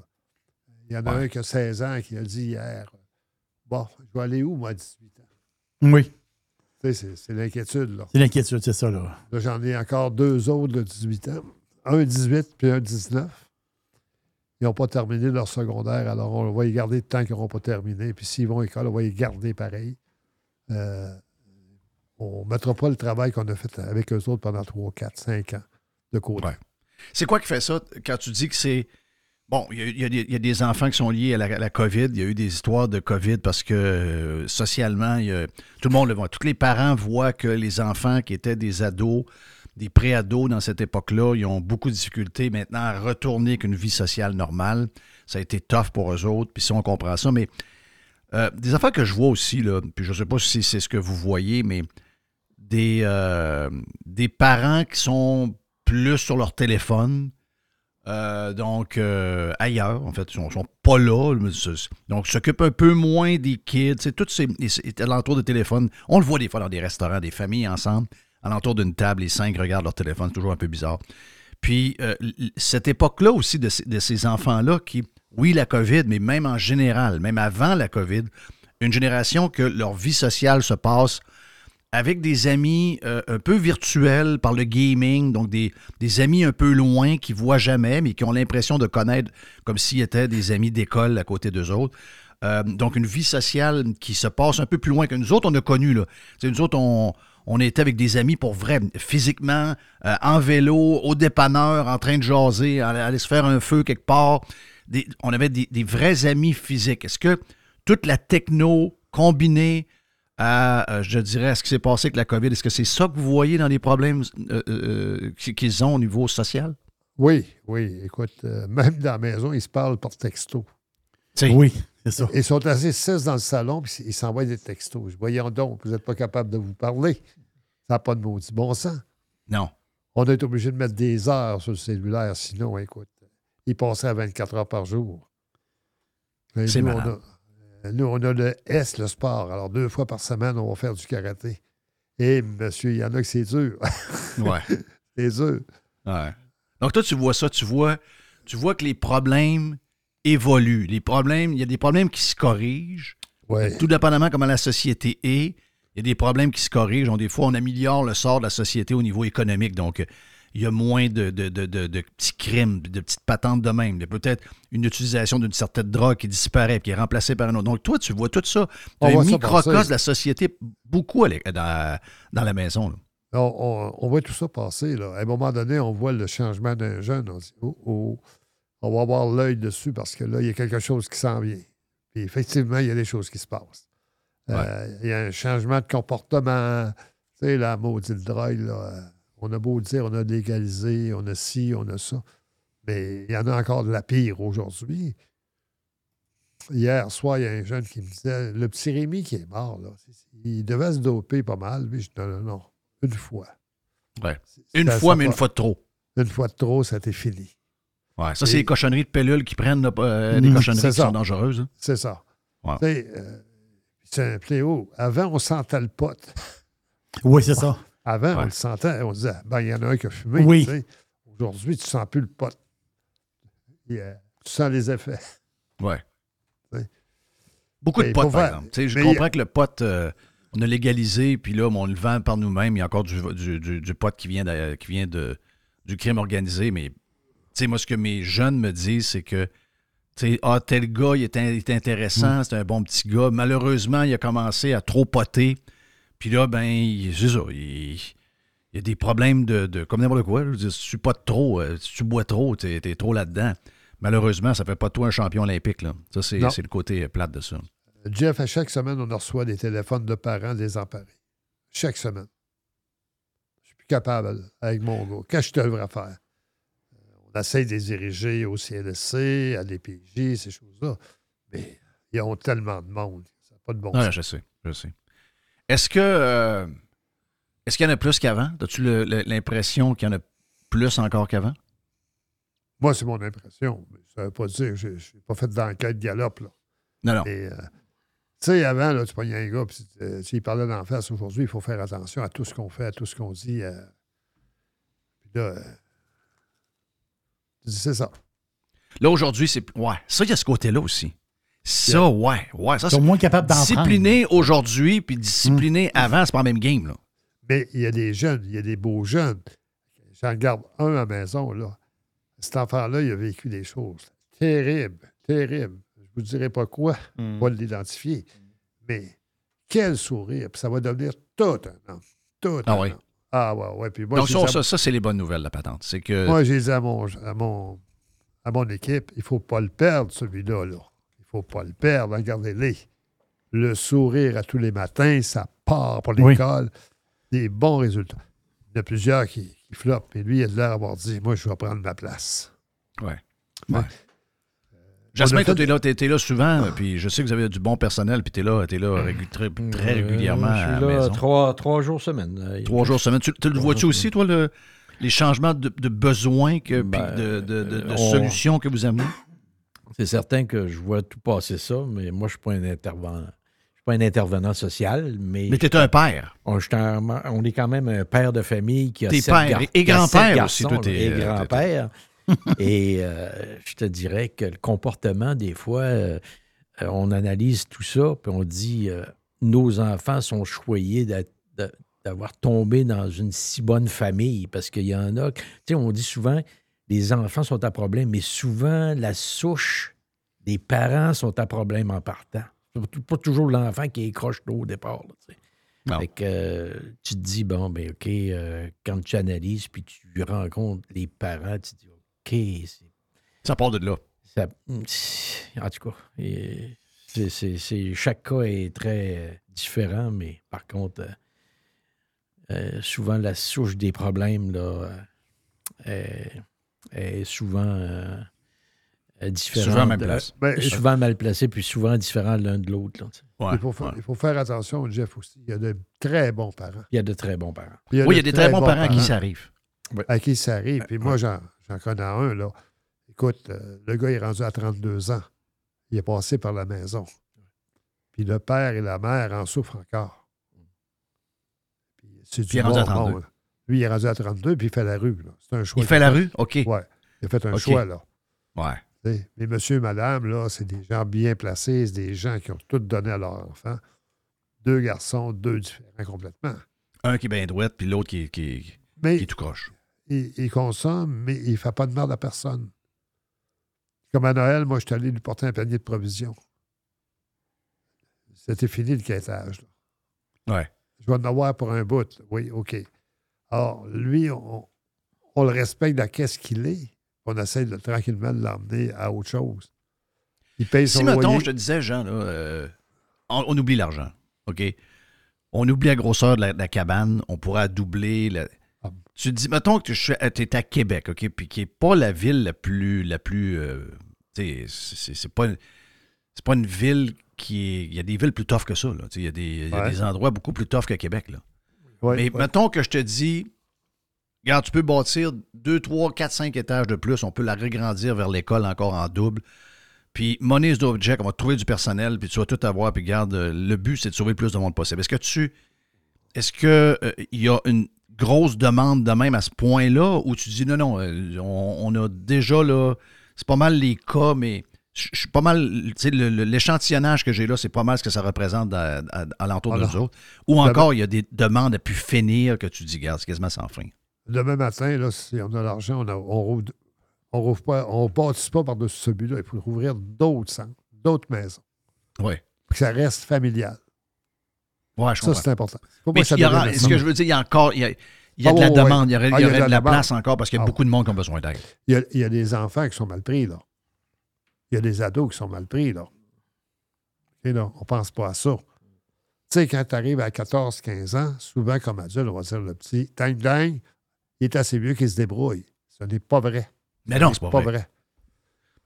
Il y en a Ouais. un qui a 16 ans qui a dit hier Bon, je vais aller où, moi, à 18 ans Oui, Tu sais, c'est- c'est l'inquiétude. Là, c'est l'inquiétude, c'est ça, là. Là, j'en ai encore deux autres de 18 ans. Un 18 puis un 19. Ils n'ont pas terminé leur secondaire, alors on va les garder tant qu'ils n'auront pas terminé. Puis s'ils vont à l'école, on va les garder pareil. Euh, on ne mettra pas le travail qu'on a fait avec eux autres pendant 3, 4, 5 ans de côté. C'est quoi qui fait ça quand tu dis que c'est. Bon, il y, a- des- enfants qui sont liés à la, COVID. Il y a eu des histoires de COVID parce que euh, socialement, tout le monde le voit. Tous les parents voient que les enfants qui étaient des ados, des pré-ados dans cette époque-là, ils ont beaucoup de difficultés maintenant à retourner avec une vie sociale normale. Ça a été tough pour eux autres, puis si on comprend ça. Mais euh, des affaires que je vois aussi, là, puis je ne sais pas si c'est ce que vous voyez, mais des, euh, parents qui sont plus sur leur téléphone, euh, donc ailleurs, en fait, ils sont, sont pas là, donc s'occupent un peu moins des kids, c'est tout ces c'est alentour de téléphone. On le voit des fois dans des restaurants, des familles ensemble, alentour d'une table, les cinq regardent leur téléphone, c'est toujours un peu bizarre. Puis euh, cette époque-là aussi de, ces- enfants-là qui, oui, la COVID, mais même en général, même avant la COVID, une génération que leur vie sociale se passe avec des amis euh, un peu virtuels par le gaming, donc des, des amis un peu loin qui voient jamais, mais qui ont l'impression de connaître comme s'ils étaient des amis d'école à côté d'eux autres. Euh, donc une vie sociale qui se passe un peu plus loin que nous autres, on a connu. Là. Tu sais, nous autres, on, on était avec des amis pour vrai, physiquement, euh, en vélo, au dépanneur, en train de jaser, aller, se faire un feu quelque part. On avait des, vrais amis physiques. Est-ce que toute la techno combinée à, euh, je dirais, ce qui s'est passé avec la COVID, est-ce que c'est ça que vous voyez dans les problèmes euh, euh, qu'ils- ont au niveau social? Oui, oui. Écoute, euh, même dans la maison, ils se parlent par texto. Oui, c'est ça. Ils sont assis six dans le salon, puis ils s'envoient des textos. Voyons donc, vous n'êtes pas capable de vous parler. Ça n'a pas de maudit bon sens. Non. On est obligé de mettre des heures sur le cellulaire, sinon, écoute, il passerait 24 heures par jour. C'est nous, on a, nous, on a le S, le sport. Alors, deux fois par semaine, on va faire du karaté. Et monsieur, il y en a que c'est dur. *laughs* Ouais. c'est dur. Ouais. Donc toi, tu vois ça, tu vois, tu vois que les problèmes évoluent. Les problèmes, il y a des problèmes qui se corrigent. Ouais. Tout dépendamment comment la société est, il y a des problèmes qui se corrigent. Donc, des fois, on améliore le sort de la société au niveau économique. Donc, il y a moins de, de, de- de- petits crimes, de petites patentes de même. Il y a peut-être une utilisation d'une certaine drogue qui disparaît qui est remplacée par une autre. Donc, toi, tu vois tout ça. Tu as un microcosme de la société beaucoup dans, dans la maison. là. On, on- on voit tout ça passer. Là. À un moment donné, on voit le changement d'un jeune. On dit, oh, oh, on va avoir l'œil dessus parce que là, il y a quelque chose qui s'en vient. Puis effectivement, il y a des choses qui se passent. Euh, il y a un changement de comportement. Tu sais, la maudite drogue, là, euh, on a beau dire, on a légalisé, on a ci, on a ça. Mais il y en a encore de la pire aujourd'hui. Hier soir, il y a un jeune qui me disait le petit Rémi qui est mort, là, il devait se doper pas mal. Puis je dis non, non, non, une fois. Ouais. Une fois, mais une fois de trop. Une fois de trop, ça t'est fini. Ouais, ça, c'est les cochonneries de pellules qui prennent là, euh, des Mhm, cochonneries qui ça. sont dangereuses. hein. C'est ça. Ouais. Euh, c'est un fléau. Avant, on sentait le pote. Oui, c'est ça. Avant, on le sentait. On disait, ben, il y en a un qui a fumé. Oui. Aujourd'hui, tu ne sens plus le pote. Euh, tu sens les effets. Ouais. Beaucoup de potes, par exemple. Je mais- comprends que le pot, euh, on a légalisé, puis là, on le vend par nous-mêmes. Il y a encore du, du, du- du pot qui vient, de, qui vient de, du crime organisé. Mais, sais, moi, ce que mes jeunes me disent, c'est que, tu sais, ah, tel gars, il est, in- il est intéressant, c'est un bon petit gars. Malheureusement, il a commencé à trop poter. Puis là, ben, il- c'est ça, il, a des problèmes de, de comme n'importe quoi. Je veux dire, si tu potes trop, euh, si tu bois trop, tu es, trop là-dedans. Malheureusement, ça fait pas de toi un champion olympique. Là. Ça, c'est c'est le côté euh, plate de ça. Jeff, à chaque semaine, on reçoit des téléphones de parents désemparés. Chaque semaine. Je suis plus capable avec mon gars. Qu'est-ce que je devrais faire? On essaie de les diriger au CLSC, à l'EPJ, ces choses-là. Mais ils ont tellement de monde. Ça n'a pas de bon Ouais, sens. je sais, je sais. Est-ce que euh, est-ce qu'il y en a plus qu'avant? As-tu l'impression qu'il y en a plus encore qu'avant? Moi, c'est mon impression. Mais ça ne veut pas dire que je n'ai pas fait d'enquête galope. Là. Non, non. Euh, tu sais, avant, là, tu pognais un gars, puis euh, s'il parlait d'en face aujourd'hui, il faut faire attention à tout ce qu'on fait, à tout ce qu'on dit. euh. Puis là, c'est ça. Là, aujourd'hui, c'est. Ouais, ça, il y a ce côté-là aussi. Ça, ouais, ouais. Ça, c'est- moins capables d'en Discipliné aujourd'hui, puis discipliné avant, c'est pas la même game, là. Mais il y a des jeunes, il y a des beaux jeunes. J'en garde un à la maison, là. Cet enfant-là, il a vécu des choses terribles, terribles. Je vous dirai pas quoi, Hmm. pas l'identifier. Mais quel sourire. Puis ça va devenir tout un homme. Tout Ah un oui. homme. Ah ouais, ouais. Puis moi, Donc, ça, ça, ça, c'est les bonnes nouvelles, la patente. C'est que. moi, j'ai dit à mon, à mon, à mon équipe, il ne faut pas le perdre, celui-là. Là. Il ne faut pas le perdre. Regardez-les. Le sourire à tous les matins, ça part pour Oui. l'école. Des bons résultats. Il y en a plusieurs qui, qui floppent. Et lui, il a l'air d'avoir dit Moi, je vais prendre ma place. Ouais. Ouais. Jasmin, toi, t'es là, t'es- t'es là souvent, puis je sais que vous avez du bon personnel, puis t'es là, t'es là très, très régulièrement Euh, à je la suis là maison. trois, trois jours semaine. Euh, Trois jours semaine. Tu, tu le vois-tu aussi, toi, le- les changements de, de besoins, que, puis Ben, de, de- de- de on- solutions que vous amenez? C'est certain que je vois tout passer ça, mais moi, je ne suis pas un intervenant. Je suis pas un intervenant social, mais. Mais t'es un père. On, je suis un- on est quand même un père de famille qui a T'es sept père gar- et qui a grand-père sept aussi, garçons, toi, t'es- Et euh, grand-père. *laughs* et euh, je te dirais que le comportement, des fois, euh, euh, on analyse tout ça, puis on dit euh, nos enfants sont choyés d'avoir tombé dans une si bonne famille, parce qu'il y en a. Tu sais, on dit souvent les enfants sont à problème, mais souvent la souche des parents sont à problème en partant. C'est pas toujours l'enfant qui est croche d'eau au départ. là, tu sais. Fait que euh, tu te dis, bon, ben OK, euh, quand tu analyses puis tu rencontres les parents, tu te dis, Ça part de là. ça- en tout cas, chaque cas est très euh, différent, mais par contre, euh, euh, souvent la souche des problèmes là, est, est souvent euh, différente. Souvent mal placée. Ben, souvent mal placé, puis souvent différent l'un de l'autre. Ouais, il, faut faire, ouais. il faut faire attention, Jeff, aussi. Il y a de très bons parents. Il y a de très bons parents. Oui, il y de a des très bons parents à qui ça arrive. À qui ça arrive. Puis moi, j'en j'en connais un, là. Écoute, euh, le gars est rendu à 32 ans. Il est passé par la maison. Puis le père et la mère en souffrent encore. Puis c'est Puis il est du rendu à bon 32. monde. Lui, il est rendu à 32, puis il fait la rue. là. C'est un choix. Il fait la rue? OK. Ouais. Il a fait un choix, là. Ouais. Mais monsieur, madame, là, c'est des gens bien placés, c'est des gens qui ont tout donné à leur enfant. Deux garçons, deux différents complètement. Un qui est bien douette, puis l'autre qui, est- qui, est- Mais qui est tout croche. Il, il consomme, mais il ne fait pas de merde à personne. Comme à Noël, moi, je suis allé lui porter un panier de provisions. C'était fini le quêtage. là. Ouais. Je vais en avoir pour un bout. Oui, OK. Alors, lui, on, on le respecte dans qu'est-ce qu'il est. On essaie de tranquillement de l'emmener à autre chose. Il paye son Si, mettons, loyer. je te disais, Jean, là, euh, on, on oublie l'argent, OK? On oublie la grosseur de la, de la cabane, on pourra doubler. la-. Tu te dis, mettons que tu es à Québec, OK? Puis qui n'est pas la ville la plus. La plus euh, tu sais, c'est- c'est pas, une- c'est pas une ville qui est. Il y a des villes plus tough que ça, là. Il y a, des, il y a des endroits beaucoup plus tough que Québec, là. Ouais, Mais ouais. mettons que je te dis, Regarde, tu peux bâtir 2, 3, 4, 5 étages de plus. On peut la regrandir vers l'école encore en double. Puis, money is the object. On va trouver du personnel, puis tu vas tout avoir. Puis, regarde, euh, le but, c'est de sauver le plus de monde possible. Est-ce que tu. Est-ce qu'il il y a une grosse demande de même à ce point-là où tu dis non, non, euh, on, on a déjà là. C'est pas mal les cas, mais je suis pas mal. Tu sais, l'échantillonnage que j'ai là, c'est pas mal ce que ça représente à, à- à l'entour de nous autres. Ou encore, il y a des demandes à pu finir que tu dis, regarde, c'est quasiment sans fin. Demain matin, là, si on a l'argent, on ne on rouvre, on rouvre pas, on bâtisse pas par-dessus celui-là. Il faut rouvrir d'autres centres, d'autres maisons. Oui. Pour que ça reste familial. Ouais, je ça, c'est important. Faut pas Mais il y aura- ce que je veux dire, il y a encore. Il y a, il y a Ah, de la ouais, ouais. demande, il y aurait, Ah, il y aurait de la demande. place encore parce qu'il y a Ah, beaucoup de monde qui ont besoin d'aide. Il y, a, il y a des enfants qui sont mal pris, là. Il y a des ados qui sont mal pris, là. OK, là, on pense pas à ça. Tu sais, quand tu arrives à 14, 15 ans, souvent, comme adulte, on va dire le petit tang dang, il est assez vieux qu'il se débrouille. Ce n'est pas vrai. Mais Ce non, n'est c'est pas vrai.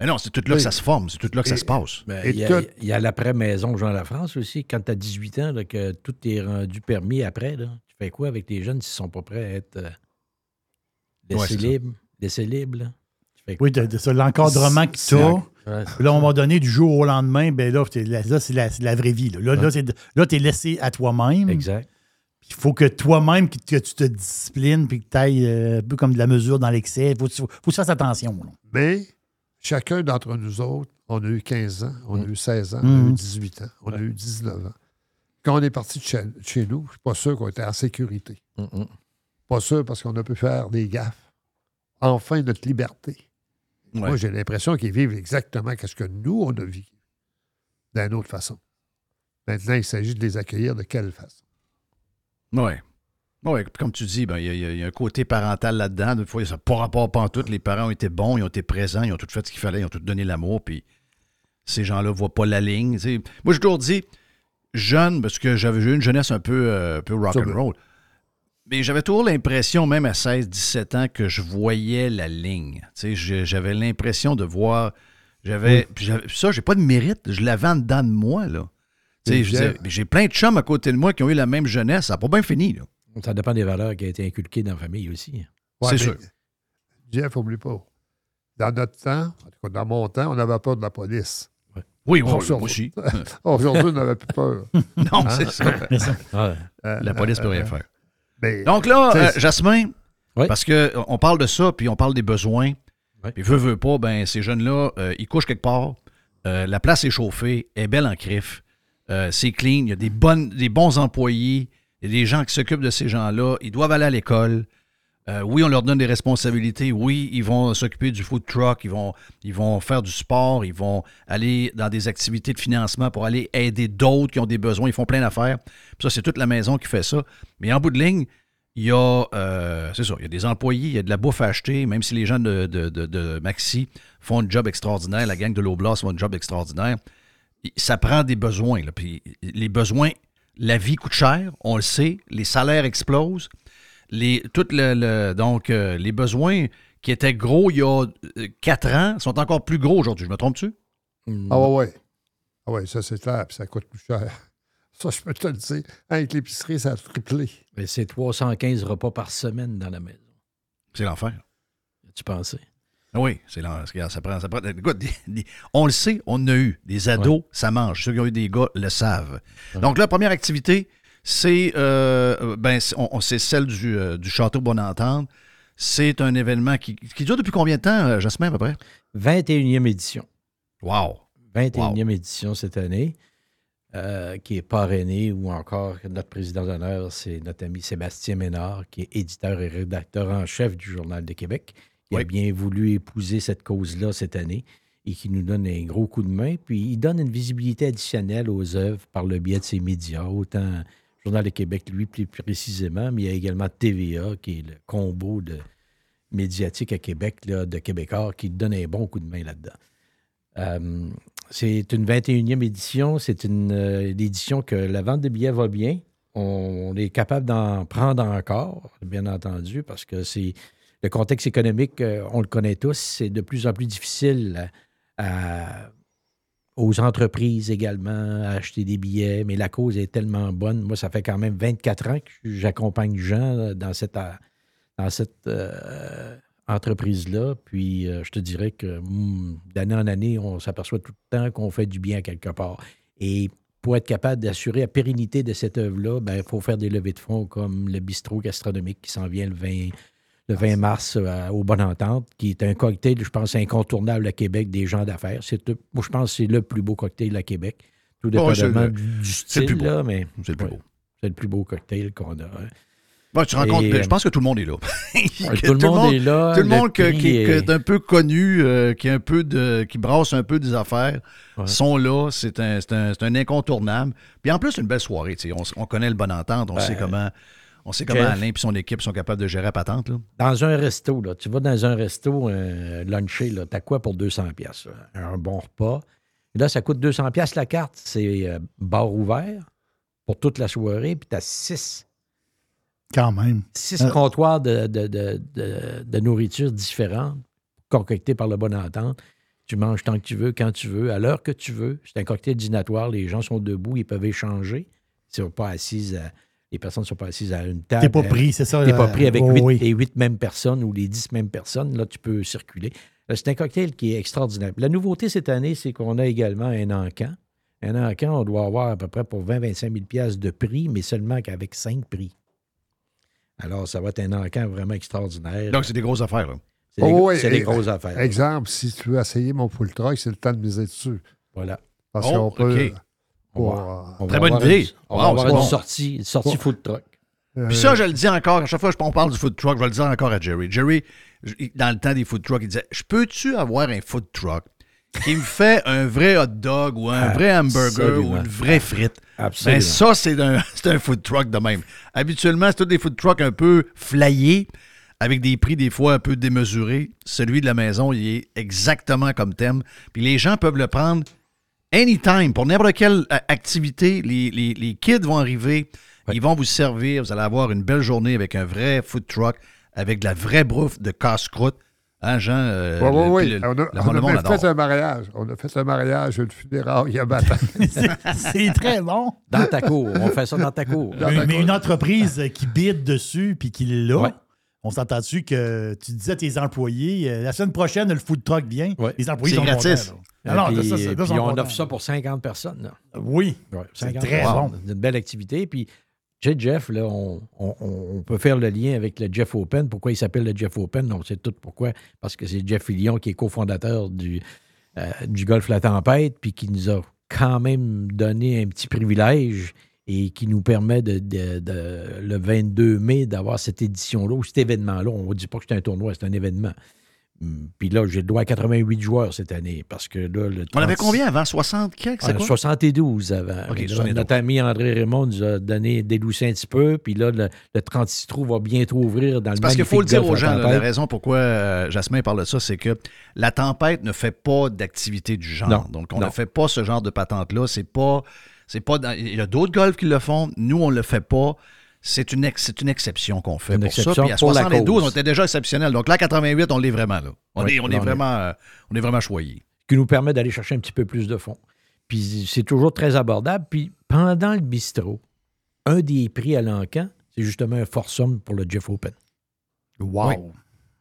Mais non, c'est tout là que ça se forme, c'est tout là que ça se passe. Ben, Et il, y a, tout- il y a l'après-maison Jean La France aussi. Quand tu as 18 ans, là, que tout est rendu permis après, là, tu fais quoi avec les jeunes s'ils sont pas prêts à être euh, laissés c'est libres? Laissés libres, là? Tu fais Oui, ça, l'encadrement que tu as. Ouais, c'est là, à un moment donné, du jour au lendemain, ben là, là, là, c'est la, c'est la vraie vie. Là, là, là, c'est- là, tu es laissé à toi-même. Exact. Puis Il faut que toi-même, que, que tu te disciplines, puis que tu ailles un peu comme de la mesure dans l'excès. Il faut, que tu- faut que tu fasses attention. là. Mais chacun d'entre nous autres, on a eu 15 ans, on a eu 16 ans, on Mm. a eu 18 ans, on a eu 19 ans. Quand on est parti de chez, nous, je suis pas sûr qu'on était en sécurité. Pas sûr parce qu'on a pu faire des gaffes. Enfin, notre liberté. Moi, j'ai l'impression qu'ils vivent exactement ce que nous, on a vécu, d'une autre façon. Maintenant, il s'agit de les accueillir de quelle façon? Oui. Oui, comme tu dis, ben, il y, a- il y y a un côté parental là-dedans. Des fois, ça n'a pas rapport pas en tout. Les parents ont été bons, ils ont été présents, ils ont tout fait ce qu'il fallait, ils ont tout donné l'amour, puis ces gens-là ne voient pas la ligne. Moi, j'ai toujours dit, jeune, parce que j'avais eu une jeunesse un peu, euh, un peu rock'n'roll. Mais j'avais toujours l'impression, même à 16, 17 ans, que je voyais la ligne. Je- J'avais l'impression de voir. J'avais. puis j'avais- Ça, j'ai pas de mérite. Je l'avais en dedans de moi, là. Je J'ai plein de chums à côté de moi qui ont eu la même jeunesse. Ça n'a pas bien fini, là. Ça dépend des valeurs qui ont été inculquées dans la famille aussi. Ouais, C'est sûr. Jeff, oublie pas. Dans notre temps, en tout cas dans mon temps, on avait peur de la police. Oui, oui, oui, Aujourd'hui- moi aussi. *laughs* Aujourd'hui, on n'avait plus peur. *laughs* Non, Hein? c'est ça. Mais ça- *laughs* Ouais. Euh, La police peut euh, rien euh, faire. mais- Donc là, euh, Jasmin, Oui. parce qu'on parle de ça, puis on parle des besoins, Oui. puis veut, veut pas, ben ces jeunes-là, euh, ils couchent quelque part, euh, la place est chauffée, elle est belle en crif, euh, c'est clean, il y a des, bonnes, des bons employés, il gens qui s'occupent de ces gens-là, ils doivent aller à l'école. Euh, oui, on leur donne des responsabilités. Oui, ils vont s'occuper du food truck, ils vont, ils vont faire du sport, ils vont aller dans des activités de financement pour aller aider d'autres qui ont des besoins. Ils font plein d'affaires. Ça, c'est toute la maison qui fait ça. Mais en bout de ligne, il y a, euh, il y a des employés, il y a de la bouffe à acheter, même si les gens de, Maxi font un job extraordinaire, la gang de l'Oblast font un job extraordinaire. Ça prend des besoins. les besoins, la vie coûte cher, on le sait, les salaires explosent. Les, tout le, le- donc, euh, les besoins qui étaient gros il y a euh, quatre ans sont encore plus gros aujourd'hui. Je me trompe-tu? Ah ouais, ouais. Ah ouais, ça c'est clair, puis ça coûte plus cher. *laughs* Ça, je peux te le dire. Avec l'épicerie, ça a triplé. Mais c'est 315 repas par semaine dans la maison. C'est l'enfer. Tu pensais? Ah Oui, c'est. Regarde, Ça prend, ça prend- écoute, des- des- on le sait, on a eu. Des ados, ça mange. Ceux qui ont eu des gars le savent. Donc là, première activité, c'est euh, ben, on- on- celle du, euh, du Château Bonentente. C'est un événement qui, qui dure depuis combien de temps, euh, Jasmin, à peu près? 21e édition. Wow! 21e édition cette année, euh, qui est parrainée, ou encore notre président d'honneur, c'est notre ami Sébastien Ménard, qui est éditeur et rédacteur en chef du Journal de Québec, qui a bien voulu épouser cette cause-là cette année et qui nous donne un gros coup de main. Puis il donne une visibilité additionnelle aux œuvres par le biais de ses médias, autant Journal de Québec, lui, plus précisément, mais il y a également TVA, qui est le combo de médiatique à Québec, là, de Québécois, qui donne un bon coup de main là-dedans. Euh, c'est une 21e édition. C'est une euh, édition que la vente de billets va bien. On, on est capable d'en prendre encore, bien entendu, parce que c'est le contexte économique, euh, on le connaît tous, c'est de plus en plus difficile à- aux entreprises également à acheter des billets, mais la cause est tellement bonne. Moi, ça fait quand même 24 ans que j'accompagne Jean dans cette, euh, dans cette euh, entreprise-là. Puis euh, je te dirais que hmm, d'année en année, on s'aperçoit tout le temps qu'on fait du bien quelque part. Et pour être capable d'assurer la pérennité de cette œuvre-là, ben, il faut faire des levées de fonds comme le bistrot gastronomique qui s'en vient le 20, le 20 mars euh, au Bonne Entente, qui est un cocktail, je pense, incontournable à Québec des gens d'affaires. C'est, euh, moi, je pense que c'est le plus beau cocktail à Québec. Tout c'est dépendamment le- du, style, plus beau. là, mais C'est le plus ouais, beau. c'est le plus beau cocktail qu'on a. hein. Ouais, tu rencontres, Et, je euh, pense que tout le monde est là. *laughs* Que tout le monde est là, Tout le le monde que- qui, qui est- un peu connu, euh, qui, est un peu de, qui brasse un peu des affaires, Ouais. sont là. C'est un, un- un incontournable. Puis en plus, une belle soirée. On, connaît le bon entente. On Ben, sait comment, on sait comment Jeff. Alain et son équipe sont capables de gérer la patente. Là. Dans un resto, là, tu vas dans un resto euh, luncher, là, t'as quoi pour 200 pièces Un bon repas. Et là, ça coûte 200 pièces la carte. C'est euh, bar ouvert pour toute la soirée, puis t'as six, Quand même. six Euh, comptoirs de, de- de- de- de nourriture différentes, concoctés par le bon entente. Tu manges tant que tu veux, quand tu veux, à l'heure que tu veux. C'est un cocktail dînatoire. Les gens sont debout, ils peuvent échanger. Ils sont pas assises à- les personnes ne sont pas assises à une table. T'es pas pris, c'est ça, T'es pas euh, pris avec oh, huit- oui. les huit mêmes personnes ou les dix mêmes personnes. Là, tu peux circuler. Euh, C'est un cocktail qui est extraordinaire. La nouveauté cette année, c'est qu'on a également un encan. Un encan, on doit avoir à peu près pour 20-25 000 piastres de prix, mais seulement qu'avec cinq prix. Alors, ça va être un encan vraiment extraordinaire. Donc, c'est des grosses affaires. Là. C'est des, Oh, oui, c'est des et- grosses affaires. Exemple, si tu veux essayer mon full truck, c'est le temps de miser dessus. Voilà. Parce Oh, qu'on peut. Euh, Très bonne idée. une- on Wow, va avoir une sortie, une sortie food truck. euh, Puis ça, je le dis encore, à chaque fois qu'on parle du food truck, je vais le dire encore à Jerry. Jerry, je- dans le temps des food trucks, il disait Je peux-tu avoir un food truck qui me fait un vrai hot dog ou un vrai hamburger Absolument. ou une vraie frite? Absolument. Ben, ça, c'est un, *laughs* c'est un food truck de même. Habituellement, c'est tous des food trucks un peu flyés, avec des prix des fois un peu démesurés. Celui de la maison, il est exactement comme thème. Puis les gens peuvent le prendre anytime, pour n'importe quelle euh, activité. Les, les- les kids vont arriver, ils vont vous servir. Vous allez avoir une belle journée avec un vrai food truck, avec de la vraie bouffe de casse-croûte. Hein, Jean? euh, Oui, oui, oui. le- On a, le- on le a même fait un mariage. On a fait un mariage, une funéraille à matin. *laughs* C'est très bon. Dans ta cour. On fait ça dans ta cour. Dans Mais, ta mais cour. une entreprise qui bide dessus puis qui l'a, Ouais. on s'entend-tu que tu disais à tes employés, euh, la semaine prochaine, le food truck vient, Ouais. les employés C'est sont gratis. contents, là. Alors, puis, ça, puis sont on offre ça pour 50 personnes. là. Oui. Ouais, C'est 50 très personnes. bon. C'est une belle activité. Puis, tu sais, Jeff, là, on, on- on peut faire le lien avec le Jeff Open. Pourquoi il s'appelle le Jeff Open? On sait tout pourquoi. Parce que c'est Jeff Fillion qui est cofondateur du, euh, du Golf La Tempête, puis qui nous a quand même donné un petit privilège et qui nous permet de, de- de- le 22 mai d'avoir cette édition-là, ou cet événement-là. On ne dit pas que c'est un tournoi, c'est un événement. Puis là, j'ai le droit à 88 joueurs cette année parce que là, le On avait 30 combien avant? 60 quelques? Ah, quoi? 72 avant. OK, Là, 72. Notre ami André Raymond nous a donné déloussé un petit peu. Puis là, le, le 36 trous va bientôt ouvrir dans le parce qu'il faut le dire aux gens, la raison pourquoi euh, Jasmin parle de ça, c'est que la tempête ne fait pas d'activité du genre. Non, Donc, on non. ne fait pas ce genre de patente-là. C'est pas. C'est pas dans- il y a d'autres golfs qui le font. Nous, on ne le fait pas. C'est une, ex- une exception qu'on fait Une pour exception ça. Puis à pour la 72, cause. on était déjà exceptionnel. Donc là, à 88, on l'est vraiment. Là. On, Oui, est, on, est vraiment, euh, on est vraiment choyé. qui nous permet d'aller chercher un petit peu plus de fonds. Puis c'est toujours très abordable. Puis pendant le bistrot, un des prix à l'encan, c'est justement un foursome pour le Jeff Open. Wow. Oui.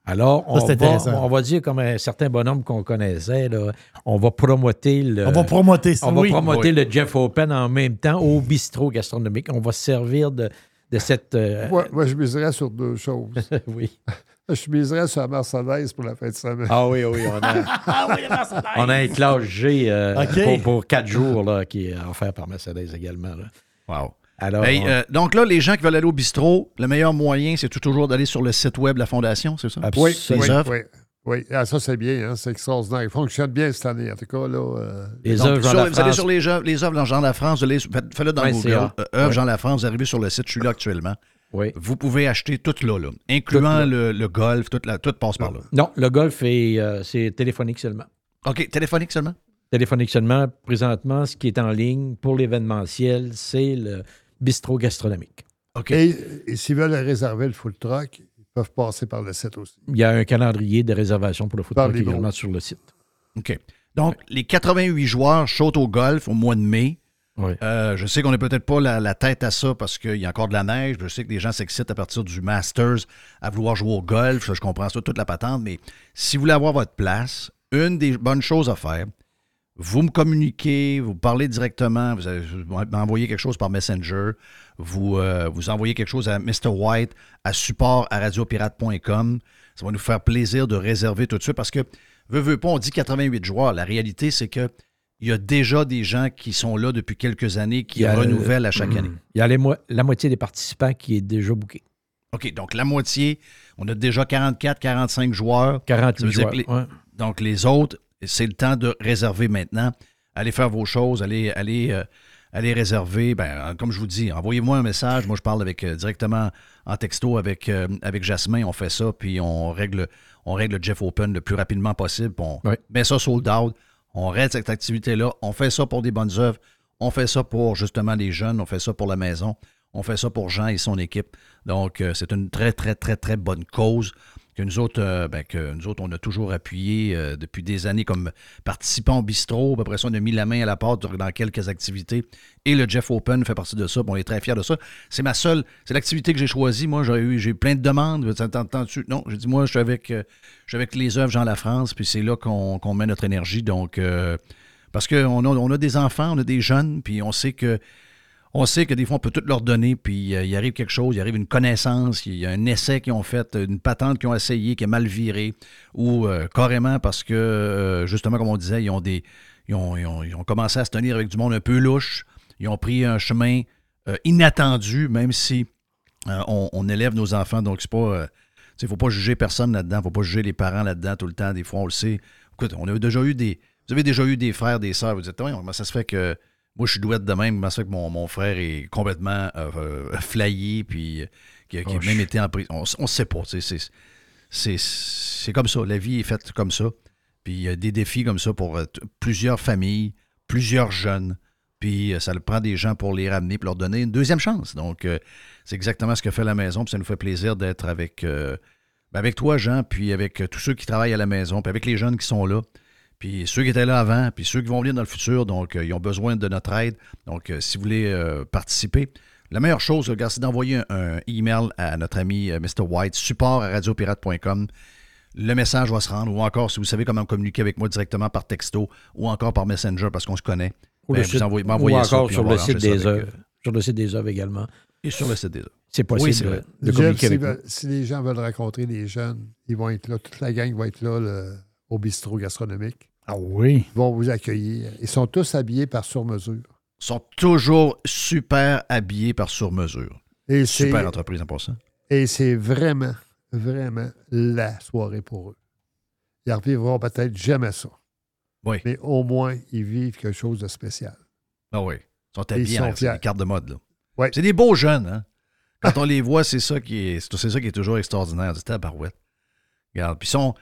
Alors, on, Ça, va, on va dire comme un certain bonhomme qu'on connaissait, là, on va promoter le, On va promoter ça. on va promoter Oui. le Jeff Open en même temps au bistrot gastronomique. On va se servir de, de cette... euh, moi, moi, je miserais sur deux choses. *laughs* oui. *laughs* Je miserais sur la Mercedes pour la fin de semaine. Ah oui, oui, on a, *laughs* Ah oui, la Mercedes. on a un classe G euh, pour, pour quatre jours là, qui est offert par Mercedes également. là. Wow. Alors, on- euh, donc là, les gens qui veulent aller au bistrot, le meilleur moyen, c'est tout toujours d'aller sur le site web de la Fondation, c'est ça? Oui, absolument. oui, œuvres. oui. Oui, Ah, ça c'est bien, hein, c'est extraordinaire. Il fonctionne bien cette année, en tout cas. Là, euh, Les Donc, œuvres Jean sur- Lafrance. vous allez sur les œuvres, les œuvres dans Jean Lafrance, vous allez- faites- faites-le dans Ouais, Google. euh, œuvres Ouais. Jean Lafrance, vous arrivez sur le site, je suis là actuellement. Oui. Vous pouvez acheter tout là, là incluant Tout là. le, le golf, tout, la, tout passe par là. Non, le golf, est, euh, c'est téléphonique seulement. OK, téléphonique seulement? Téléphonique seulement. Présentement, ce qui est en ligne pour l'événementiel, c'est le bistrot gastronomique. OK. Et, et s'ils veulent réserver le full truck, peuvent passer par le site aussi. Il y a un calendrier de réservation pour le foot Par truck les également sur le site. OK. Donc, les 88 joueurs sautent au golf au mois de mai. Oui. Euh, je sais qu'on n'est peut-être pas la, la tête à ça parce qu'il y a encore de la neige. Je sais que les gens s'excitent à partir du Masters à vouloir jouer au golf. Je comprends ça, toute la patente. Mais si vous voulez avoir votre place, une des bonnes choses à faire, vous me communiquez, vous parlez directement, vous, vous m'envoyez quelque chose par Messenger, vous, euh, vous envoyez quelque chose à Mr. White à support à radiopirate.com. Ça va nous faire plaisir de réserver tout de suite parce que, veux, veux pas, on dit 88 joueurs. La réalité, c'est que il y a déjà des gens qui sont là depuis quelques années qui a, renouvellent euh, à chaque année. Il y a les mo- la moitié des participants qui est déjà booké. OK, donc la moitié, on a déjà 44, 45 joueurs. 48 Ça veut dire joueurs, que les- ouais. Donc les autres, c'est le temps de réserver maintenant. Allez faire vos choses, allez, allez, euh, allez réserver. Ben, euh, comme je vous dis, envoyez-moi un message. Moi, je parle avec, euh, directement en texto avec, euh, avec Jasmin. On fait ça, puis on règle, on règle le Jeff Open le plus rapidement possible. on met ça sold out. On règle cette activité-là. On fait ça pour des bonnes œuvres. On fait ça pour justement les jeunes. On fait ça pour la maison. On fait ça pour Jean et son équipe. Donc, c'est une très, très, très, très bonne cause que nous autres, euh, ben, que nous autres, on a toujours appuyé euh, depuis des années comme participants au bistrot. Après ça, on a mis la main à la pâte dans quelques activités. Et le Jeff Open fait partie de ça. on est très fiers de ça. C'est ma seule, c'est l'activité que j'ai choisie. Moi, j'ai eu, plein de demandes. Non, j'ai dit, moi, je suis avec, euh, avec les œuvres Jean La France, puis c'est là qu'on qu'on met notre énergie. Donc, parce qu'on a, on a des enfants, on a des jeunes, puis on sait que on sait que des fois, on peut tout leur donner, puis euh, il arrive quelque chose, il arrive une connaissance, il y a un essai qu'ils ont fait, une patente qu'ils ont essayé, qui est mal virée, ou euh, carrément parce que, euh, justement, comme on disait, ils ont, des, ils, ont, commencé à se tenir avec du monde un peu louche, ils ont pris un chemin inattendu, même si on, élève nos enfants, donc c'est pas... il ne faut pas juger personne là-dedans, il ne faut pas juger les parents là-dedans tout le temps. Des fois, on le sait. Écoute, on a déjà eu des. Vous avez déjà eu des frères, des sœurs. Vous dites, comment ça se fait que moi, je suis douette de même, ça fait que mon, mon frère est complètement euh, euh, flayé, puis euh, qui, a- qui a Oh, même été en prison. On ne sait pas. C'est comme ça. La vie est faite comme ça. Puis il y a des défis comme ça pour euh, plusieurs familles, plusieurs jeunes. Puis ça le prend des gens pour les ramener, pour leur donner une deuxième chance. Donc, euh, c'est exactement ce que fait la maison. Puis ça nous fait plaisir d'être avec, euh, ben, avec toi, Jean, puis avec tous ceux qui travaillent à la maison, puis avec les jeunes qui sont là. Puis ceux qui étaient là avant, puis ceux qui vont venir dans le futur, donc euh, ils ont besoin de notre aide. Donc, euh, si vous voulez euh, participer, la meilleure chose, regarde, c'est d'envoyer un, un email à notre ami euh, Mr. White, support à radiopirate.com. Le message va se rendre, ou encore, si vous savez comment communiquer avec moi directement par texto, ou encore par Messenger, parce qu'on se connaît, Ou, ben, le vous site- envoyez- ou m'envoyez ça, encore sur le site des œuvres. Sur le site des œuvres également. Et sur le site des œuvres. C'est possible Oui, c'est de, communiquer si, avec nous. si les gens veulent rencontrer les jeunes, ils vont être là. Toute la gang va être là le- au bistrot gastronomique. Ah oui. Ils vont vous accueillir. Ils sont tous habillés par sur-mesure. Ils sont toujours super habillés par sur-mesure. Et Super entreprise en passant. Et c'est vraiment, vraiment la soirée pour eux. Ils ne revivront peut-être jamais ça. Oui. Mais au moins, ils vivent quelque chose de spécial. Ah oui. Ils sont Ils habillés en des cartes de mode. Là. Ouais. C'est des beaux jeunes. Hein? Quand on les voit, c'est ça qui est, c'est ça qui est toujours extraordinaire. C'est barouette. Regarde. Puis ils sont,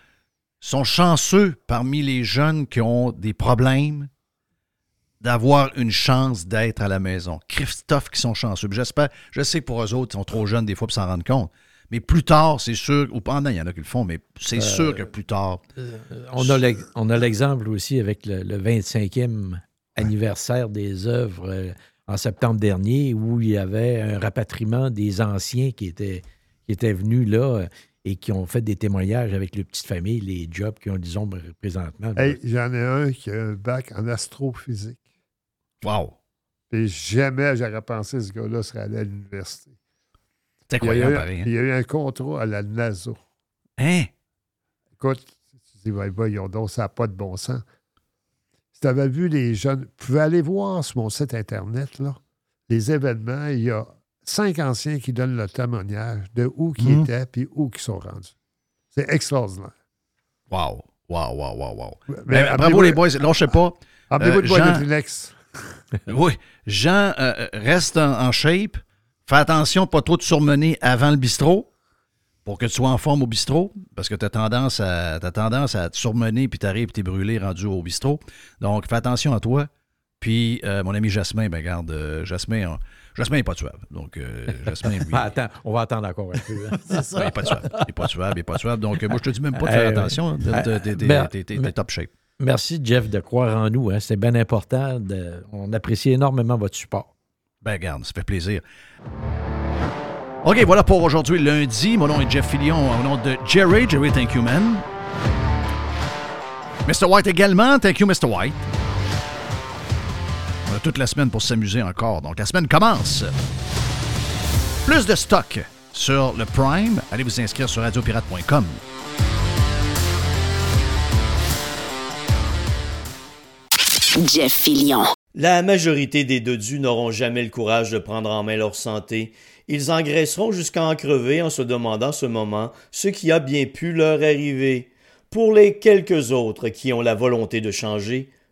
sont chanceux parmi les jeunes qui ont des problèmes d'avoir une chance d'être à la maison. Christophe qui sont chanceux. J'espère, je sais que pour eux autres, ils sont trop jeunes des fois pour s'en rendre compte. Mais plus tard, c'est sûr, ou pendant, il y en a qui le font, mais c'est Euh, sûr que plus tard. On a l'ex- on a l'exemple aussi avec le, le 25e anniversaire des œuvres euh, en septembre dernier où il y avait un rapatriement des anciens qui étaient, qui étaient venus là euh, et qui ont fait des témoignages avec les petites familles, les jobs qu'ils ont, disons, présentement. Hey, J'en ai un qui a un bac en astrophysique. Wow! Et jamais j'aurais pensé que ce gars-là serait allé à l'université. C'est incroyable, pareil. hein? Il y a eu un contrat à la NASA. Hein? Écoute, tu dis, ben, voyons donc, ça n'a pas de bon sens. Si tu avais vu les jeunes, vous pouvez aller voir sur mon site Internet, là, les événements, il y a cinq anciens qui donnent le témoignage de où qui Mhm. étaient puis où qui sont rendus. C'est extraordinaire. Wow! Wow, wow, wow, wow. Mais Ben, rappelez-vous- bravo les boys, lâchez pas. Rappelez-vous Euh, Jean- de *laughs* oui, Jean, euh, reste en, en shape. Fais attention, pas trop de surmener avant le bistrot pour que tu sois en forme au bistrot parce que tu as tendance à, tendance à te surmener puis t'arrives et t'es brûlé rendu au bistrot. Donc, fais attention à toi. Puis, euh, mon ami Jasmin, ben garde, euh, Jasmin, on- Jasmin n'est pas tuable. Donc, euh, *laughs* Jasmin, lui, Ah, attends, on va attendre encore un peu. hein. *laughs* il n'est pas tuable. Il n'est pas tuable, il n'est pas tuable. Donc, euh, moi, je te dis même pas de faire attention. T'es- top shape. Merci, Jeff, de croire en nous. Hein. C'est bien important. de- on apprécie énormément votre support. Ben, regarde, ça fait plaisir. OK, voilà pour aujourd'hui, lundi. Mon nom est Jeff Fillion, au nom de Jerry. Jerry, thank you, man. Mr. White également. Thank you, Mr. White. Toute la semaine pour s'amuser encore. Donc, la semaine commence. Plus de stock sur le Prime. Allez vous inscrire sur radiopirate.com. Jeff Fillion. La majorité des dodus n'auront jamais le courage de prendre en main leur santé. Ils engraisseront jusqu'à en crever en se demandant ce moment ce qui a bien pu leur arriver. Pour les quelques autres qui ont la volonté de changer,